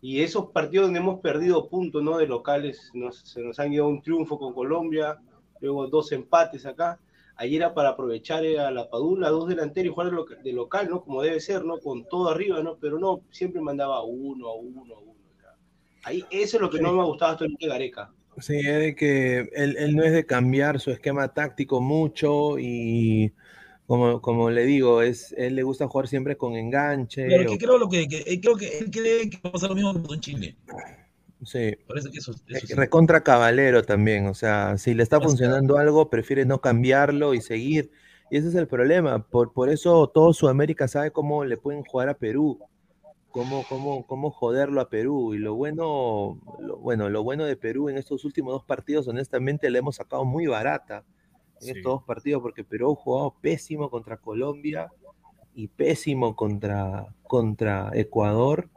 Speaker 7: y esos partidos donde hemos perdido puntos, ¿no? De locales, nos- se nos han ido un triunfo con Colombia, luego dos empates acá. Ahí era para aprovechar eh, a la Padula, dos delanteros y jugar de loca- de local, ¿no? Como debe ser, ¿no? Con todo arriba, ¿no? Pero no, siempre mandaba uno, a uno, a uno. o sea, Ahí, eso es lo que no me ha gustado hasta de Gareca.
Speaker 2: Sí, es de que él, él no es de cambiar su esquema táctico mucho y como, como le digo, es, él le gusta jugar siempre con enganche.
Speaker 5: Pero
Speaker 2: o-
Speaker 5: que creo, lo que, que- eh, creo que él cree que va a pasar lo mismo que en Chile.
Speaker 2: Sí,
Speaker 5: Parece que eso, eso
Speaker 2: eh,
Speaker 5: sí.
Speaker 2: recontra cabalero también, o sea, si le está funcionando algo, prefiere no cambiarlo y seguir. Y ese es el problema, por, por eso todo Sudamérica sabe cómo le pueden jugar a Perú, cómo, cómo, cómo joderlo a Perú. Y lo bueno, lo, bueno, lo bueno de Perú en estos últimos dos partidos, honestamente, le hemos sacado muy barata en
Speaker 3: Sí.
Speaker 2: estos dos partidos, porque Perú ha jugado pésimo contra Colombia y pésimo contra, contra Ecuador,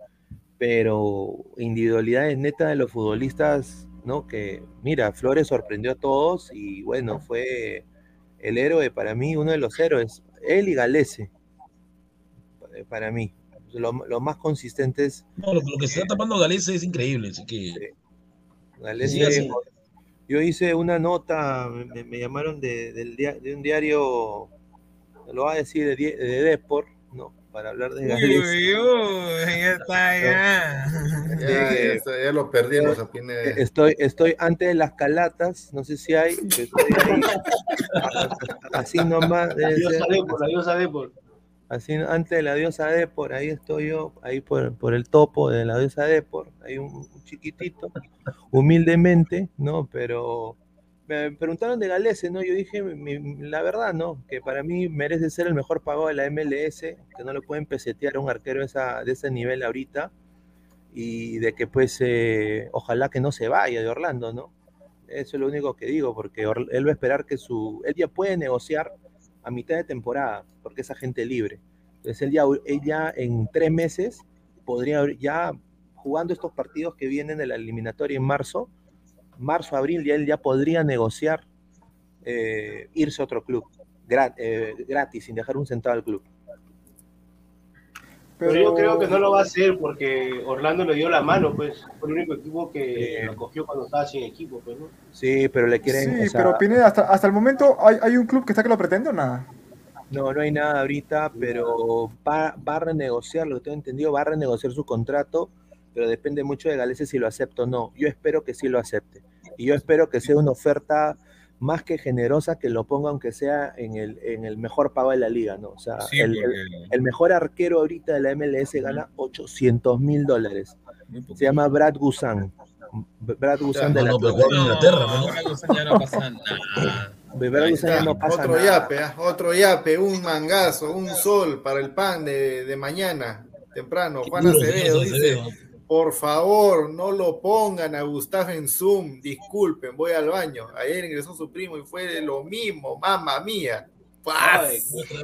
Speaker 2: pero individualidades netas de los futbolistas, ¿no? Que, mira, Flores sorprendió a todos y bueno, fue el héroe para mí, uno de los héroes, él y Galese, eh, para mí. Lo, lo más consistente es
Speaker 5: No, lo, lo que se está tapando Galese es increíble, así que
Speaker 2: Galese.
Speaker 5: Sí.
Speaker 2: Yo hice una nota, me, me llamaron de, del de un diario, lo va a decir de, de Deport. Para hablar de Galese.
Speaker 3: uy, uy, ya está, (laughs) ya.
Speaker 1: Ya, ya está, ya lo perdimos a Pineda.
Speaker 2: Estoy, estoy antes de las calatas, no sé si hay, pero estoy ahí. (laughs) así nomás,
Speaker 7: Adiós Depor, adiós a Depor.
Speaker 2: así antes de la diosa Depor, ahí estoy yo, ahí por, por el topo de la diosa Depor, hay un, un chiquitito, humildemente, ¿no? Pero me preguntaron de Galese, ¿no? Yo dije, mi- la verdad, ¿no? Que para mí merece ser el mejor pagado de la MLS, que no lo pueden pesetear a un arquero esa, de ese nivel ahorita, y de que pues eh, ojalá que no se vaya de Orlando, ¿no? Eso es lo único que digo, porque Or- él va a esperar que su... Él ya puede negociar a mitad de temporada, porque es agente libre. Entonces él ya, él ya en tres meses podría ya jugando estos partidos que vienen de la eliminatoria en marzo, marzo, abril, ya él ya podría negociar eh, irse a otro club, eh, gratis, sin dejar un centavo al club.
Speaker 7: Pero yo creo que no lo va a hacer porque Orlando le dio la mano, pues. Fue el único equipo que
Speaker 2: Sí.
Speaker 7: lo cogió cuando estaba sin equipo, pues, ¿no?
Speaker 2: Sí, pero le quieren...
Speaker 4: Sí,
Speaker 2: o sea,
Speaker 4: pero Pineda, hasta, hasta el momento, ¿hay, ¿hay un club que está que lo pretende o nada?
Speaker 2: No, no hay nada ahorita, pero va, va a renegociar, lo que tengo entendido, va a renegociar su contrato pero depende mucho de Galese si lo acepta o no. Yo espero que sí lo acepte. Y yo espero que sea una oferta más que generosa que lo ponga aunque sea en el, en el mejor pago de la liga, ¿no? O sea,
Speaker 3: Sí,
Speaker 2: el, el-
Speaker 3: porque-
Speaker 2: el mejor arquero ahorita de la MLS gana 800 mil dólares. Se llama Brad Gusan. Brad Gusan de
Speaker 5: no,
Speaker 2: la
Speaker 5: no, pero en Inglaterra, ¿no?
Speaker 3: ahora cosa ya no pasa nada.
Speaker 2: Brad Gusan ya no pasa
Speaker 1: otro
Speaker 2: nada.
Speaker 1: yape, ¿ah? otro yape, un mangazo, un sol para el pan de, de mañana, temprano. Juan Acevedo dice,
Speaker 5: Acevedo.
Speaker 1: Por favor, no lo pongan a Gustavo en Zoom, disculpen, voy al baño. Ayer ingresó su primo y fue de lo mismo, mamá mía. ¡Paz!
Speaker 7: Ay,
Speaker 5: Otra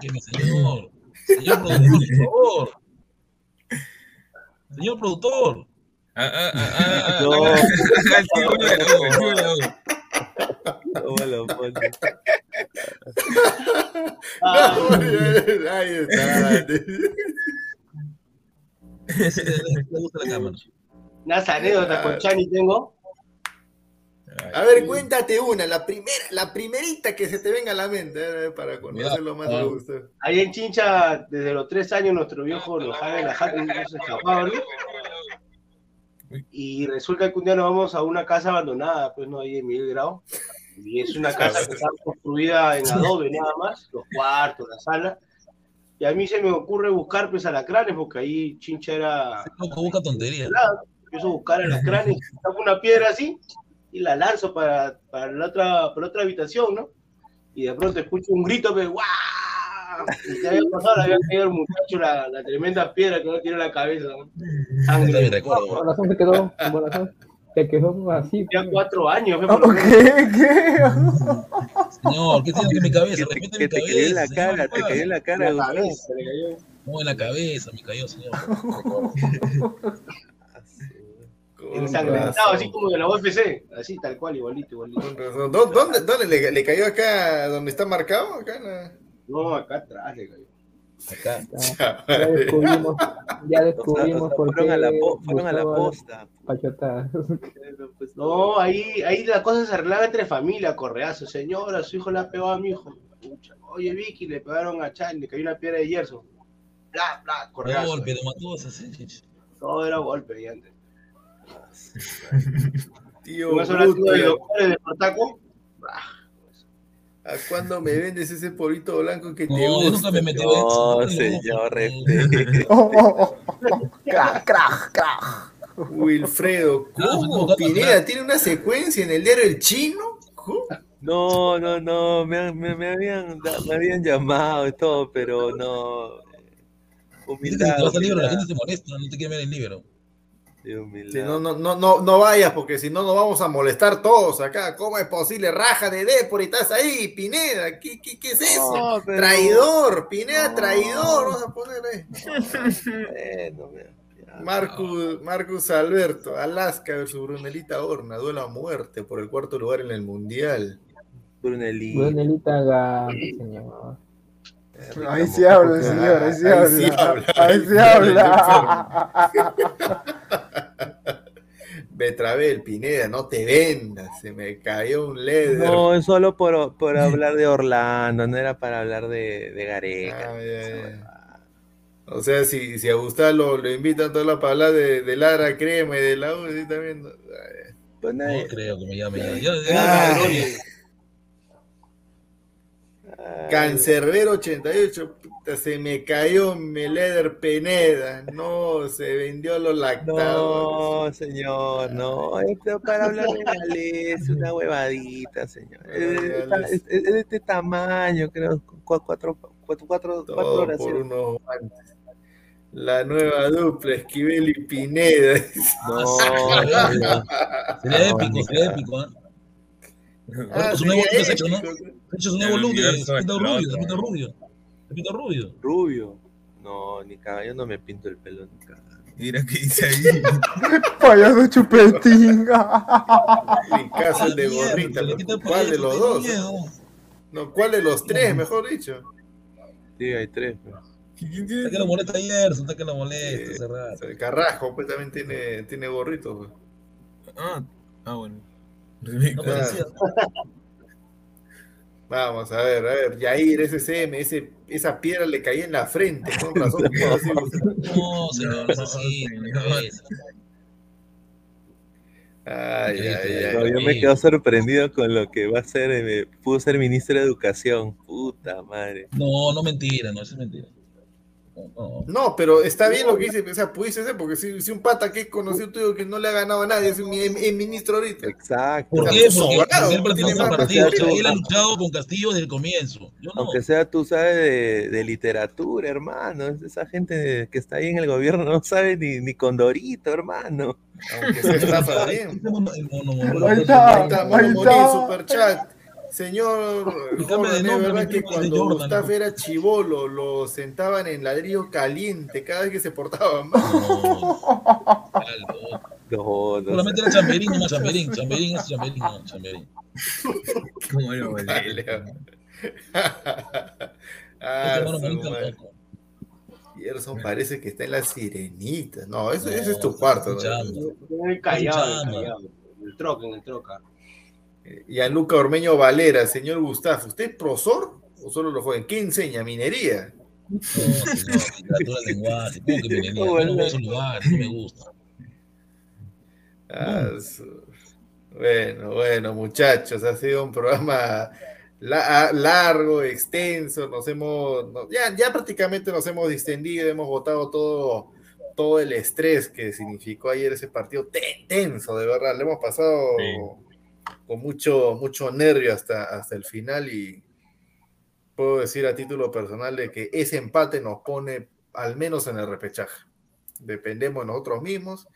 Speaker 5: vez, señor. Señor productor, por favor. Señor productor.
Speaker 3: Ah, ah, ah, ah, ah,
Speaker 2: No.
Speaker 3: ah,
Speaker 7: ah,
Speaker 1: Ahí está.
Speaker 5: Le gusta la cámara.
Speaker 7: unas anécdotas con Chani tengo.
Speaker 1: A ver, cuéntate una, la primera, la primerita que se te venga a la mente, eh, para conocerlo más de Gustavo.
Speaker 7: Ahí en Chincha, desde los tres años, nuestro viejo nos en la jata y nos escapaba, ¿no? Y resulta que un día nos vamos a una casa abandonada, pues no, ahí en Miguel Grau. Y es una casa que está construida en adobe nada más, los cuartos, la sala. Y a mí se me ocurre buscar pues alacranes, porque ahí Chincha era
Speaker 5: Loco, busca tonterías.
Speaker 7: empiezo a buscar alacranes, (laughs) saco una piedra así y la lanzo para, para, la otra, para la otra habitación, ¿no? Y de pronto escucho un grito, pues, ¡guau! Y se había pasado, le había caído el muchacho la, la tremenda piedra que no tiene en la cabeza, ¿no? Sangre.
Speaker 5: recuerdo.
Speaker 6: Corazón se quedó, corazón se quedó así.
Speaker 7: Ya cuatro años, pues,
Speaker 4: ¿Qué? ¿Qué?
Speaker 5: Señor, ¿qué tiene que mi cabeza?
Speaker 2: Te,
Speaker 5: mi
Speaker 2: te cayó en la cara, te cayó en la cara,
Speaker 7: La cabeza, le cayó.
Speaker 5: No, en la cabeza me cayó, señor. (laughs)
Speaker 7: Ensangrentado, así como de la UFC, así tal cual, igualito, igualito.
Speaker 1: con razón. ¿Dó- ¿Dónde, dónde le, le cayó acá donde está marcado? Acá en la-
Speaker 7: No, acá atrás le cayó.
Speaker 5: Acá.
Speaker 6: Ya, (laughs) ya descubrimos, ya
Speaker 2: O sea,
Speaker 6: descubrimos
Speaker 2: o sea,
Speaker 6: por
Speaker 2: fueron
Speaker 6: qué
Speaker 2: a la, po- fueron a la posta. (laughs) Pues,
Speaker 7: No, ahí, ahí la cosa se arreglaba entre familia, correazo. Señora, su hijo le ha pegado a mi hijo. Oye, Vicky, le pegaron a Chan, le cayó una piedra de hierro. Bla, bla, correazo.
Speaker 5: Golpe, mató.
Speaker 7: Todo era golpe, (laughs) y antes.
Speaker 1: Tío,
Speaker 7: de doctores de Espartaco.
Speaker 1: ¿A cuándo me vendes ese polito blanco que te
Speaker 5: No, yo
Speaker 1: gusta?
Speaker 5: nunca me metí en
Speaker 2: No,
Speaker 5: eso. no,
Speaker 2: señor, respete.
Speaker 4: Oh, (laughs) oh, oh, oh. Crack, crack, crack.
Speaker 1: Wilfredo, ¿cómo? Pineda tiene una secuencia en el diario El Chino. ¿Cómo?
Speaker 2: No, no, no, me, me, me habían, me habían llamado y todo, pero no.
Speaker 5: Dice que si
Speaker 2: Humildad,
Speaker 5: te vas al libro, la
Speaker 2: humildad,
Speaker 5: gente se molesta, no te quiere ver el libro.
Speaker 1: Si no, no, no, no, no vayas, porque si no nos vamos a molestar todos acá. ¿Cómo es posible? Raja de Depor y estás ahí, Pineda. ¿Qué, qué, qué es eso?
Speaker 2: No, pero-
Speaker 1: Traidor, Pineda,
Speaker 2: No.
Speaker 1: traidor. Vamos a poner ahí. (laughs) Marcus, Marcus Alberto, Alaska versus Brunelita Horna, duelo a muerte por el cuarto lugar en el Mundial.
Speaker 2: Brunelli.
Speaker 6: Brunelita gana, señor.
Speaker 4: Ahí se habla, señor, ahí
Speaker 1: sí
Speaker 4: habla. Ahí
Speaker 1: sí
Speaker 4: habla. (laughs)
Speaker 1: Betravel, Pineda, no te vendas, se me cayó un leder.
Speaker 2: No, es solo por, por hablar de Orlando, no era para hablar de, de Gareca.
Speaker 1: Ah, ya, ya. O sea, si, si a Gustavo lo, lo invitan toda la palabra de, de Lara Crema y de la U, sí, también. no. Ay,
Speaker 2: Pues
Speaker 5: No
Speaker 2: nadie-
Speaker 5: creo que me llame
Speaker 1: Ah,
Speaker 5: ya-
Speaker 7: Ay,
Speaker 2: Ay,
Speaker 1: Cancerbero 88, puta, se me cayó mi leder Peneda. No, se vendió los lactados.
Speaker 2: No, señor, no, esto para hablar de Gales, (laughs) una huevadita, señor. Es, de este tamaño, creo, cu- cuatro, cuatro, cuatro, horas.
Speaker 1: La nueva dupla, Esquivel y Pineda.
Speaker 2: No,
Speaker 5: Sería
Speaker 2: No, (laughs)
Speaker 5: épico, sería épico, ¿ah?
Speaker 1: Ah,
Speaker 5: su nuevo look hecho, ¿no? hecho su nuevo look de. Rubio.
Speaker 2: No, ni caga, yo no me pinto el pelo ni caga.
Speaker 3: Mira qué dice ahí. (laughs)
Speaker 4: Payaso chupetín.
Speaker 1: En caso el de
Speaker 5: Mierda,
Speaker 1: gorrita, ¿cuál de los dos?
Speaker 5: miedo.
Speaker 1: No, ¿cuál de los tres, mejor dicho?
Speaker 2: Sí, hay tres. pues.
Speaker 5: Está que lo molesta ayer, está que lo molesta,
Speaker 1: el Carrasco pues también tiene, tiene gorrito. pues.
Speaker 3: Ah, ah bueno.
Speaker 5: No. (laughs)
Speaker 1: Vamos a ver, a ver, Yair, ese CM, ese, esa piedra le caía en la frente, con razón.
Speaker 5: No, señor, (laughs) no es así. no es.
Speaker 1: Ay, ay, ay.
Speaker 2: No, yo me quedo sorprendido con lo que va a ser, eh, pudo ser ministro de Educación. Puta madre.
Speaker 5: No, no mentira, no, eso es mentira. No,
Speaker 1: pero está bien lo que dice, o sea, pudiste ser, porque si, si un pata que es conocido tuyo que no le ha ganado a nadie, es un es- es ministro ahorita.
Speaker 2: Exacto.
Speaker 5: ¿Por qué? Porque
Speaker 1: sobrado,
Speaker 5: él pertenece al partido. sea, Él ha luchado con Castillo desde el comienzo. Yo no.
Speaker 2: Aunque sea tú sabes de, de literatura, hermano. Esa gente que está ahí en el gobierno no sabe ni, ni Condorito, hermano.
Speaker 1: Aunque se estafa bien.
Speaker 5: Este mono- el mono- mono-
Speaker 4: Ahí está.
Speaker 1: Ahí está, Mono
Speaker 4: está.
Speaker 1: superchat. Señor,
Speaker 5: cambia de
Speaker 1: verdad que cuando
Speaker 5: Jordan,
Speaker 1: Gustavo era chivolo, lo sentaban en ladrillo caliente cada vez que se portaba mal.
Speaker 5: No, algo.
Speaker 2: No, no
Speaker 5: Solamente era Chamberín, no Chamberín. Chamberín es Chamberín, no, Chamberín.
Speaker 3: ¿Cómo lo. (laughs)
Speaker 1: Ah,
Speaker 5: Este tampoco.
Speaker 1: Gerson parece que está en la sirenita. No, eso, ese es tu cuarto.
Speaker 7: Callado, callado. En el troca, en el troca.
Speaker 1: Y a Luca Ormeño Valera, señor Gustavo, ¿usted es profesor o solo lo joven? ¿Qué enseña? ¿Minería?
Speaker 5: No, señor, literatura del lenguaje. ¿Cómo que minería? Yo no esos lugares, no me gusta.
Speaker 1: Ah, su- Bueno, bueno, muchachos, ha sido un programa la- largo, extenso, nos hemos, no- ya, ya prácticamente nos hemos distendido, hemos votado todo, todo el estrés que significó ayer ese partido ten- tenso, de verdad, le hemos pasado con mucho, mucho nervio hasta, hasta el final y puedo decir a título personal de que ese empate nos pone al menos en el repechaje. Dependemos de nosotros mismos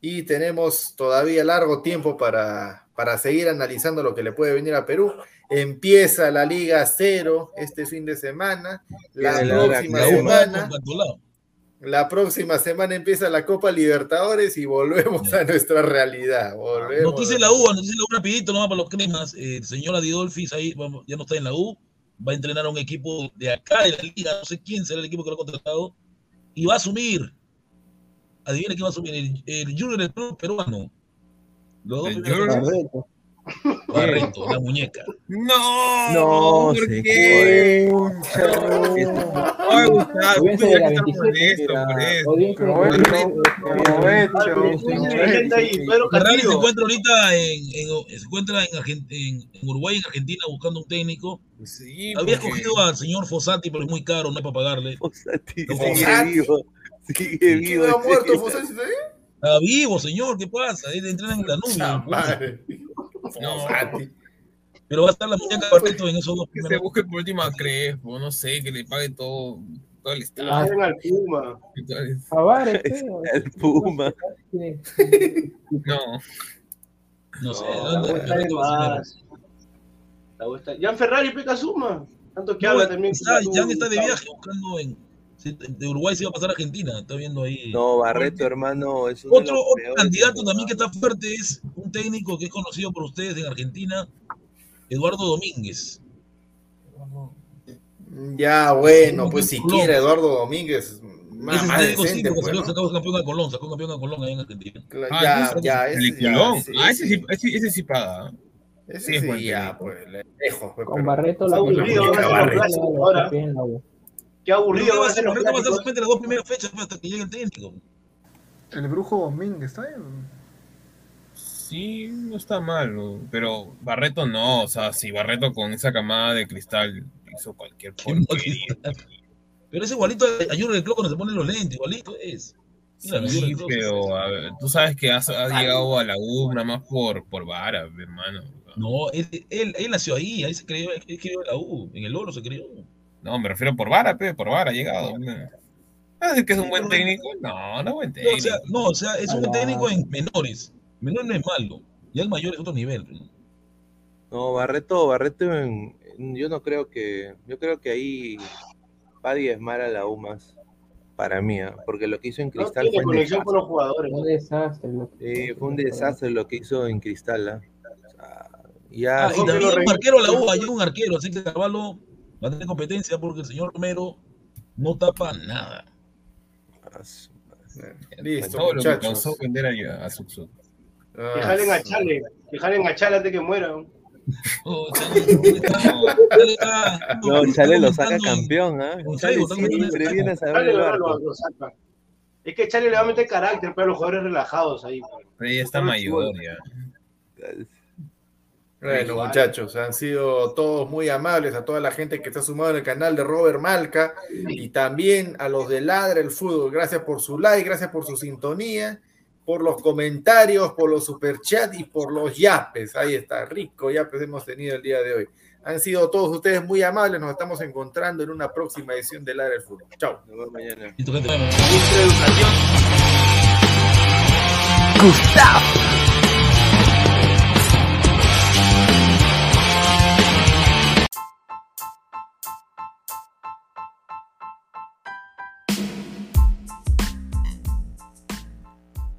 Speaker 1: y tenemos todavía largo tiempo para, para seguir analizando lo que le puede venir a Perú. Empieza la Liga Cero este fin de semana. La próxima
Speaker 5: La
Speaker 1: semana. La próxima semana empieza la Copa Libertadores y volvemos a nuestra realidad. Volvemos
Speaker 5: Noticia de la U, noticia de la U rapidito, nomás para los cremas. Eh, el señor Adidolfis ahí vamos, ya no está en la U, va a entrenar a un equipo de acá de la liga, no sé quién será el equipo que lo ha contratado, y va a asumir. Adivine quién va a asumir, el, el Junior del Club peruano. Los dos
Speaker 3: ¿El
Speaker 5: primeros
Speaker 3: Junior?
Speaker 6: Barreto.
Speaker 5: La muñeca.
Speaker 3: No,
Speaker 2: No,
Speaker 3: ¿por qué? Ay, Gustavo, tú ya que estás
Speaker 6: 27,
Speaker 3: molesto por eso.
Speaker 6: Audiencia de
Speaker 4: Pero
Speaker 6: la
Speaker 4: bueno,
Speaker 6: 27.
Speaker 4: aprovecho.
Speaker 7: Hay gente ahí, Pedro
Speaker 5: Ferrari se encuentra ahorita en, en- se encuentra en, en- en Uruguay en Argentina buscando un técnico.
Speaker 3: Sí,
Speaker 5: Había
Speaker 3: porque-
Speaker 5: escogido al señor Fossati, pero es muy caro, no hay para pagarle.
Speaker 2: Fossati
Speaker 1: No,
Speaker 2: sigue
Speaker 1: Fossati.
Speaker 2: vivo. Sigue
Speaker 1: ¿Quién
Speaker 2: vivo.
Speaker 1: ha muerto, Fossati, está
Speaker 5: vivo, señor, ¿qué pasa? Él entrena en la nube.
Speaker 3: No.
Speaker 1: Fossati.
Speaker 5: Pero va a estar la muñeca Barreto en esos dos
Speaker 3: que se
Speaker 5: primeros.
Speaker 3: busque por última Crespo, no sé, que le pague todo, todo el estado.
Speaker 7: lleven al Puma.
Speaker 3: y todo (laughs) el-
Speaker 2: Puma. (laughs)
Speaker 3: No,
Speaker 5: No sé.
Speaker 7: No,
Speaker 5: ¿dónde- a
Speaker 7: Jan Ferrari Peca Suma. Tanto que
Speaker 5: No,
Speaker 7: habla también.
Speaker 5: Jan está de viaje buscando en. De Uruguay se iba a pasar a Argentina, está viendo ahí.
Speaker 2: No, Barreto, hermano, es uno de
Speaker 5: Otro,
Speaker 2: los
Speaker 5: otro candidato
Speaker 2: que-
Speaker 5: también que está fuerte es un técnico que es conocido por ustedes en Argentina, Eduardo Domínguez.
Speaker 1: Ya, bueno, pues
Speaker 5: Colón.
Speaker 1: siquiera Eduardo Domínguez,
Speaker 5: Ese
Speaker 1: más,
Speaker 5: es
Speaker 1: más
Speaker 5: sí,
Speaker 1: decente,
Speaker 5: porque
Speaker 1: pues, ¿no?
Speaker 5: sacado campeón a Colón, sacó campeón a Colón ahí en Argentina.
Speaker 3: Ah,
Speaker 1: Ya,
Speaker 3: ese-
Speaker 1: ya,
Speaker 3: el
Speaker 1: ese ya, ese-
Speaker 3: Ah, ese
Speaker 1: ese-
Speaker 3: sí, ese, ese sí paga.
Speaker 1: ese
Speaker 3: sí
Speaker 1: sí, ya, pues, lejos, pues,
Speaker 6: Con
Speaker 1: pero-
Speaker 6: Barreto la
Speaker 7: Está aburrido,
Speaker 6: muñeca
Speaker 1: va a ser
Speaker 6: Barreto
Speaker 7: clásico
Speaker 6: la
Speaker 7: ahora. Qué aburrido.
Speaker 5: ¿qué va a
Speaker 7: van a
Speaker 5: hacer?
Speaker 7: ser los
Speaker 5: Barreto va a estar
Speaker 7: clásicos.
Speaker 5: solamente las dos primeras fechas pues, hasta que llegue el técnico.
Speaker 4: El brujo Domínguez, ¿está bien?
Speaker 3: Sí, no está mal, ¿no? pero Barreto no, o sea, si Barreto con esa camada de cristal hizo cualquier porquería.
Speaker 5: Pero es igualito a Junior del Club cuando se ponen los lentes, igualito es. Mira,
Speaker 3: Sí,
Speaker 5: Club.
Speaker 3: pero a ver, tú sabes que has, has llegado a la U nada más por, por vara, hermano.
Speaker 5: No, él, él, él nació ahí, ahí se crió, él crió en la U, en el Oro se crió.
Speaker 3: No, me refiero por vara, pe, por vara ha llegado. ¿Ah, decir que es un buen técnico? No, no es buen
Speaker 5: No, o
Speaker 3: técnico.
Speaker 5: sea, no, o sea, es un
Speaker 6: Ala.
Speaker 5: técnico en menores. Menor no es malo, ya el mayor es otro nivel. ¿no?
Speaker 2: No, Barreto, Barreto, en- en- yo no creo que, yo creo que ahí va a diezmar a la U más, para mí, ¿ah? porque lo que hizo en
Speaker 7: No
Speaker 2: Cristal
Speaker 7: tiene
Speaker 2: fue un
Speaker 7: con
Speaker 2: desastre.
Speaker 7: los jugadores.
Speaker 6: Un desastre. lo que-
Speaker 2: Sí, fue un desastre lo que hizo en Cristal, ¿ah? O sea, ya,
Speaker 5: Ah, y
Speaker 7: no,
Speaker 5: también un arquero a la U, hay un arquero, así que Carvalho va a tener competencia porque el señor Romero no tapa nada.
Speaker 1: Listo,
Speaker 3: Todo lo que
Speaker 1: muchachos.
Speaker 3: causó vender a, a Suxu.
Speaker 1: Ah,
Speaker 7: Que jalen a Chale. Que jalen a Chale antes que mueran. (laughs)
Speaker 5: Oh,
Speaker 8: No, Chale lo saca campeón, ¿ah?
Speaker 5: con
Speaker 8: Chale siempre viene a saber el
Speaker 7: lo,
Speaker 8: barco.
Speaker 7: lo- lo saca. Es que Chale le va a meter carácter, pero los jugadores relajados ahí. pues.
Speaker 3: Pero ya está mayor ya.
Speaker 1: Bueno, muchachos, han sido todos muy amables, a toda la gente que está sumado en el canal de Robert Malca y también a los de Ladra el Fútbol. Gracias por su like, gracias por su sintonía, por los comentarios, por los superchats y por los yapes. Ahí está, rico yapes hemos tenido el día de hoy. Han sido todos ustedes muy amables, nos estamos encontrando en una próxima edición de Ladra el Fútbol. Chao.
Speaker 8: Nos vemos mañana.